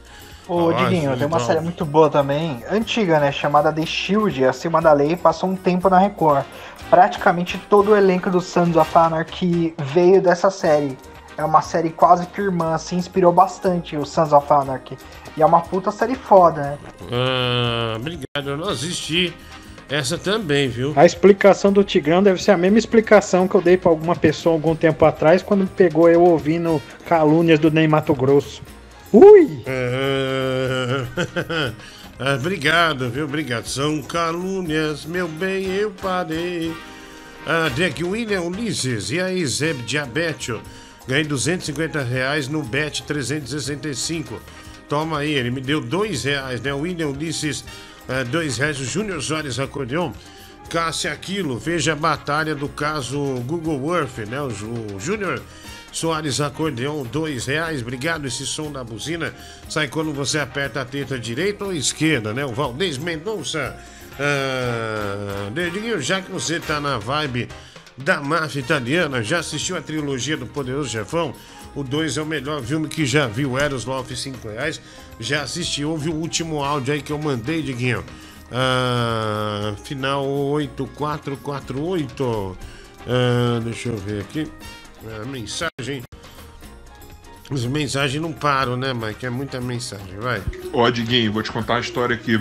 Ô, Ah, Diguinho, tem uma série muito boa também, antiga, né? Chamada The Shield, Acima da Lei, passou um tempo na Record. Praticamente todo o elenco do Sons of Anarchy veio dessa série. É uma série quase que irmã, assim, inspirou bastante o Sons of Anarchy. E é uma puta série foda, né? Ah, obrigado, eu não assisti. Essa também, viu? A explicação do Tigrão deve ser a mesma explicação que eu dei pra alguma pessoa algum tempo atrás quando pegou eu ouvindo calúnias do Ney Mato Grosso. Ui! Ah, ah, obrigado, viu? Obrigado. São calúnias, meu bem, eu parei. Ah, Jack William Ulisses e aí, Zeb Diabetio. Ganhei 250 reais no Bet 365. Toma aí, ele me deu dois reais, né? William Ulisses, ah, dois reais. O Júnior Soares Acordeon. Cássia Aquilo, veja a batalha do caso Google Earth, né? O Júnior Soares Acordeon, dois reais. Obrigado, esse som da buzina sai quando você aperta a teta direita ou esquerda, né? O Valdez Mendonça. Ah, Dedinho, já que você tá na vibe da máfia italiana, já assistiu a trilogia do Poderoso Chefão? O 2 é o melhor filme que já viu, Eros Love 5 reais. Já assisti, ouve o último áudio aí que eu mandei, Diguinho. Ah, final 8448. Ah, deixa eu ver aqui. Ah, mensagem. As mensagens não param, né, Mike? É muita mensagem, vai. Ó, Diguinho, vou te contar uma história aqui.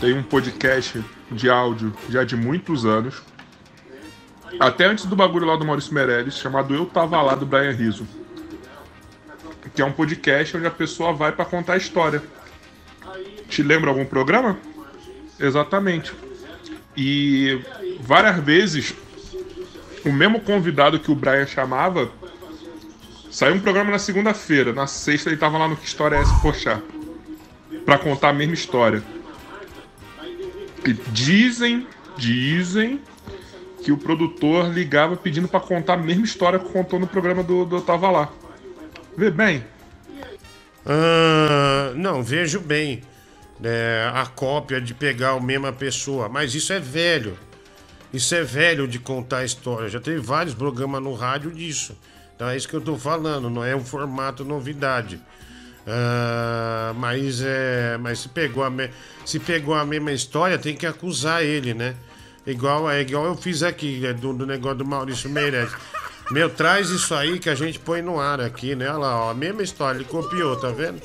Tem um podcast de áudio já de muitos anos. Até antes do bagulho lá do Maurício Meirelles, chamado Eu Tava Lá do Brian Rizzo. Que é um podcast onde a pessoa vai pra contar a história. Te lembra algum programa? Exatamente. E várias vezes o mesmo convidado que o Brian chamava saiu um programa na segunda-feira, na sexta ele tava lá no Que História é essa, Poxa, pra contar a mesma história. E dizem, Dizem que o produtor ligava pedindo pra contar a mesma história que contou no programa do, do Tava Lá. Vê bem. Ah, não, vejo bem. É, a cópia de pegar a mesma pessoa. Mas isso é velho. Isso é velho de contar história. Já teve vários programas no rádio disso. Então é isso que eu tô falando, não é um formato novidade. Ah, mas é. Mas se pegou, a me- se pegou a mesma história, tem que acusar ele, né? Igual, é igual eu fiz aqui, é, do, do negócio do Maurício Meirelles. Meu, traz isso aí que a gente põe no ar aqui, né? Olha lá, ó, a mesma história, ele copiou, tá vendo?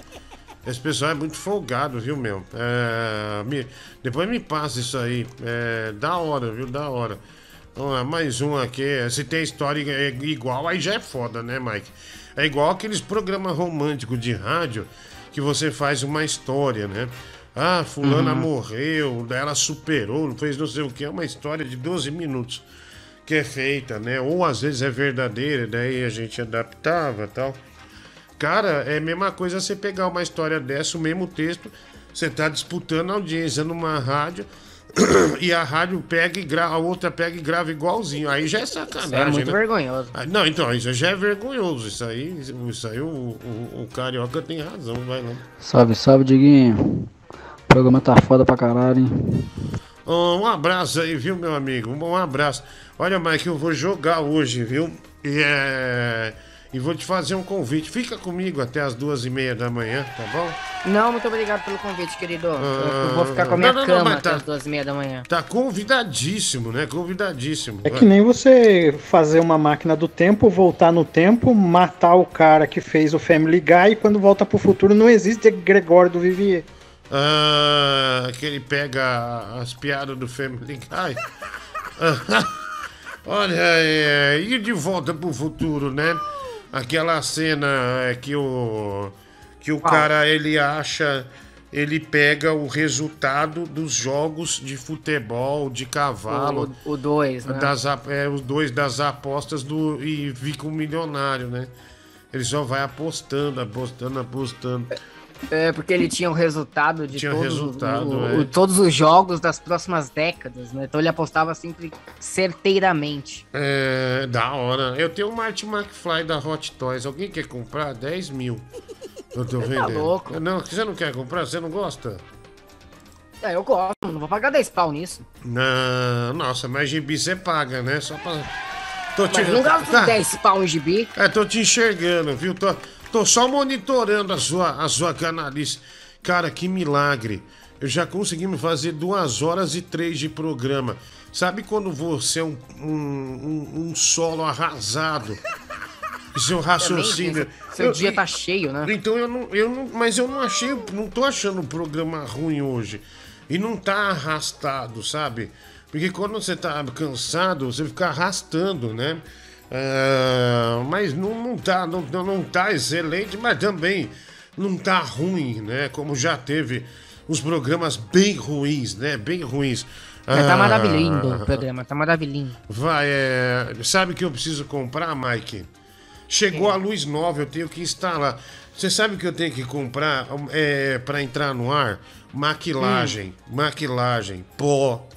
Esse pessoal é muito folgado, viu, meu? É, me- depois me passa isso aí. É, da hora, viu? Da hora. Vamos lá, mais um aqui. Se tem história é igual, aí já é foda, né, Mike? É igual aqueles programas românticos de rádio que você faz uma história, né? Ah, fulana Uhum. morreu, daí ela superou, fez não sei o que. É uma história de 12 minutos que é feita, né? Ou às vezes é verdadeira, daí a gente adaptava e tal. Cara, é a mesma coisa você pegar uma história dessa, o mesmo texto, você tá disputando a audiência numa rádio e a rádio pega e grava, a outra pega e grava igualzinho. Aí já é sacanagem. Isso é muito né? vergonhoso. Ah, Não, então, isso já é vergonhoso. Isso aí, isso aí o, o, o carioca tem razão, vai lá. Salve, salve, Diguinho. O programa tá foda pra caralho, hein? Um abraço aí, viu, meu amigo? Um abraço. Olha, Mike, eu vou jogar hoje, viu? E, é... e vou te fazer um convite. Fica comigo até as duas e meia da manhã, tá bom? Não, muito obrigado pelo convite, querido. Eu- Ah, eu vou ficar com a minha não, não, não, cama mas até tá- as duas e meia da manhã. Tá convidadíssimo, né? Convidadíssimo. É que nem você fazer uma máquina do tempo, voltar no tempo, matar o cara que fez o Family Guy e quando volta pro futuro não existe Gregório do Vivier. Ah, que ele pega as piadas do Family Guy. Ah, Olha, é, e de volta pro futuro, né? Aquela cena é, que o que o cara ele acha, ele pega o resultado dos jogos de futebol, de cavalo, O 2, né? das, é, os dois das apostas do e fica um milionário, né? Ele só vai apostando, apostando, apostando. É, porque ele tinha o resultado de todos, resultado, o- é. o- todos os jogos das próximas décadas, né? Então ele apostava sempre certeiramente. É, da hora. Eu tenho um Martin McFly da Hot Toys. Alguém quer comprar? 10 mil. Eu tô Você tá vendendo. louco. Não, você não quer comprar? Você não gosta? É, eu gosto, não vou pagar 10 pau nisso. Não, nossa, mas gibi você paga, né? Só pra. Tô Mas não gasto Tá. 10 pau em gibi. É, tô te enxergando, viu? Tô, tô só monitorando a sua, a sua canalice. Cara, que milagre. Eu já consegui me fazer duas horas e três de programa. Sabe quando você é um, um, um- um solo arrasado? Seu raciocínio. Também, seu dia tá cheio, né? Então eu não, eu não. Mas eu não achei. Não tô achando o programa ruim hoje. E não tá arrastado, sabe? Porque quando você tá cansado, você fica arrastando, né? Ah, mas não, não tá, não, não tá excelente, mas também não tá ruim, né? Como já teve uns programas bem ruins, né? Bem ruins. Tá Ah, maravilhoso o programa, tá maravilhoso. Vai, é. Sabe o que eu preciso comprar, Mike? Chegou a luz nova, eu tenho que instalar. Você sabe o que eu tenho que comprar é, para entrar no ar? Maquilagem. Maquilagem. Pó.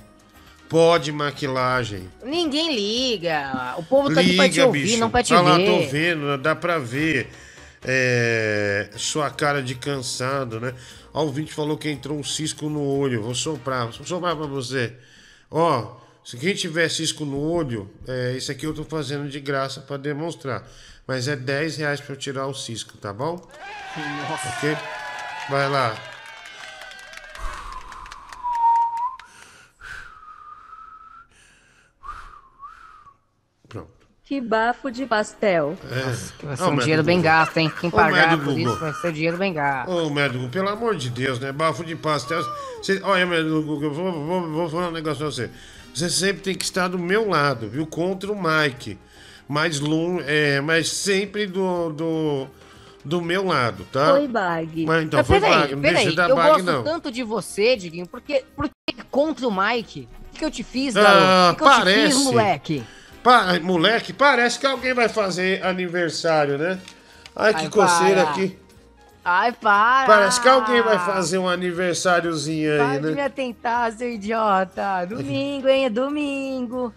Pó de maquilagem. Ninguém liga. O povo tá aqui pra te Liga, ouvir, bicho. não pra te ah lá, ver. tô vendo, dá pra ver. é, sua cara de cansado, né? Ó, o ouvinte falou que entrou um cisco no olho. Vou soprar, vou soprar pra você. Ó, se quem tiver cisco no olho, é, isso aqui eu tô fazendo de graça pra demonstrar. Mas é 10 reais pra eu tirar o cisco, tá bom? Nossa. Ok? Vai lá. Que bafo de pastel. É. Vai ser Ô, um dinheiro bem gasto, hein? Quem pagar médico por isso Google. vai ser dinheiro bem gasto. Ô, médico, pelo amor de Deus, né? Bafo de pastel. Você, olha, médico, vou, vou, vou falar um negócio pra você. Você sempre tem que estar do meu lado, viu? Contra o Mike. Mais longe, é, mas sempre do, do, do meu lado, tá? Foi bag. Mas então, Mas foi peraí, bag, não deixa peraí, de dar eu bag, gosto não. tanto de você, Diguinho, porque, porque contra o Mike? O que, que eu te fiz, Ah, garoto? O que, que eu te fiz, moleque? Pa- moleque, parece que alguém vai fazer aniversário, né? Ai, que Ai, coceira para. aqui. Ai, para! Parece que alguém vai fazer um aniversáriozinho aí, Para de me né? atentar, seu idiota. Domingo, hein? É domingo.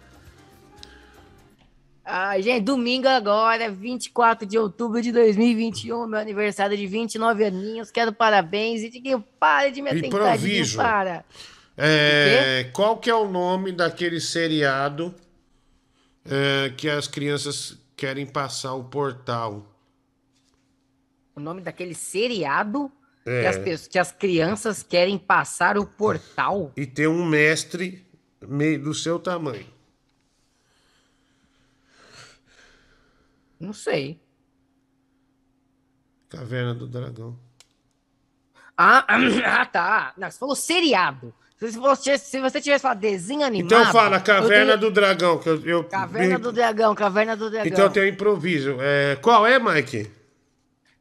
Ai, gente, domingo agora, 24 de outubro de 2021, meu aniversário de 29 aninhos. Quero parabéns. E Diguinho, pare de me atentar, Diguinho, para. É, qual que é o nome daquele seriado é, que as crianças querem passar o portal? O nome daquele seriado É. que, as, que as crianças querem passar o portal. E ter um mestre meio do seu tamanho. Não sei. Caverna do Dragão. Ah, ah, tá. Não, você falou seriado. Se você, se você tivesse falado desenho animado. Então fala, Caverna teria- do Dragão. Que eu, eu- Caverna do Dragão, Caverna do Dragão. Então tem um improviso. É, qual é, Mike?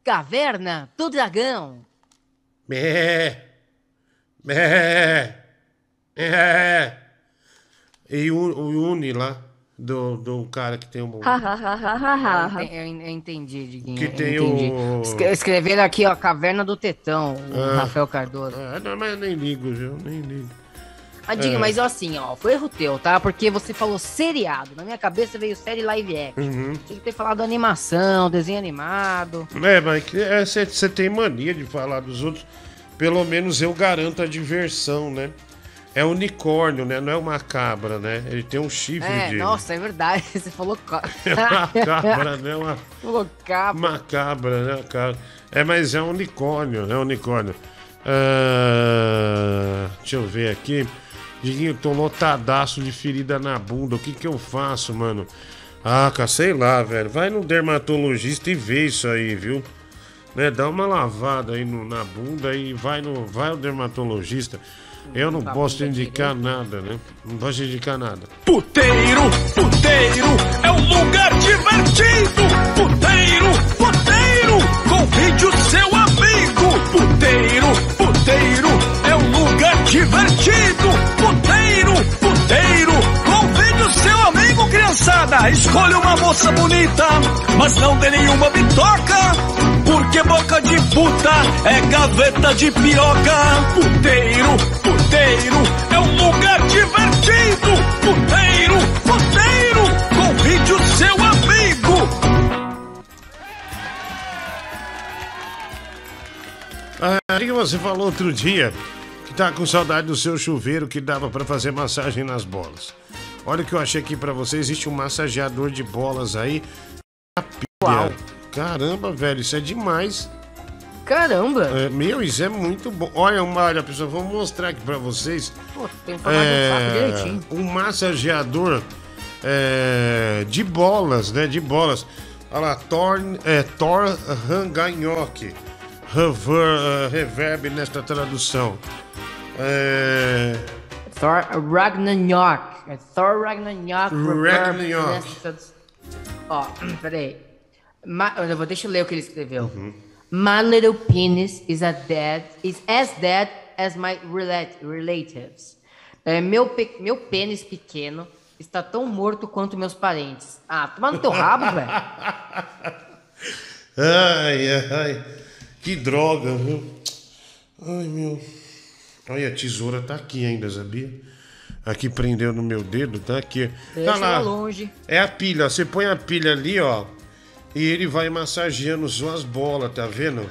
Caverna do Dragão. Mé. Mé. É. E o, o Uni lá, do, do cara que tem um. Eu Eu en- eu entendi, Diguinho. Que tem entendi. o- Escre- Escreveram aqui, ó, Caverna do Tetão, o Ah. Rafael Cardoso. Ah, não, mas eu nem ligo, viu? Nem ligo. Ah, Diguinho, É. mas assim, ó, foi erro teu, tá? Porque você falou seriado. Na minha cabeça veio série live action. Uhum. Tinha que ter falado animação, desenho animado. É, Mike, você tem mania de falar dos outros. Pelo menos eu garanto a diversão, né? É unicórnio, né? Não é uma cabra, né? Ele tem um chifre É, de. nossa, é verdade. Você falou. ca- É uma cabra, né? Uma, Falou cabra. uma cabra, né? Cabra. É, mas é um unicórnio, né? Unicórnio. Ah, deixa eu ver aqui. Diguinho, tô lotadaço de ferida na bunda. O que que eu faço, mano? Ah, cara, sei lá, velho. Vai no dermatologista e vê isso aí, viu? Né? Dá uma lavada aí no- na bunda e vai no vai ao dermatologista. Eu não Na posso indicar nada, né? Não posso indicar nada. Puteiro, puteiro, é um lugar divertido. Puteiro, puteiro, convide o seu amigo. Puteiro, puteiro, é um lugar divertido. Puteiro, puteiro, convide o seu amigo, criançada. Escolha uma moça bonita, mas não dê nenhuma bitoca. Porque boca de puta é gaveta de piroca. Puteiro, puteiro, é um lugar divertido. Puteiro, puteiro, convide o seu amigo. Ah, o que você falou outro dia que tá com saudade do seu chuveiro que dava pra fazer massagem nas bolas. Olha o que eu achei aqui pra você, existe um massageador de bolas aí. Pilha. Caramba, velho, isso é demais. Caramba! É, meu, isso é muito bom. Olha, olha, pessoal, vou mostrar aqui pra vocês. Pô, tem que falar do saco direitinho. um massageador é, de bolas, né? De bolas. Olha lá, Thor, é, Thor. Rever, eh, reverb nesta tradução. É, Thor Ragnarok. É Thor Ragnarok. Ragnarok. Nessa- Ó, peraí. Ma... Eu vou, deixa eu ler o que ele escreveu. Uhum. My little penis is, a dead, is as dead as my relat- relatives. É, meu, meu pênis pequeno está tão morto quanto meus parentes. Ah, toma no teu rabo, velho. Ai, ai. Que droga, viu? Ai, meu. Olha, a tesoura tá aqui ainda, sabia? Aqui prendeu no meu dedo, tá aqui. Deixa tá lá. longe. É a pilha. Você põe a pilha ali, ó. E ele vai massageando suas bolas, tá vendo?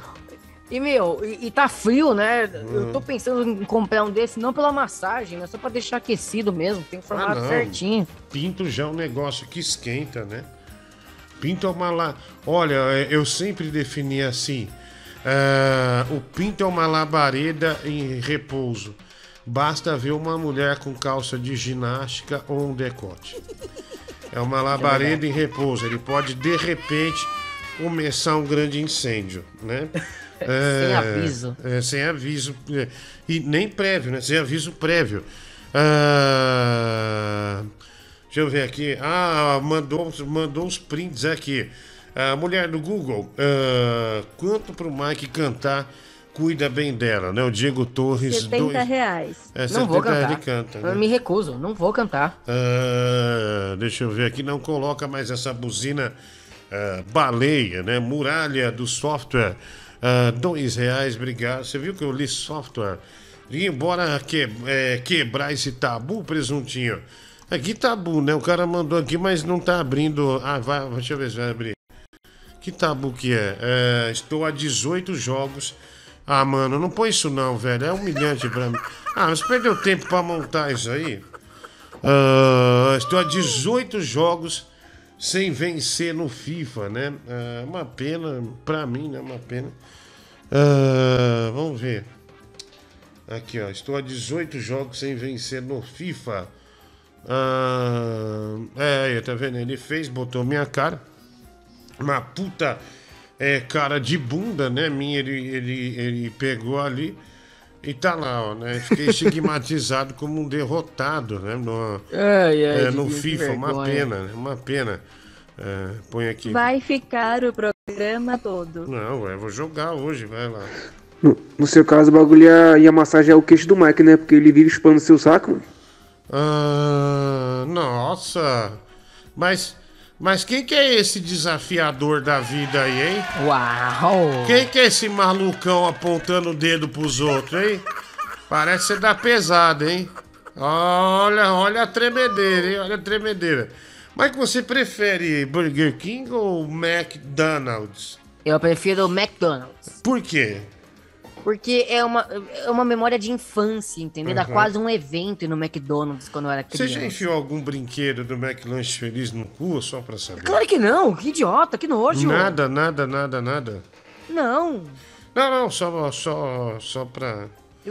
E, meu, e, e tá frio, né? Hum. Eu tô pensando em comprar um desse, não pela massagem, mas só pra deixar aquecido mesmo. Tem Ah, formato não. certinho. Pinto já é um negócio que esquenta, né? Pinto é uma lá. Olha, é, eu sempre defini assim: ah, o pinto é uma labareda em repouso. Basta ver uma mulher com calça de ginástica ou um decote. É uma labareda em repouso. Ele pode, de repente, começar um grande incêndio, né? Sem aviso. É, sem aviso. é, E nem prévio, né? Sem aviso prévio. Ah, deixa eu ver aqui. Ah, mandou, mandou os prints aqui. A mulher do Google. ah, quanto pro Mike cantar cuida bem dela, né? O Diego Torres. 70 dois- reais. É, não vou 70 cantar. ele canta, né? Eu me recuso, não vou cantar. Ah, deixa eu ver aqui, não coloca mais essa buzina ah, baleia, né? Muralha do software. Ah, dois reais, obrigado. Você viu que eu li software? E bora que, é, quebrar esse tabu, presuntinho. Aqui tabu, né? O cara mandou aqui, mas não tá abrindo. Ah, vai, deixa eu ver se vai abrir. Que tabu que é? É, Estou a 18 jogos. Ah, mano, não põe isso não, velho. É humilhante pra mim. Ah, mas perdeu tempo pra montar isso aí. Ah, estou a 18 jogos sem vencer no FIFA, né? Ah, uma pena, pra mim, né? Uma pena. Ah, vamos ver. Aqui, ó. Estou a 18 jogos sem vencer no FIFA. Ah, é, aí, tá vendo? Ele fez, botou minha cara. Uma puta é, cara de bunda, né? Minha, ele, ele, ele pegou ali e tá lá, ó, né? Fiquei estigmatizado como um derrotado, né? No, Ai, ai, é, no FIFA, uma pena, né? Uma pena. É, põe aqui. Vai ficar o programa todo. Não, eu vou jogar hoje, vai lá. No, no seu caso, o bagulho ia, ia massagear o queixo do Mike, né? Porque ele vive chupando seu saco. Ah, nossa! Mas, mas quem que é esse desafiador da vida aí, hein? Uau! Quem que é esse malucão apontando o dedo pros outros, hein? Parece ser da pesada, hein? Olha, olha a tremedeira, hein? Olha a tremedeira. Mas você prefere Burger King ou McDonald's? Eu prefiro o McDonald's. Por quê? Porque é uma, é uma memória de infância, entendeu? Dá Uhum. quase um evento no McDonald's quando eu era Você criança. já enfiou algum brinquedo do McLanche Feliz no cu, só pra saber? Claro que não, que idiota, que nojo. Nada, nada, nada, nada. Não. Não, não, só, só, só pra. E,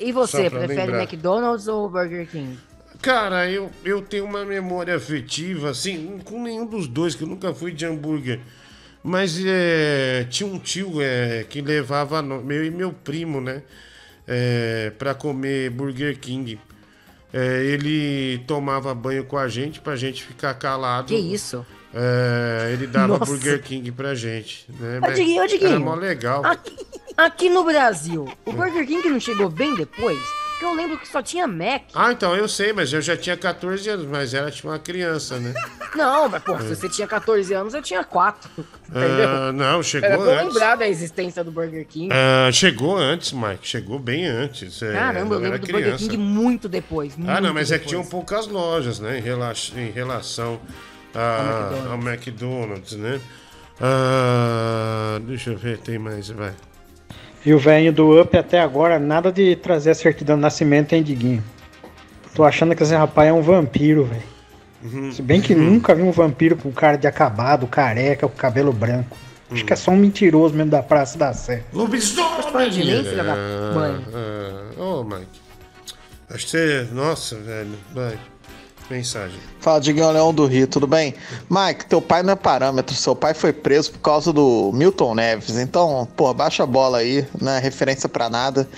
e- e você, prefere lembrar. McDonald's ou Burger King? Cara, eu, eu tenho uma memória afetiva, assim, com nenhum dos dois, que eu nunca fui de hambúrguer. Mas é, tinha um tio é, que levava meu e meu primo, né? É, pra comer Burger King. É, ele tomava banho com a gente pra gente ficar calado. Que isso? É, ele dava Nossa. Burger King pra gente. Né? Ô, Diguinho, ô, Diguinho. Era mó legal. Aqui, aqui no Brasil, o Burger King não chegou bem depois? Porque eu lembro que só tinha Mac. Ah, então eu sei, mas eu já tinha 14 anos, mas era tipo uma criança, né? Não, mas pô, se você tinha 14 anos, eu tinha 4. Entendeu? Ah, não, chegou Era pra eu antes. lembrar da existência do Burger King. Ah, chegou antes, Mike. Chegou bem antes. é, Caramba, eu era lembro do Burger criança. King muito depois. Ah, não, muito mas é que depois. tinham poucas lojas, né? Em, rela- em relação a- ao McDonald's, né? Ah, deixa eu ver, tem mais, vai. E o velho do Up até agora, nada de trazer a certidão de nascimento em Diguinho. Tô achando que esse rapaz é um vampiro, velho. Uhum. Se bem que nunca vi um vampiro com cara de acabado, careca, com cabelo branco. Acho que é só um mentiroso mesmo da Praça da Sé. Lobisomem! Ah, mãe? ah, Ô, Mike. Acho que você. Nossa, velho. Vai. Mensagem. Fala, Diguinho Leão do Rio, tudo bem? Mike, teu pai não é parâmetro, seu pai foi preso por causa do Milton Neves, então, pô, baixa a bola aí, não é referência pra nada.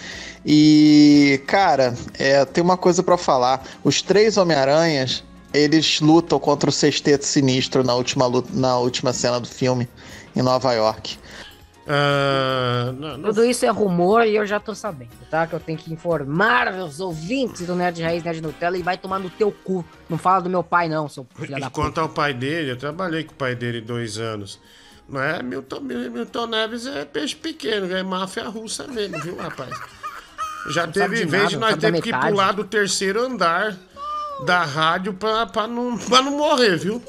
E, cara, é, tem uma coisa pra falar, os três Homem-Aranhas, eles lutam contra o Sexteto Sinistro na última, luta, na última cena do filme, em Nova York. Ah, não, não- Tudo isso é rumor e eu já tô sabendo, tá? Que eu tenho que informar os ouvintes do Nerd Raiz Nerd Nutella e vai tomar no teu cu. Não fala do meu pai, não, seu filho E da quanto puta. ao pai dele, eu trabalhei com o pai dele dois anos. Não é Milton, Milton Neves é peixe pequeno, é máfia russa mesmo, viu, rapaz? Já Não teve de vez nada, de nós sabe da ter que pular do terceiro andar da rádio pra, pra, não, pra não morrer, viu?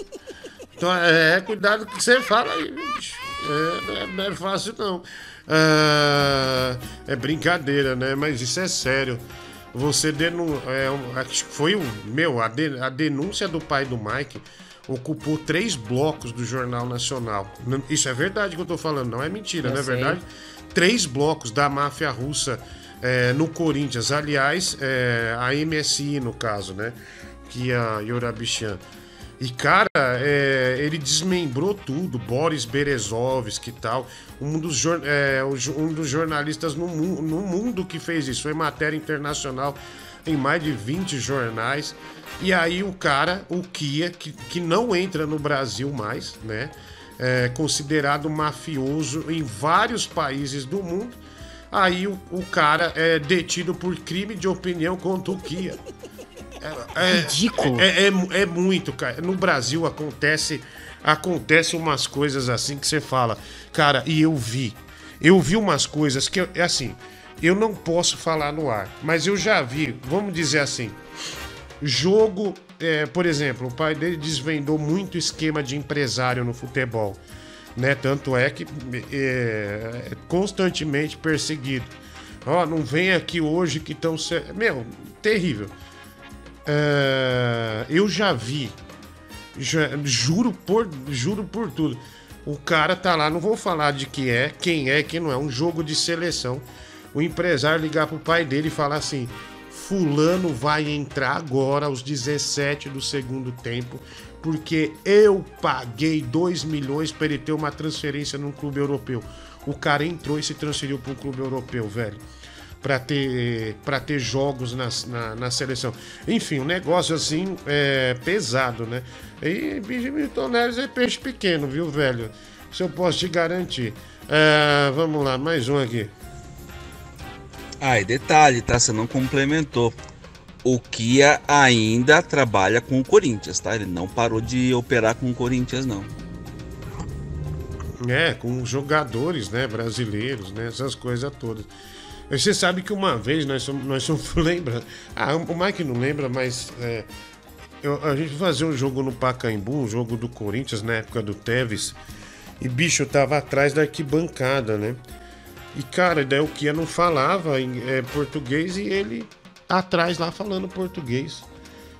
Então é, cuidado com o que você fala aí, bicho? É, não é- não é fácil não. Ah, é brincadeira, né? Mas isso é sério. Você denun... é, um- foi o meu a, de- a denúncia do pai do Mike ocupou três blocos do Jornal Nacional. Isso é verdade que eu tô falando, não é mentira, Eu não é sei. verdade? Três blocos da máfia russa é, no Corinthians. Aliás, é, a MSI no caso, né? Que é a Yorabichan. E, cara, é, ele desmembrou tudo. Boris Berezovski e tal. Um dos, é, um dos jornalistas no, no mundo que fez isso. Foi matéria internacional em mais de 20 jornais. E aí o cara, o Kia, que, que não entra no Brasil mais, né? É considerado mafioso em vários países do mundo. Aí o, o cara é detido por crime de opinião contra o Kia. É, Ridículo. É, é, é muito, cara. No Brasil acontece acontece umas coisas assim que você fala, cara, e eu vi. Eu vi umas coisas que, é assim, eu não posso falar no ar, mas eu já vi, vamos dizer assim, jogo, é, por exemplo, o pai dele desvendou muito esquema de empresário no futebol, né? Tanto é que é, é constantemente perseguido. Ó, não vem aqui hoje que estão... Meu, terrível. É, eu já vi, já- juro por, juro por tudo. O cara tá lá, não vou falar de que é, quem é, quem não é, um jogo de seleção. O empresário ligar pro pai dele e falar assim: Fulano vai entrar agora aos 17 do segundo tempo, porque eu paguei 2 milhões para ele ter uma transferência num clube europeu. O cara entrou e se transferiu para um clube europeu, velho para ter para ter jogos na, na, na seleção. Enfim, um negócio assim é, pesado, né? E Milton Neves é peixe pequeno, viu, velho? Isso eu posso te garantir. É, vamos lá, mais um aqui. Ah, e detalhe, tá? Você não complementou. O Kia ainda trabalha com o Corinthians, tá? Ele não parou de operar com o Corinthians, não. É, com jogadores, né, brasileiros, né, essas coisas todas. Você sabe que uma vez nós somos, nós somos lembra? Ah, o Mike não lembra, mas é, eu- a gente fazia um jogo no Pacaembu, um jogo do Corinthians na época do Tevez, e bicho, tava atrás da arquibancada, né? E cara, daí o Kia não falava em é, português e ele atrás lá falando português.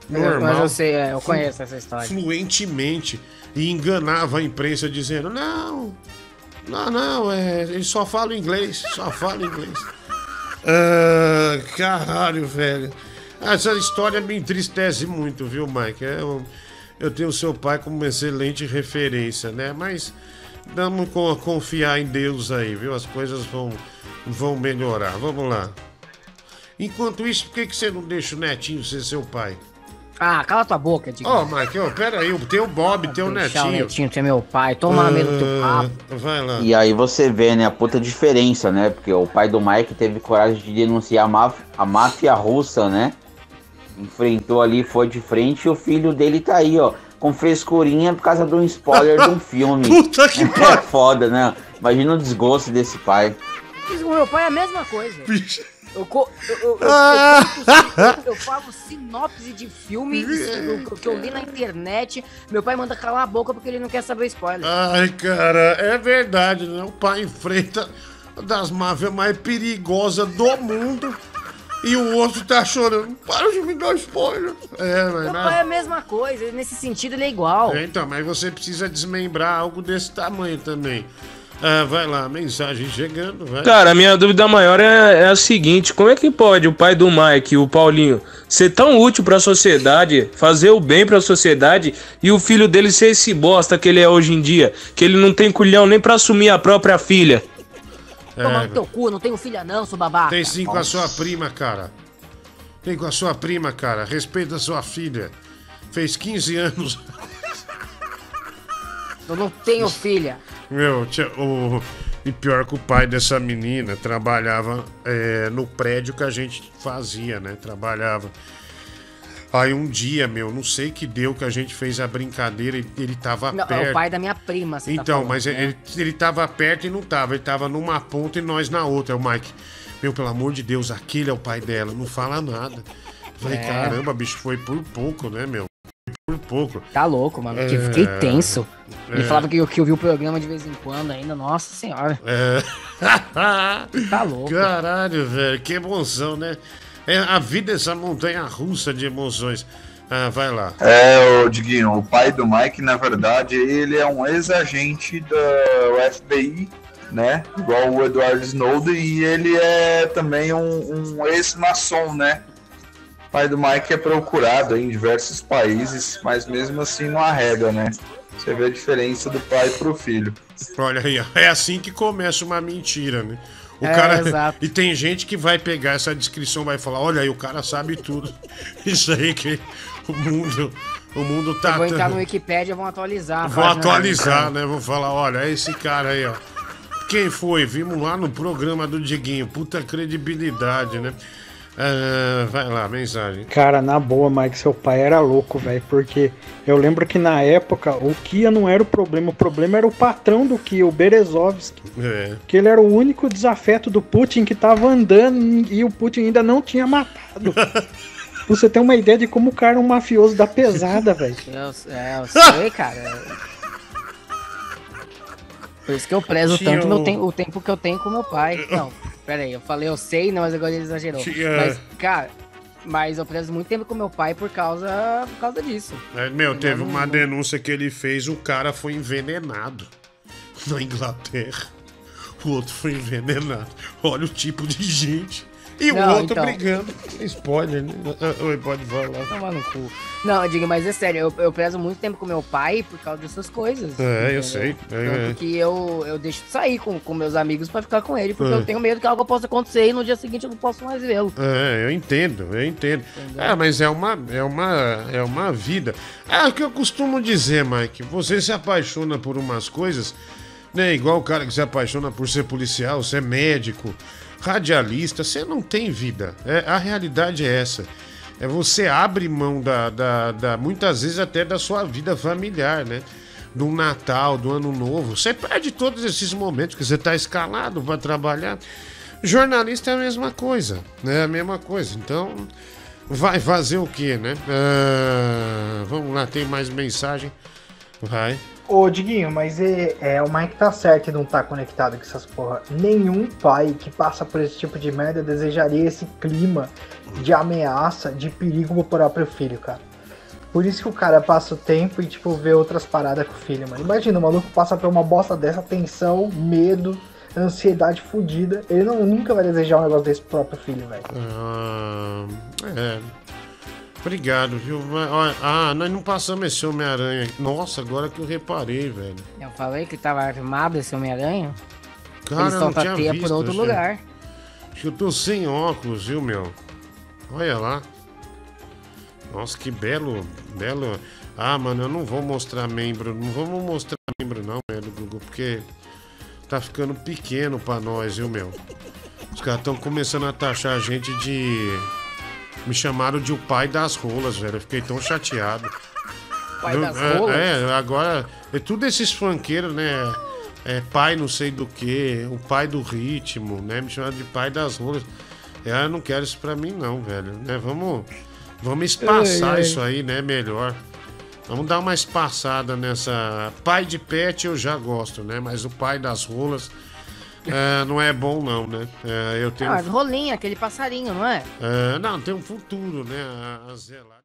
Normal. Mas eu sei, é, eu conheço essa história. Fluentemente. E enganava a imprensa dizendo: não, não, não, é, ele só fala inglês, só fala inglês. Ah, caralho, velho. Essa história me entristece muito, viu, Mike? É um- eu tenho seu pai como uma excelente referência, né? Mas vamos co- confiar em Deus aí, viu? As coisas vão, vão melhorar. Vamos lá. Enquanto isso, por que, que você não deixa o netinho ser seu pai? Ah, cala tua boca, Diego. Ó, Mike, ó, pera aí, tem o Bob, tem o Deixar o netinho. netinho ser meu pai, toma medo do teu Ah, papo. Vai lá. E aí você vê, né, a puta diferença, né? Porque o pai do Mike teve coragem de denunciar a máfia, a máfia russa, né? Enfrentou ali, foi de frente e o filho dele tá aí, ó, com frescurinha por causa de um spoiler de um filme. Puta que É foda, né? Imagina o desgosto desse pai. O meu pai é a mesma coisa. Eu, co- eu, eu, eu, Ah. eu, falo sinopse de filme que eu li na internet. Meu pai manda calar a boca porque ele não quer saber spoiler. Ai, cara, é verdade, né? O pai enfrenta das máfias mais perigosas do mundo e o outro tá chorando. Para de me dar spoiler. É, mas Meu pai é a mesma coisa, nesse sentido ele é igual. É, então, mas você precisa desmembrar algo desse tamanho também. Ah, vai lá, mensagem chegando, vai. Cara, a minha dúvida maior é, é a seguinte: como é que pode o pai do Mike, o Paulinho, ser tão útil pra sociedade, fazer o bem pra sociedade, e o filho dele ser esse bosta que ele é hoje em dia? Que ele não tem culhão nem pra assumir a própria filha. Toma É, no teu cu, não tenho filha não, sou babaca. Tem sim com a sua prima, cara. Tem com a sua prima, cara. Respeita a sua filha. Fez 15 anos. Eu não tenho filha. Meu, o, e pior que o pai dessa menina trabalhava é, no prédio que a gente fazia, né? Trabalhava. Aí um dia, meu, não sei que deu que a gente fez a brincadeira e ele tava Não, perto. é o pai da minha prima, você tá Então, falando, mas né? ele, ele tava perto e não tava. Ele tava numa ponta e nós na outra. O Mike, meu, pelo amor de Deus, aquele é o pai dela. Não fala nada. Falei, É. caramba, bicho, foi por pouco, né, meu? Por pouco. Tá louco, mano. que É. Fiquei tenso. Ele É. falava que eu, que eu vi o programa de vez em quando ainda. Nossa senhora. É. tá louco. Caralho, velho, que emoção, né? É, a vida é essa montanha russa de emoções. Ah, vai lá. É, o Diguinho, o pai do Mike, na verdade, ele é um ex-agente da FBI, né? Igual o Edward Snowden, e ele é também um, um ex-maçom, né? O pai do Mike é procurado em diversos países, mas mesmo assim não arrega, né? Você vê a diferença do pai pro filho. Olha aí, é assim que começa uma mentira, né? O É, cara. exato. E tem gente que vai pegar essa descrição, vai falar: olha aí, o cara sabe tudo. Isso aí que o mundo. O mundo tá. eu vou entrar no Wikipedia e vão atualizar. Vou página atualizar, né? Vou falar, olha, é esse cara aí, ó. Quem foi? Vimos lá no programa do Diguinho. Puta credibilidade, né? Ah, vai lá, mensagem. Cara, na boa, Mike, seu pai era louco, velho. Porque eu lembro que na época o Kia não era o problema. O problema era o patrão do Kia, o Berezovski. É. Que ele era o único desafeto do Putin que tava andando e o Putin ainda não tinha matado. Pra Você tem uma ideia de como o cara é um mafioso da pesada, velho. Eu, é, eu sei, cara. Por isso que eu prezo Tinha tanto meu tem- o tempo que eu tenho com meu pai. Não, pera aí, eu falei eu sei, não, mas agora ele exagerou. Tinha- Mas, cara, mas eu prezo muito tempo com meu pai por causa, por causa disso. É, Meu, teve uma denúncia que ele fez, o cara foi envenenado na Inglaterra. O outro foi envenenado. Olha o tipo de gente. E o Não, outro então. brigando. Spoiler, né? Ah, Oi, pode falar. Tomar no cu. Não, eu digo, mas é sério, eu, eu prezo muito tempo com meu pai por causa dessas coisas. É, eu entendeu? sei. É, Tanto é. que eu, eu deixo de sair com, com meus amigos pra ficar com ele, porque É. eu tenho medo que algo possa acontecer e no dia seguinte eu não posso mais vê-lo. É, eu entendo, eu entendo. É, mas é uma, é uma, é uma vida. É o que eu costumo dizer, Mike. Você se apaixona por umas coisas, né? Igual o cara que se apaixona por ser policial, ser médico, radialista. Você não tem vida. É, a realidade é essa. É você abre mão da, da, da- muitas vezes até da sua vida familiar, né? Do Natal, do Ano Novo. Você perde todos esses momentos que você está escalado para trabalhar. Jornalista é a mesma coisa, né? A mesma coisa. Então, vai fazer o quê, né? Ah, vamos lá, tem mais mensagem? Vai. Ô, Diguinho, mas é, é, o Mike tá certo e não tá conectado com essas porra. Nenhum pai que passa por esse tipo de merda desejaria esse clima de ameaça, de perigo pro próprio filho, cara. Por isso que o cara passa o tempo e, tipo, vê outras paradas com o filho, mano. Imagina, o maluco passa por uma bosta dessa, tensão, medo, ansiedade fodida. Ele não, nunca vai desejar um negócio desse pro próprio filho, velho. Ah, é. Obrigado, viu? Ah, nós não passamos esse Homem-Aranha. Nossa, agora que eu reparei, velho. Eu falei que tava armado esse Homem-Aranha. Cara, Eles não tinha visto, por outro gente. lugar. Acho que eu tô sem óculos, viu, meu? Olha lá. Nossa, que belo, belo. Ah, mano, eu não vou mostrar membro. Não vamos mostrar membro, não, velho, Google, porque tá ficando pequeno pra nós, viu, meu? Os caras estão começando a taxar a gente de. Me chamaram de o pai das rolas, velho. Eu fiquei tão chateado. Pai das É, rolas? É, agora. É tudo esses funkeiros, né? É pai não sei do que, o pai do ritmo, né? Me chamaram de pai das rolas. É, eu não quero isso pra mim, não, velho. Né? Vamos, vamos espaçar Ai, ai. isso aí, né? Melhor. Vamos dar uma espaçada nessa. Pai de pet eu já gosto, né? Mas o pai das rolas é, não é bom, não, né? É, eu tenho. Ah, rolinha, aquele passarinho, não é? é, não, tem um futuro, né? A, a zelar.